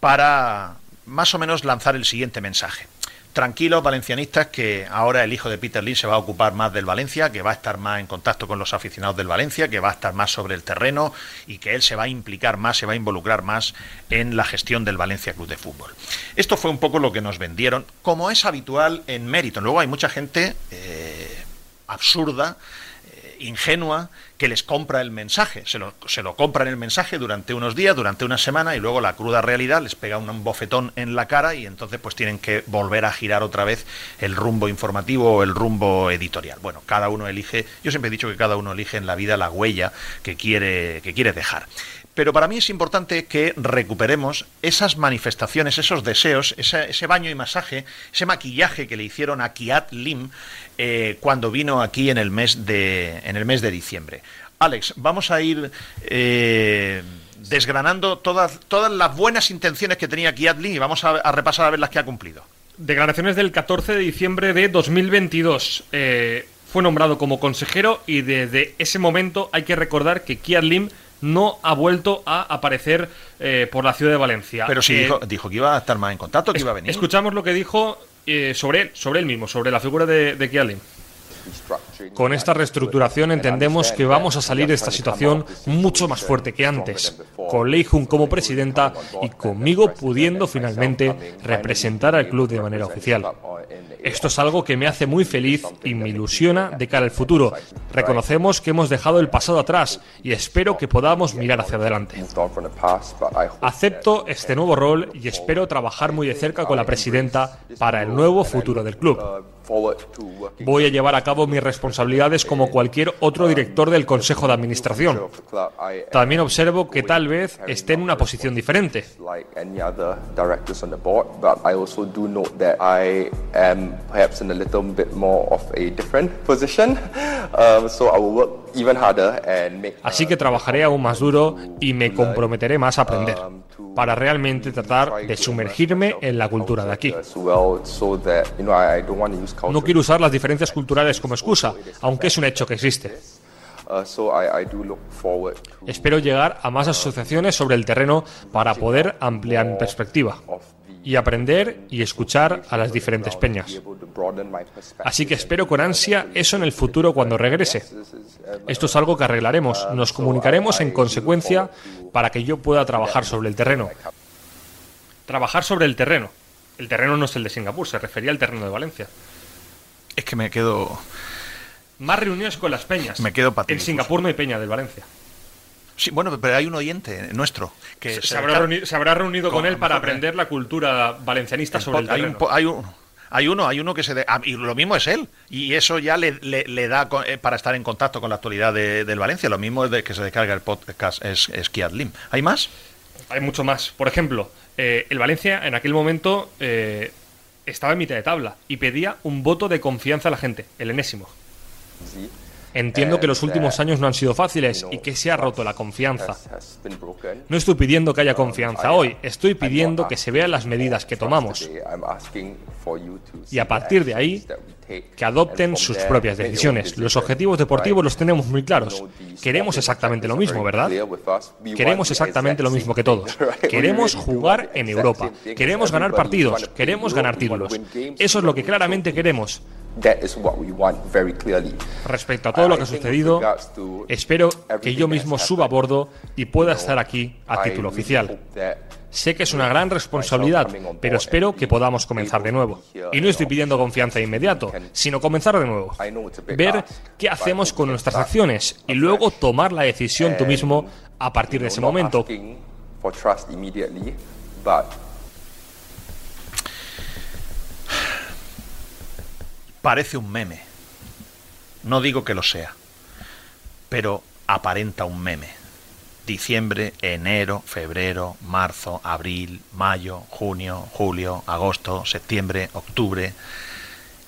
para más o menos lanzar el siguiente mensaje tranquilos valencianistas que ahora el hijo de Peter Lee se va a ocupar más del Valencia, que va a estar más en contacto con los aficionados del Valencia, que va a estar más sobre el terreno y que él se va a implicar más, se va a involucrar más en la gestión del Valencia Club de Fútbol. Esto fue un poco lo que nos vendieron, como es habitual en mérito. Luego hay mucha gente eh, absurda ingenua que les compra el mensaje. Se lo, se lo compran el mensaje durante unos días, durante una semana, y luego la cruda realidad les pega un bofetón en la cara y entonces pues tienen que volver a girar otra vez el rumbo informativo o el rumbo editorial. Bueno, cada uno elige, yo siempre he dicho que cada uno elige en la vida la huella que quiere, que quiere dejar. Pero para mí es importante que recuperemos esas manifestaciones, esos deseos, ese, baño y masaje, ese maquillaje que le hicieron a Kiat Lim eh, cuando vino aquí en el mes de, en el mes de diciembre. Alex, vamos a ir eh, desgranando todas, todas las buenas intenciones que tenía Kiat Lim y vamos a, repasar a ver las que ha cumplido. Declaraciones del 14 de diciembre de 2022. Eh, fue nombrado como consejero y desde ese momento hay que recordar que Kiat Lim no ha vuelto a aparecer eh, por la ciudad de Valencia. Pero sí, eh, dijo, que iba a estar más en contacto, que iba a venir. Escuchamos lo que dijo eh, sobre él, sobre él mismo, sobre la figura de, de Kialin. Con esta reestructuración entendemos que vamos a salir de esta situación mucho más fuerte que antes, con Lei Jun como presidenta y conmigo pudiendo finalmente representar al club de manera oficial. Esto es algo que me hace muy feliz y me ilusiona de cara al futuro. Reconocemos que hemos dejado el pasado atrás y espero que podamos mirar hacia adelante. Acepto este nuevo rol y espero trabajar muy de cerca con la presidenta para el nuevo futuro del club. Voy a llevar a cabo mis responsabilidades como cualquier otro director del Consejo de Administración. También observo que tal vez esté en una posición diferente. Así que trabajaré aún más duro y me comprometeré más a aprender para realmente tratar de sumergirme en la cultura de aquí. No quiero usar las diferencias culturales como excusa, aunque es un hecho que existe. Espero llegar a más asociaciones sobre el terreno para poder ampliar mi perspectiva y aprender y escuchar a las diferentes peñas. Así que espero con ansia eso en el futuro cuando regrese. Esto es algo que arreglaremos, nos comunicaremos en consecuencia para que yo pueda trabajar sobre el terreno. Trabajar sobre el terreno. El terreno no es el de Singapur, se refería al terreno de Valencia. Es que me quedo... Más reuniones con las peñas. Me quedo En Singapur no hay peña del Valencia. Sí, bueno, pero hay un oyente nuestro que se, habrá, reunido, con, él para aprender la cultura valencianista sobre el terreno. Hay, un, hay, uno, hay uno que se... Ah, y lo mismo es él. Y eso ya le, le, da eh, para estar en contacto con la actualidad del Valencia. Lo mismo es de que se descarga el podcast es, es Lim. ¿Hay más? Hay mucho más. Por ejemplo, eh, el Valencia en aquel momento eh, estaba en mitad de tabla y pedía un voto de confianza a la gente, el enésimo. Sí. Entiendo que los últimos años no han sido fáciles y que se ha roto la confianza. No estoy pidiendo que haya confianza hoy, estoy pidiendo que se vean las medidas que tomamos. Y a partir de ahí, que adopten sus propias decisiones. Los objetivos deportivos los tenemos muy claros. Queremos exactamente lo mismo, ¿verdad? Queremos exactamente lo mismo que todos. Queremos jugar en Europa. Queremos ganar partidos. Queremos ganar títulos. Eso es lo que claramente queremos. Respecto a todo lo que ha sucedido, espero que yo mismo suba a bordo y pueda estar aquí a título oficial. Sé que es una gran responsabilidad, pero espero que podamos comenzar de nuevo. Y no estoy pidiendo confianza de inmediato, sino comenzar de nuevo. Ver qué hacemos con nuestras acciones y luego tomar la decisión tú mismo a partir de ese momento. Parece un meme. No digo que lo sea, pero aparenta un meme. Diciembre, enero, febrero, marzo, abril, mayo, junio, julio, agosto, septiembre, octubre.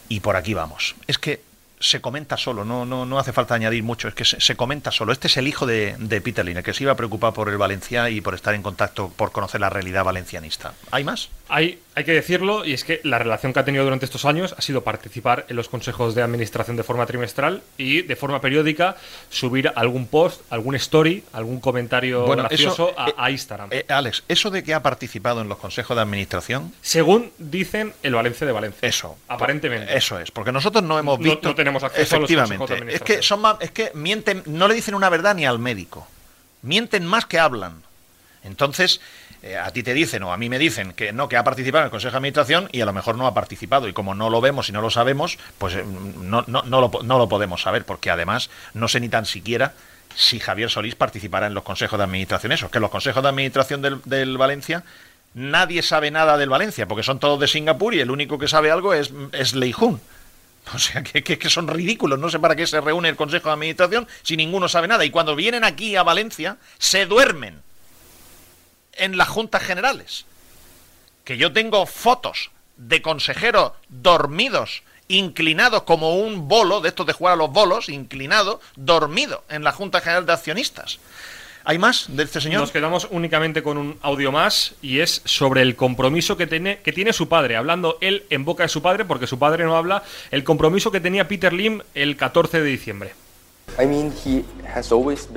Y por aquí vamos. Es que se comenta solo, no, no, no hace falta añadir mucho, es que se, comenta solo. Este es el hijo de, de Peter que se iba a preocupar por el Valencia y por estar en contacto, por conocer la realidad valencianista. ¿Hay más? Hay, hay que decirlo, y es que la relación que ha tenido durante estos años ha sido participar en los consejos de administración de forma trimestral y de forma periódica subir algún post, algún story, algún comentario gracioso a, eh, Instagram. Eh, Alex, ¿eso de que ha participado en los consejos de administración? Según dicen el Valencia de Valencia. Eso. Aparentemente. Eso es, porque nosotros no hemos visto. No, tenemos acceso. A los es que son es que mienten, no le dicen una verdad ni al médico. Mienten más que hablan. Entonces, eh, a ti te dicen o a mí me dicen que no, que ha participado en el Consejo de Administración y a lo mejor no ha participado. Y como no lo vemos y no lo sabemos, pues eh, no, no, no, lo, no lo podemos saber, porque además no sé ni tan siquiera si Javier Solís participará en los consejos de administración. Eso, que los consejos de administración del, del Valencia nadie sabe nada del Valencia, porque son todos de Singapur y el único que sabe algo es, es Leijun. O sea, que, que, son ridículos. No sé para qué se reúne el Consejo de Administración si ninguno sabe nada. Y cuando vienen aquí a Valencia, se duermen en las juntas generales. Que yo tengo fotos de consejeros dormidos, inclinados como un bolo, de estos de jugar a los bolos, inclinado, dormido en la Junta General de Accionistas. ¿Hay más de este señor? Nos quedamos únicamente con un audio más y es sobre el compromiso que tiene, que tiene su padre, hablando él en boca de su padre, porque su padre no habla, el compromiso que tenía Peter Lim el 14 de diciembre.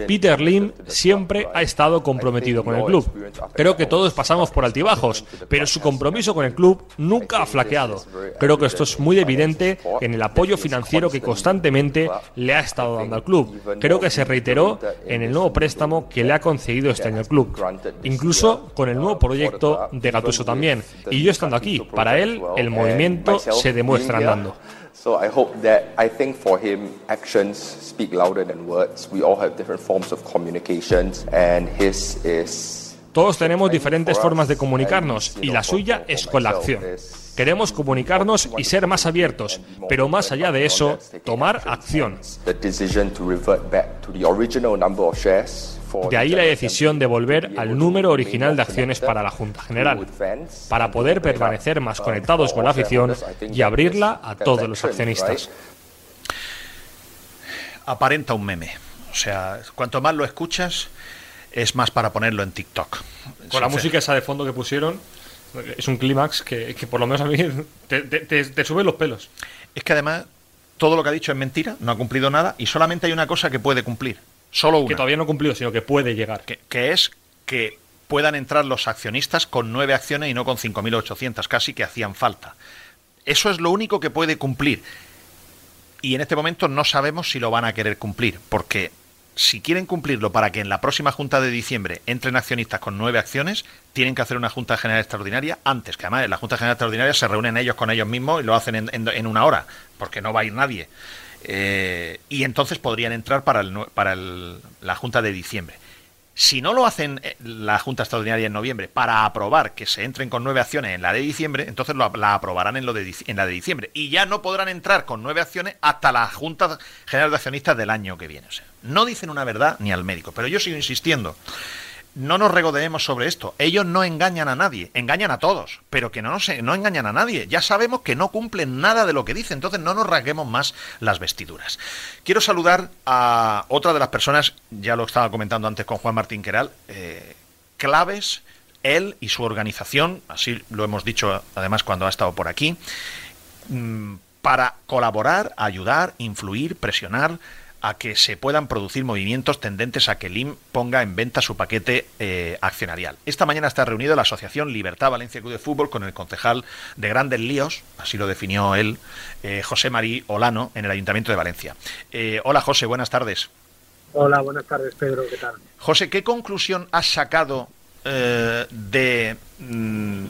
Peter Lim siempre ha estado comprometido con el club. Creo que todos pasamos por altibajos, pero su compromiso con el club nunca ha flaqueado. Creo que esto es muy evidente en el apoyo financiero que constantemente le ha estado dando al club. Creo que se reiteró en el nuevo préstamo que le ha concedido este año el club, incluso con el nuevo proyecto de Gatuso también. Y yo estando aquí, para él el movimiento se demuestra andando. So I hope that I think for him actions speak louder than words. We all have different forms of communications and his is Todos tenemos diferentes formas de comunicarnos y la suya es con la acción. Queremos comunicarnos y ser más abiertos, pero más allá de eso, tomar acción. De ahí la decisión de volver al número original de acciones para la Junta General, para poder permanecer más conectados con la afición y abrirla a todos los accionistas. Aparenta un meme. O sea, cuanto más lo escuchas, es más para ponerlo en TikTok. Con la música esa de fondo que pusieron, es un clímax que, por lo menos a mí te, te sube los pelos. Es que además todo lo que ha dicho es mentira, no ha cumplido nada y solamente hay una cosa que puede cumplir, Solo una. Que todavía no ha cumplido, sino que puede llegar. Que, es que puedan entrar los accionistas con nueve acciones y no con 5.800 casi que hacían falta. Eso es lo único que puede cumplir. Y en este momento no sabemos si lo van a querer cumplir, porque si quieren cumplirlo para que en la próxima Junta de diciembre entren accionistas con nueve acciones, tienen que hacer una Junta General Extraordinaria antes, que además en la Junta General Extraordinaria se reúnen ellos con ellos mismos y lo hacen en una hora, porque no va a ir nadie. Eh, y entonces podrían entrar para, para la Junta de diciembre. Si no lo hacen eh, la Junta Extraordinaria en noviembre para aprobar que se entren con nueve acciones en la de diciembre, entonces la aprobarán en, lo de, la de diciembre. Y ya no podrán entrar con nueve acciones hasta la Junta General de Accionistas del año que viene. no dicen una verdad ni al médico, pero yo sigo insistiendo no nos regodeemos sobre esto. Ellos no engañan a nadie, engañan a todos, pero que no, no engañan a nadie. Ya sabemos que no cumplen nada de lo que dicen, entonces no nos rasguemos más las vestiduras. Quiero saludar a otra de las personas, ya lo estaba comentando antes con Juan Martín Queral, eh, claves, él y su organización, así lo hemos dicho además cuando ha estado por aquí, mm, para colaborar, ayudar, influir, presionar a que se puedan producir movimientos tendentes a que LIM ponga en venta su paquete eh, accionarial. Esta mañana está reunido la Asociación Libertad Valencia Club de Fútbol con el concejal de Grandes Líos, así lo definió él, eh, José Marí Olano, en el Ayuntamiento de Valencia. Eh, hola José, buenas tardes. Hola, buenas tardes Pedro, ¿qué tal? José, ¿qué conclusión has sacado de... Mm,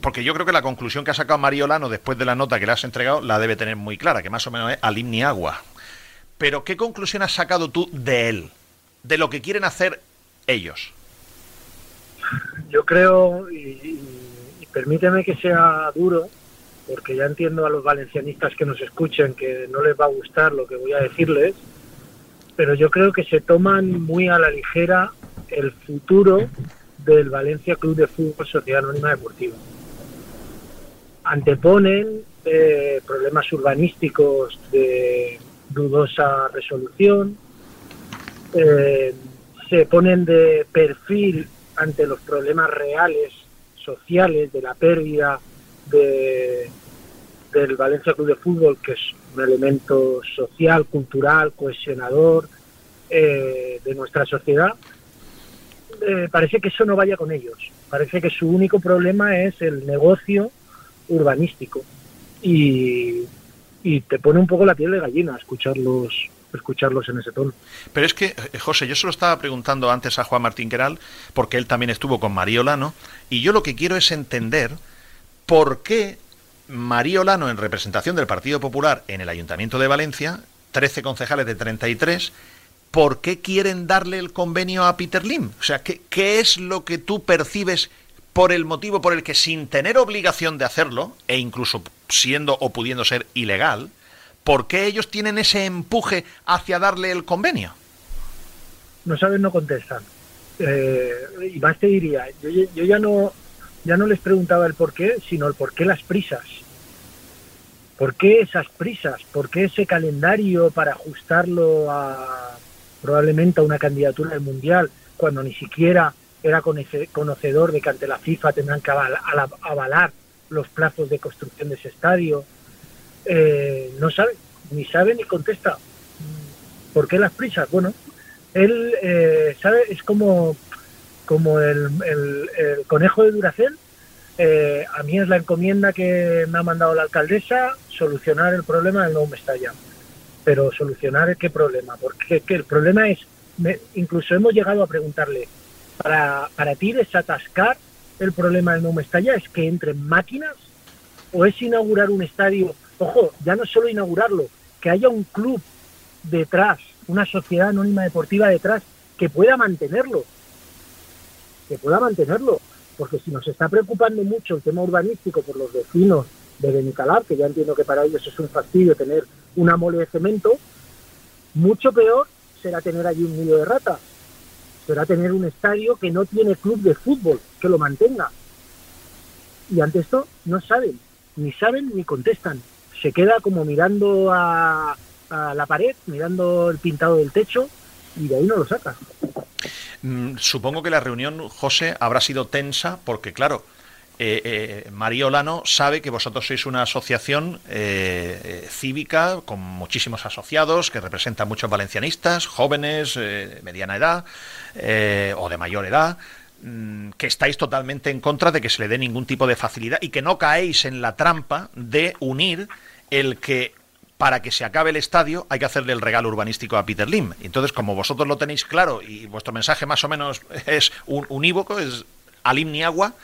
porque yo creo que la conclusión que ha sacado María Olano después de la nota que le has entregado la debe tener muy clara, que más o menos es Alim ni agua. Pero ¿qué conclusión has sacado tú de él? De lo que quieren hacer ellos. Yo creo, y, permíteme que sea duro, porque ya entiendo a los valencianistas que nos escuchen que no les va a gustar lo que voy a decirles, pero yo creo que se toman muy a la ligera el futuro del Valencia Club de Fútbol Sociedad Anónima Deportiva. Anteponen eh, problemas urbanísticos de dudosa resolución, eh, se ponen de perfil ante los problemas reales, sociales, de la pérdida de, del Valencia Club de Fútbol, que es un elemento social, cultural, cohesionador eh, de nuestra sociedad, eh, parece que eso no vaya con ellos. Parece que su único problema es el negocio urbanístico. Y, y te pone un poco la piel de gallina escucharlos escucharlos en ese tono. Pero es que, eh, José, yo se lo estaba preguntando antes a Juan Martín Queral, porque él también estuvo con María Olano, y yo lo que quiero es entender por qué María Olano, en representación del Partido Popular en el Ayuntamiento de Valencia, 13 concejales de 33, ¿por qué quieren darle el convenio a Peter Lim? O sea, ¿qué, ¿qué, es lo que tú percibes por el motivo por el que sin tener obligación de hacerlo, e incluso siendo o pudiendo ser ilegal, ¿por qué ellos tienen ese empuje hacia darle el convenio? No saben, no contestan. Eh, y más te diría, yo, ya no ya no les preguntaba el por qué, sino el por qué las prisas. ¿Por qué esas prisas? ¿Por qué ese calendario para ajustarlo a probablemente a una candidatura del Mundial cuando ni siquiera era conocedor de que ante la FIFA tendrán que avalar los plazos de construcción de ese estadio? eh, no sabe, ni sabe ni contesta. ¿Por qué las prisas? Bueno, él eh, sabe, es como, como el, conejo de Duracel. Eh, a mí es la encomienda que me ha mandado la alcaldesa, solucionar el problema del nuevo Mestalla. Pero solucionar qué problema, porque que el problema es, incluso hemos llegado a preguntarle, para, para ti desatascar el problema del nuevo Mestalla es que entren máquinas o es inaugurar un estadio. Ojo, ya no solo inaugurarlo, que haya un club detrás, una sociedad anónima deportiva detrás que pueda mantenerlo, que pueda mantenerlo, porque si nos está preocupando mucho el tema urbanístico por los vecinos de Benicalab, que ya entiendo que para ellos es un fastidio tener una mole de cemento, mucho peor será tener allí un nido de ratas, será tener un estadio que no tiene club de fútbol, que lo mantenga. Y ante esto no saben, ni saben ni contestan se queda como mirando a, la pared, mirando el pintado del techo y de ahí no lo saca. Mm, supongo que la reunión, José, habrá sido tensa porque, claro, eh, eh, María Olano sabe que vosotros sois una asociación eh, eh, cívica con muchísimos asociados que representan muchos valencianistas, jóvenes, de mediana edad o de mayor edad mm, que estáis totalmente en contra de que se le dé ningún tipo de facilidad y que no caéis en la trampa de unir el que para que se acabe el estadio hay que hacerle el regalo urbanístico a Peter Lim. Entonces, como vosotros lo tenéis claro y vuestro mensaje más o menos es un, unívoco, es Alim ni agua,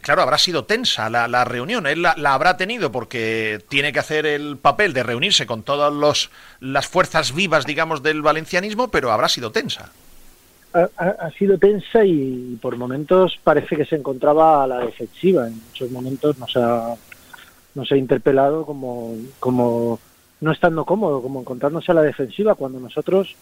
claro, habrá sido tensa la, reunión. Él la, habrá tenido porque tiene que hacer el papel de reunirse con todas las fuerzas vivas, digamos, del valencianismo, pero habrá sido tensa. Ha, ha, sido tensa y por momentos parece que se encontraba a la defensiva. En muchos momentos nos ha nos ha interpelado como, como no estando cómodo, como encontrarnos a la defensiva, cuando nosotros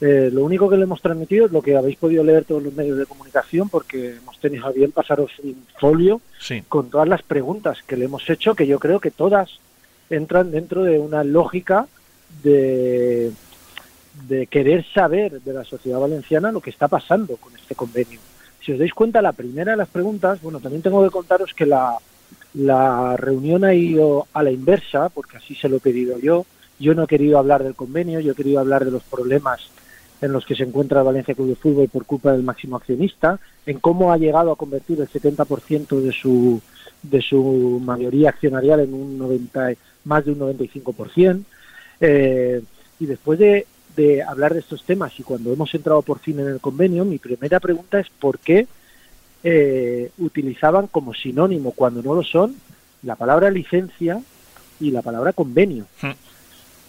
eh, lo único que le hemos transmitido es lo que habéis podido leer todos los medios de comunicación, porque hemos tenido a bien pasaros un folio con todas las preguntas que le hemos hecho, que yo creo que todas entran dentro de una lógica de, de querer saber de la sociedad valenciana lo que está pasando con este convenio. Si os dais cuenta, la primera de las preguntas, bueno, también tengo que contaros que la, la reunión ha ido a la inversa, porque así se lo he pedido yo. Yo no he querido hablar del convenio, yo he querido hablar de los problemas en los que se encuentra Valencia Club de Fútbol por culpa del máximo accionista, en cómo ha llegado a convertir el 70% de su, de su mayoría accionarial en un 90, más de un 95%. Eh, y después de, de hablar de estos temas y cuando hemos entrado por fin en el convenio, mi primera pregunta es por qué eh, utilizaban como sinónimo, cuando no lo son, la palabra licencia y la palabra convenio. Hmm.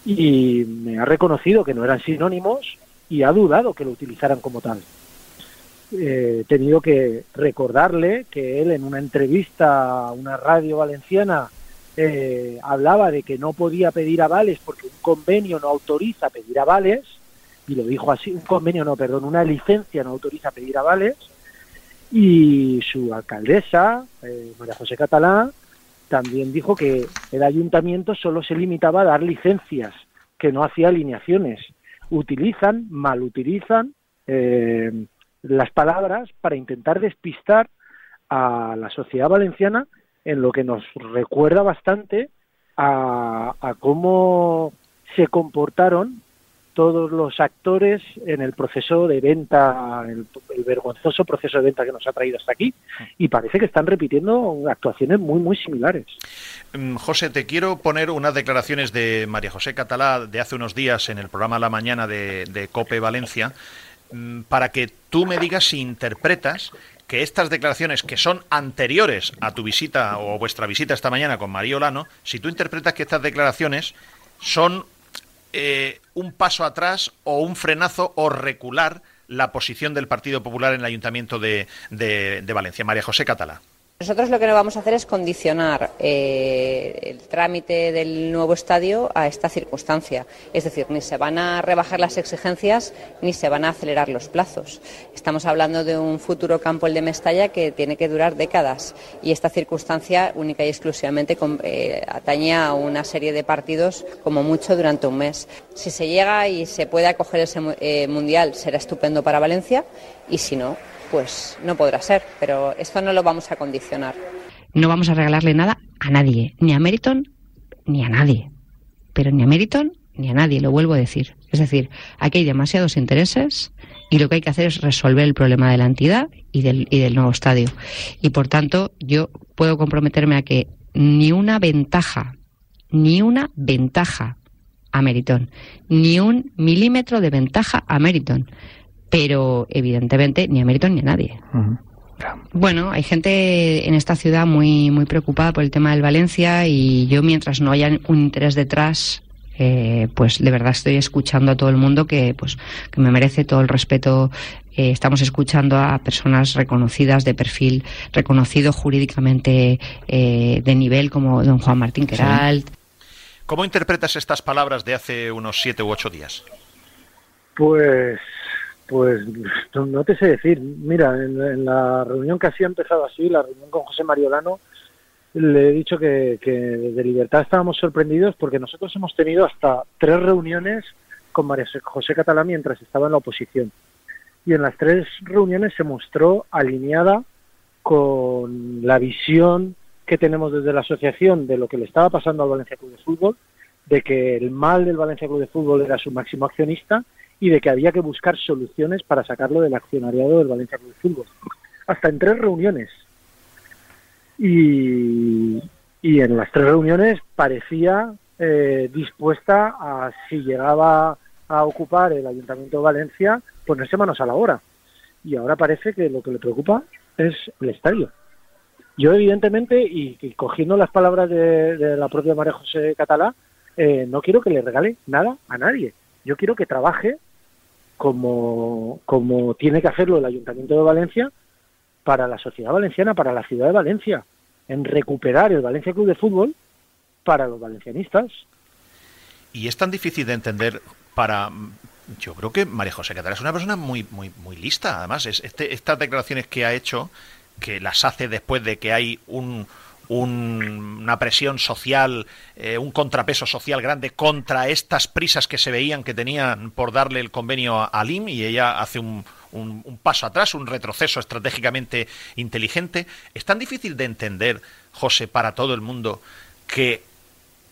Y me ha reconocido que no eran sinónimos y ha dudado que lo utilizaran como tal. Eh, he tenido que recordarle que él en una entrevista a una radio valenciana eh, hablaba de que no podía pedir avales porque un convenio no autoriza pedir avales, y lo dijo así, un convenio no, perdón, una licencia no autoriza pedir avales, y su alcaldesa, eh, María José Catalá, también dijo que el ayuntamiento solo se limitaba a dar licencias que no hacía alineaciones. Utilizan, mal utilizan eh, las palabras para intentar despistar a la sociedad valenciana en lo que nos recuerda bastante a, a cómo se comportaron todos los actores en el proceso de venta, el, vergonzoso proceso de venta que nos ha traído hasta aquí. Y parece que están repitiendo actuaciones muy, muy similares. Mm, José, te quiero poner unas declaraciones de María José Catalá de hace unos días en el programa La Mañana de, de COPE Valencia, mm, para que tú me digas si interpretas que estas declaraciones que son anteriores a tu visita o vuestra visita esta mañana con María Olano, si tú interpretas que estas declaraciones son eh, un paso atrás o un frenazo o recular la posición del Partido Popular en el Ayuntamiento de, de Valencia. María José Catalá. Nosotros lo que no vamos a hacer es condicionar eh, el trámite del nuevo estadio a esta circunstancia. Es decir, ni se van a rebajar las exigencias ni se van a acelerar los plazos. Estamos hablando de un futuro campo, el de Mestalla, que tiene que durar décadas y esta circunstancia única y exclusivamente eh, atañe a una serie de partidos como mucho durante un mes. Si se llega y se puede acoger ese eh, mundial será estupendo para Valencia y si no, pues no podrá ser, pero esto no lo vamos a condicionar. No vamos a regalarle nada a nadie, ni a Meriton ni a nadie. Pero ni a Meriton ni a nadie, lo vuelvo a decir. Es decir, aquí hay demasiados intereses y lo que hay que hacer es resolver el problema de la entidad y del, y del nuevo estadio. Y por tanto, yo puedo comprometerme a que ni una ventaja, ni una ventaja a Meriton, ni un milímetro de ventaja a Meriton pero evidentemente ni a mérito ni a nadie. Bueno, hay gente en esta ciudad muy, muy preocupada por el tema del Valencia y yo mientras no haya un interés detrás, eh, pues de verdad estoy escuchando a todo el mundo que, pues, que me merece todo el respeto. Eh, estamos escuchando a personas reconocidas de perfil reconocido jurídicamente eh, de nivel como don Juan Martín Queralt. ¿Cómo interpretas estas palabras de hace unos siete u ocho días? Pues pues no, te sé decir. Mira, en, la reunión que ha empezado así, la reunión con José Mariolano, le he dicho que, de libertad estábamos sorprendidos porque nosotros hemos tenido hasta tres reuniones con María José Catalán mientras estaba en la oposición. Y en las tres reuniones se mostró alineada con la visión que tenemos desde la asociación de lo que le estaba pasando al Valencia Club de Fútbol, de que el mal del Valencia Club de Fútbol era su máximo accionista y de que había que buscar soluciones para sacarlo del accionariado del Valencia Club de Fútbol. Hasta en tres reuniones. Y, y en las tres reuniones parecía eh, dispuesta a, si llegaba a ocupar el Ayuntamiento de Valencia, ponerse manos a la obra. Y ahora parece que lo que le preocupa es el estadio. Yo, evidentemente, y, cogiendo las palabras de, la propia María José Catalá, eh, no quiero que le regale nada a nadie. Yo quiero que trabaje como, como tiene que hacerlo el Ayuntamiento de Valencia para la sociedad valenciana, para la ciudad de Valencia, en recuperar el Valencia Club de Fútbol para los valencianistas. Y es tan difícil de entender para yo creo que María José Catalá es una persona muy muy muy lista además es este, estas declaraciones que ha hecho que las hace después de que hay un, una presión social, eh, un contrapeso social grande contra estas prisas que se veían que tenían por darle el convenio a, LIM y ella hace un, un, paso atrás, un retroceso estratégicamente inteligente. Es tan difícil de entender, José, para todo el mundo, que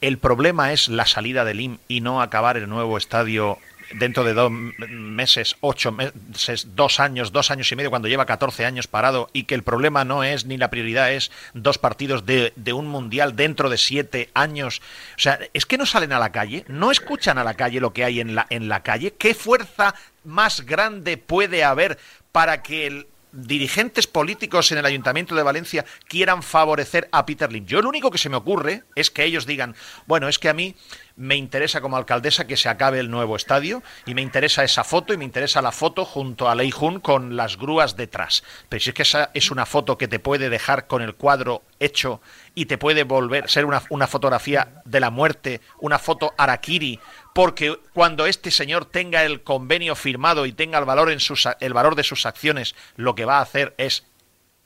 el problema es la salida del LIM y no acabar el nuevo estadio dentro de dos meses, ocho meses, dos años, dos años y medio, cuando lleva 14 años parado y que el problema no es ni la prioridad es dos partidos de, de, un mundial dentro de siete años. O sea, es que no salen a la calle, no escuchan a la calle lo que hay en la, en la calle. ¿Qué fuerza más grande puede haber para que el dirigentes políticos en el Ayuntamiento de Valencia quieran favorecer a Peter Lim. Yo lo único que se me ocurre es que ellos digan, bueno, es que a mí me interesa como alcaldesa que se acabe el nuevo estadio y me interesa esa foto y me interesa la foto junto a Lei Jun con las grúas detrás. Pero si es que esa es una foto que te puede dejar con el cuadro hecho y te puede volver ser una, una fotografía de la muerte, una foto arakiri, porque cuando este señor tenga el convenio firmado y tenga el valor, en sus, el valor de sus acciones, lo que va a hacer es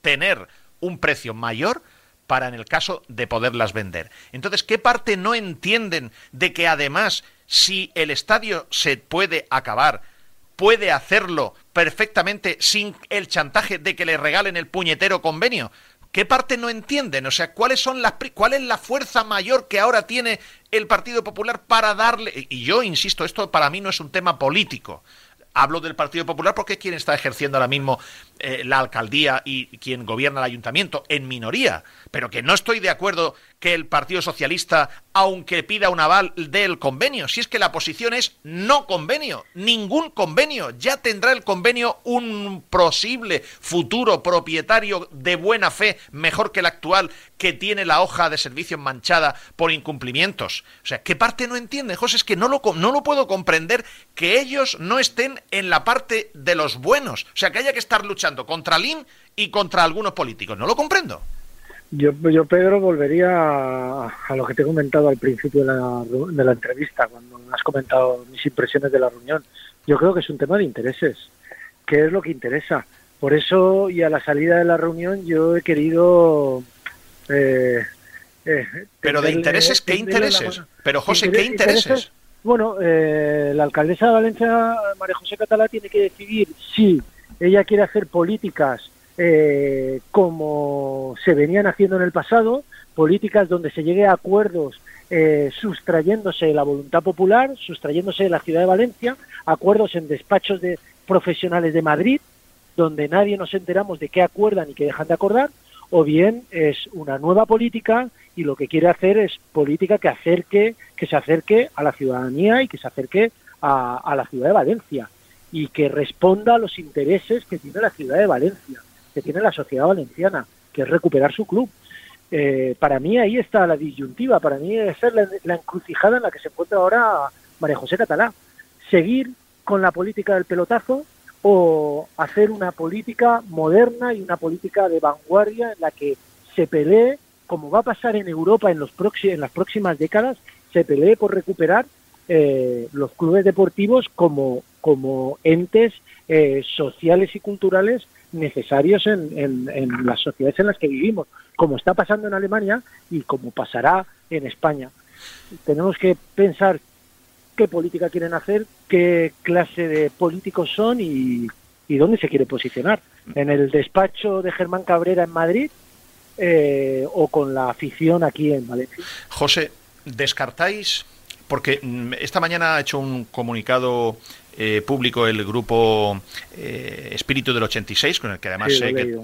tener un precio mayor para en el caso de poderlas vender. Entonces, ¿qué parte no entienden de que además si el estadio se puede acabar, puede hacerlo perfectamente sin el chantaje de que le regalen el puñetero convenio. ¿Qué parte no entienden? O sea, ¿cuáles son las cuál es la fuerza mayor que ahora tiene el Partido Popular para darle y yo insisto, esto para mí no es un tema político. Hablo del Partido Popular porque es quien está ejerciendo ahora mismo eh, la alcaldía y quien gobierna el ayuntamiento, en minoría. Pero que no estoy de acuerdo que el Partido Socialista, aunque pida un aval del convenio, si es que la posición es no convenio, ningún convenio. Ya tendrá el convenio un posible futuro propietario de buena fe, mejor que el actual, que tiene la hoja de servicio manchada por incumplimientos. O sea, ¿qué parte no entiende, José? Es que no lo, no lo puedo comprender que ellos no estén en la parte de los buenos. O sea, que haya que estar luchando contra LIM y contra algunos políticos. No lo comprendo. Yo, yo Pedro, volvería a, lo que te he comentado al principio de la, de la entrevista, cuando has comentado mis impresiones de la reunión. Yo creo que es un tema de intereses. ¿Qué es lo que interesa? Por eso, y a la salida de la reunión, yo he querido... Eh, eh, Pero de intereses, ¿qué intereses? Pero José, ¿qué intereses? Bueno, eh, la alcaldesa de Valencia, María José Catalá, tiene que decidir si ella quiere hacer políticas eh, como se venían haciendo en el pasado, políticas donde se llegue a acuerdos eh, sustrayéndose de la voluntad popular, sustrayéndose de la ciudad de Valencia, acuerdos en despachos de profesionales de Madrid, donde nadie nos enteramos de qué acuerdan y qué dejan de acordar, o bien es una nueva política y lo que quiere hacer es política que acerque, que se acerque a la ciudadanía y que se acerque a la ciudad de Valencia y que responda a los intereses que tiene la ciudad de Valencia que tiene la sociedad valenciana, que es recuperar su club. Eh, para mí ahí está la disyuntiva, para mí es la, la encrucijada en la que se encuentra ahora María José Catalá. Seguir con la política del pelotazo o hacer una política moderna y una política de vanguardia en la que se pelee, como va a pasar en Europa en, los en las próximas décadas, se pelee por recuperar eh, los clubes deportivos como, como entes eh, sociales y culturales necesarios en, en, las sociedades en las que vivimos, como está pasando en Alemania y como pasará en España. Tenemos que pensar qué política quieren hacer, qué clase de políticos son y, y dónde se quiere posicionar. En el despacho de Germán Cabrera en Madrid eh, o con la afición aquí en Valencia. José, ¿descartáis? Porque mm, esta mañana ha hecho un comunicado eh, público el grupo eh, Espíritu del 86, con el que además sé, que,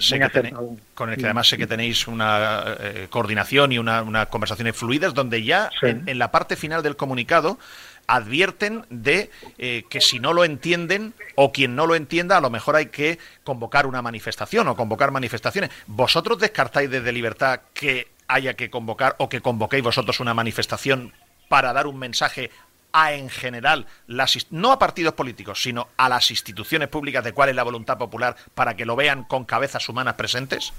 con el que además sé que tenéis una eh, coordinación y una, una, conversaciones fluidas, donde ya en, la parte final del comunicado advierten de que si no lo entienden o quien no lo entienda, a lo mejor hay que convocar una manifestación o convocar manifestaciones. ¿Vosotros descartáis desde Libertad que haya que convocar o que convoquéis vosotros una manifestación para dar un mensaje a en general, las, no a partidos políticos, sino a las instituciones públicas de cuál es la voluntad popular para que lo vean con cabezas humanas presentes?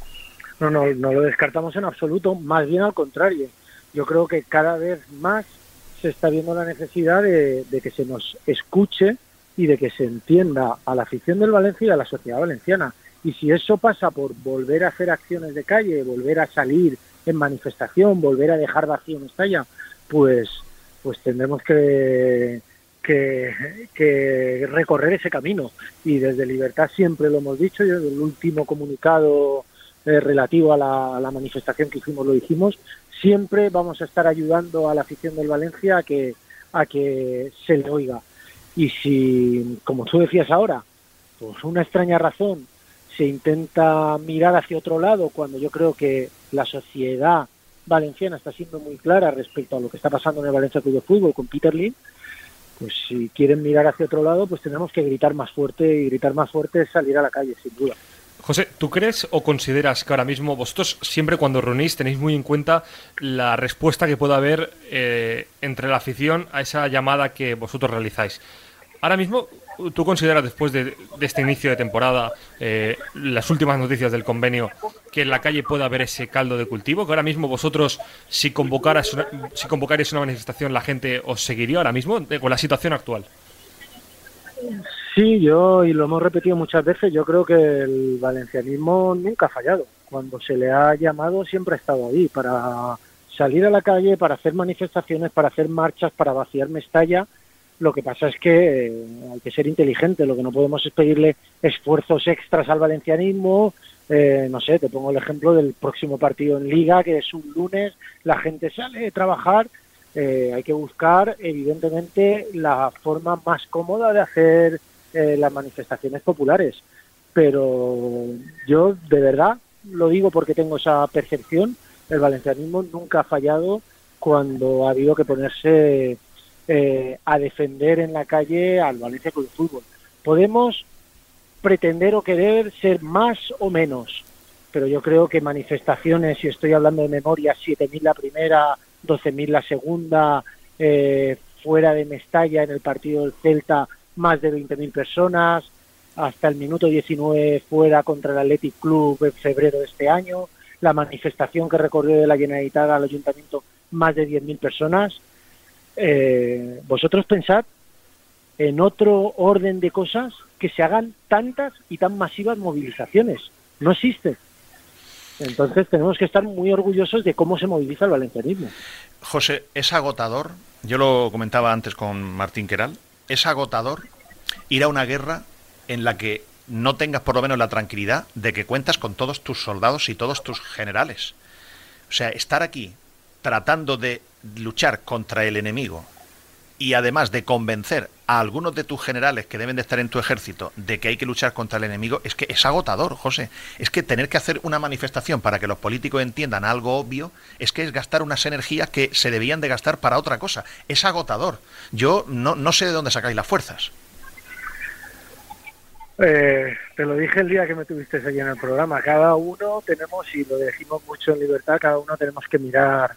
No, no, no lo descartamos en absoluto, más bien al contrario. Yo creo que cada vez más se está viendo la necesidad de, que se nos escuche y de que se entienda a la afición del Valencia y a la sociedad valenciana. Y si eso pasa por volver a hacer acciones de calle, volver a salir en manifestación, volver a dejar vacío un estalla, pues pues tendremos que, que, recorrer ese camino. Y desde Libertad siempre lo hemos dicho, y el último comunicado eh, relativo a la, manifestación que hicimos lo dijimos, siempre vamos a estar ayudando a la afición del Valencia a que, a que se le oiga. Y si, como tú decías ahora, por una extraña razón se intenta mirar hacia otro lado cuando yo creo que la sociedad valenciana está siendo muy clara respecto a lo que está pasando en el Valencia Club de Fútbol con Peter Lim, pues si quieren mirar hacia otro lado, pues tenemos que gritar más fuerte y gritar más fuerte es salir a la calle, sin duda. José, ¿tú crees o consideras que ahora mismo vosotros siempre cuando reunís tenéis muy en cuenta la respuesta que pueda haber eh, entre la afición a esa llamada que vosotros realizáis? Ahora mismo, ¿tú consideras después de, este inicio de temporada, eh, las últimas noticias del convenio, que en la calle pueda haber ese caldo de cultivo? Que ahora mismo vosotros, si convocarais una, si convocarais una manifestación, la gente os seguiría ahora mismo con la situación actual. Sí, yo, y lo hemos repetido muchas veces, yo creo que el valencianismo nunca ha fallado. Cuando se le ha llamado siempre ha estado ahí para salir a la calle para hacer manifestaciones, para hacer marchas, para vaciar Mestalla. Lo que pasa es que eh, hay que ser inteligente, lo que no podemos es pedirle esfuerzos extras al valencianismo. Eh, no sé, te pongo el ejemplo del próximo partido en Liga, que es un lunes, la gente sale a trabajar. Eh, hay que buscar, evidentemente, la forma más cómoda de hacer las manifestaciones populares. Pero yo, de verdad, lo digo porque tengo esa percepción, el valencianismo nunca ha fallado cuando ha habido que ponerse eh, a defender en la calle al Valencia Club de Fútbol. Podemos pretender o querer ser más o menos, pero yo creo que manifestaciones, si estoy hablando de memoria, 7.000 la primera, 12.000 la segunda, eh, fuera de Mestalla en el partido del Celta, más de 20.000 personas, hasta el minuto 19 fuera contra el Athletic Club en febrero de este año, la manifestación que recorrió de la Generalitat al Ayuntamiento más de 10.000 personas. Eh, vosotros pensad en otro orden de cosas que se hagan tantas y tan masivas movilizaciones. No existe. Entonces tenemos que estar muy orgullosos de cómo se moviliza el valencianismo. José, es agotador, yo lo comentaba antes con Martín Queral, es agotador ir a una guerra en la que no tengas por lo menos la tranquilidad de que cuentas con todos tus soldados y todos tus generales. O sea, estar aquí tratando de luchar contra el enemigo y además de convencer a algunos de tus generales que deben de estar en tu ejército de que hay que luchar contra el enemigo, es que es agotador, José. Es que tener que hacer una manifestación para que los políticos entiendan algo obvio, es que es gastar unas energías que se debían de gastar para otra cosa. Es agotador. Yo no, no sé de dónde sacáis las fuerzas. Eh, te lo dije el día que me tuviste allí en el programa. Cada uno tenemos, y lo decimos mucho en libertad, cada uno tenemos que mirar,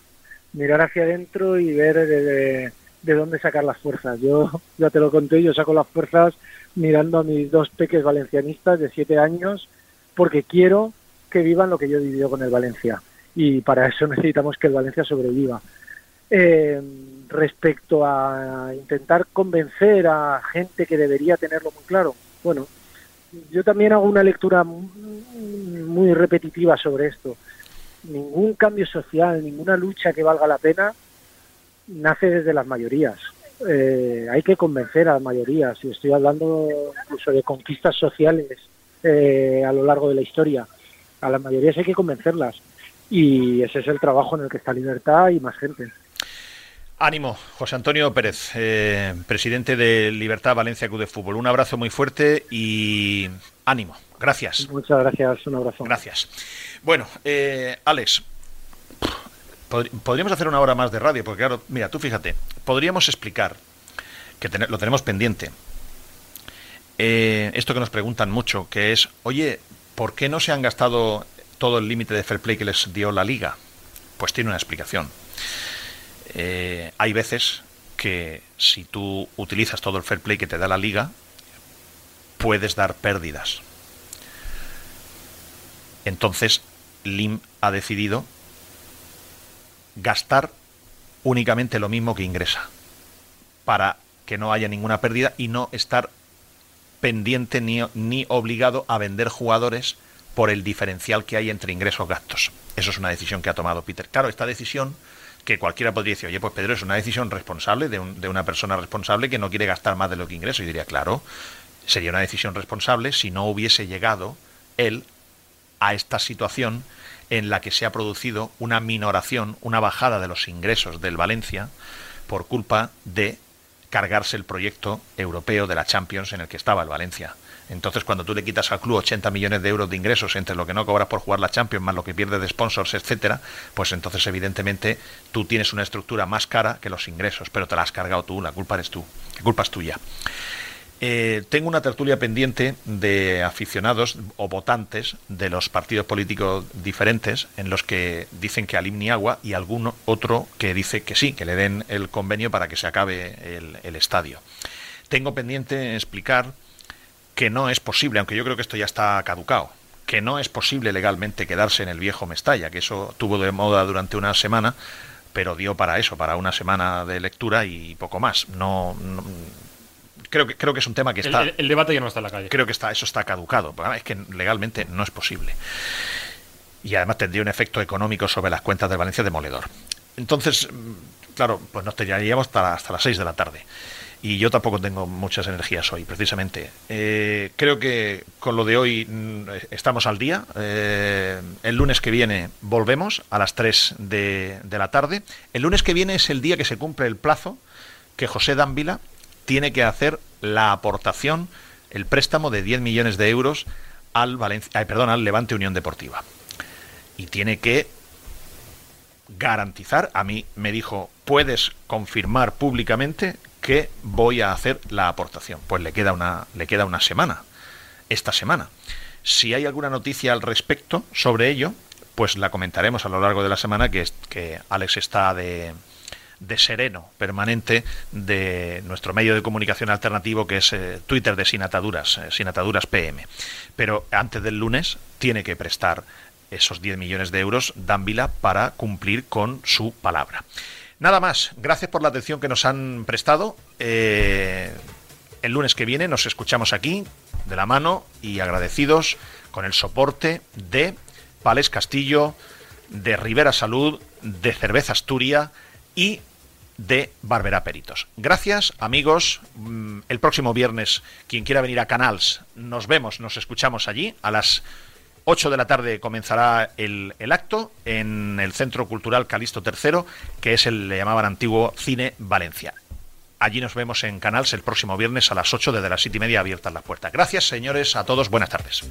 mirar hacia adentro y ver de, dónde sacar las fuerzas. Yo ya te lo conté, yo saco las fuerzas mirando a mis dos peques valencianistas de siete años, porque quiero que vivan lo que yo he vivido con el Valencia. Y para eso necesitamos que el Valencia sobreviva. Eh, respecto a intentar convencer a gente que debería tenerlo muy claro, bueno, yo también hago una lectura muy repetitiva sobre esto. Ningún cambio social, ninguna lucha que valga la pena nace desde las mayorías. Eh, hay que convencer a las mayorías, y estoy hablando incluso de conquistas sociales eh, a lo largo de la historia. A las mayorías hay que convencerlas. Y ese es el trabajo en el que está Libertad y más gente. Ánimo, José Antonio Pérez, eh, presidente de Libertad Valencia Club de Fútbol. Un abrazo muy fuerte y ánimo. Gracias. Muchas gracias, un abrazo. Gracias. Bueno, eh, Alex, podríamos hacer una hora más de radio, porque claro, mira, tú fíjate, podríamos explicar, que lo tenemos pendiente, eh, esto que nos preguntan mucho, que es, oye, ¿por qué no se han gastado todo el límite de fair play que les dio la liga? Pues tiene una explicación. Eh, hay veces que si tú utilizas todo el fair play que te da la liga, puedes dar pérdidas. Entonces, Lim ha decidido gastar únicamente lo mismo que ingresa, para que no haya ninguna pérdida y no estar pendiente ni, ni obligado a vender jugadores por el diferencial que hay entre ingresos-gastos. Eso es una decisión que ha tomado Peter. Claro, esta decisión que cualquiera podría decir, oye, pues Pedro, es una decisión responsable de, de, una persona responsable que no quiere gastar más de lo que ingresa. Y diría, claro, sería una decisión responsable si no hubiese llegado él a esta situación en la que se ha producido una minoración, una bajada de los ingresos del Valencia por culpa de cargarse el proyecto europeo de la Champions en el que estaba el Valencia. Entonces, cuando tú le quitas al club 80 millones de euros de ingresos entre lo que no cobras por jugar la Champions más lo que pierdes de sponsors, etcétera, pues entonces evidentemente tú tienes una estructura más cara que los ingresos, pero te la has cargado tú, la culpa eres tú, la culpa es tuya. Eh, tengo una tertulia pendiente de aficionados o votantes de los partidos políticos diferentes en los que dicen que al agua y algún otro que dice que sí, que le den el convenio para que se acabe el estadio. Tengo pendiente explicar que no es posible, aunque yo creo que esto ya está caducado, que no es posible legalmente quedarse en el viejo Mestalla, que eso tuvo de moda durante una semana, pero dio para eso, para una semana de lectura y poco más. No, creo que creo que es un tema que está el, debate ya no está en la calle. Creo que está eso está caducado, es que legalmente no es posible. Y además tendría un efecto económico sobre las cuentas de Valencia demoledor. entonces, mm, claro, pues nos tiraríamos hasta, hasta las 6 de la tarde y yo tampoco tengo muchas energías hoy, precisamente. Eh, creo que con lo de hoy mm, estamos al día. Eh, el lunes que viene volvemos a las 3 de, la tarde. El lunes que viene es el día que se cumple el plazo que José Dávila tiene que hacer la aportación, el préstamo de 10 millones de euros al, Valencia, al Levante Unión Deportiva. Y tiene que garantizar, a mí me dijo, puedes confirmar públicamente que voy a hacer la aportación. Pues le queda una, le queda una semana, esta semana. Si hay alguna noticia al respecto sobre ello, pues la comentaremos a lo largo de la semana, que, que Alex está de, de sereno permanente de nuestro medio de comunicación alternativo que es eh, Twitter de Sin Ataduras, eh, Sin Ataduras PM. Pero antes del lunes tiene que prestar esos 10 millones de euros Danvila para cumplir con su palabra. Nada más, gracias por la atención que nos han prestado. Eh, el lunes que viene nos escuchamos aquí, de la mano y agradecidos con el soporte de Pales Castillo, de Rivera Salud, de Cerveza Asturia y de Barbera Peritos. Gracias, amigos. Mm, el próximo viernes, quien quiera venir a Canals, nos vemos, nos escuchamos allí a las 8 de la tarde comenzará el, acto en el Centro Cultural Calisto III, que es el, le llamaban antiguo Cine Valencia. Allí nos vemos en Canals el próximo viernes a las 8 desde las 7 y media abiertas las puertas. Gracias, señores, a todos. Buenas tardes.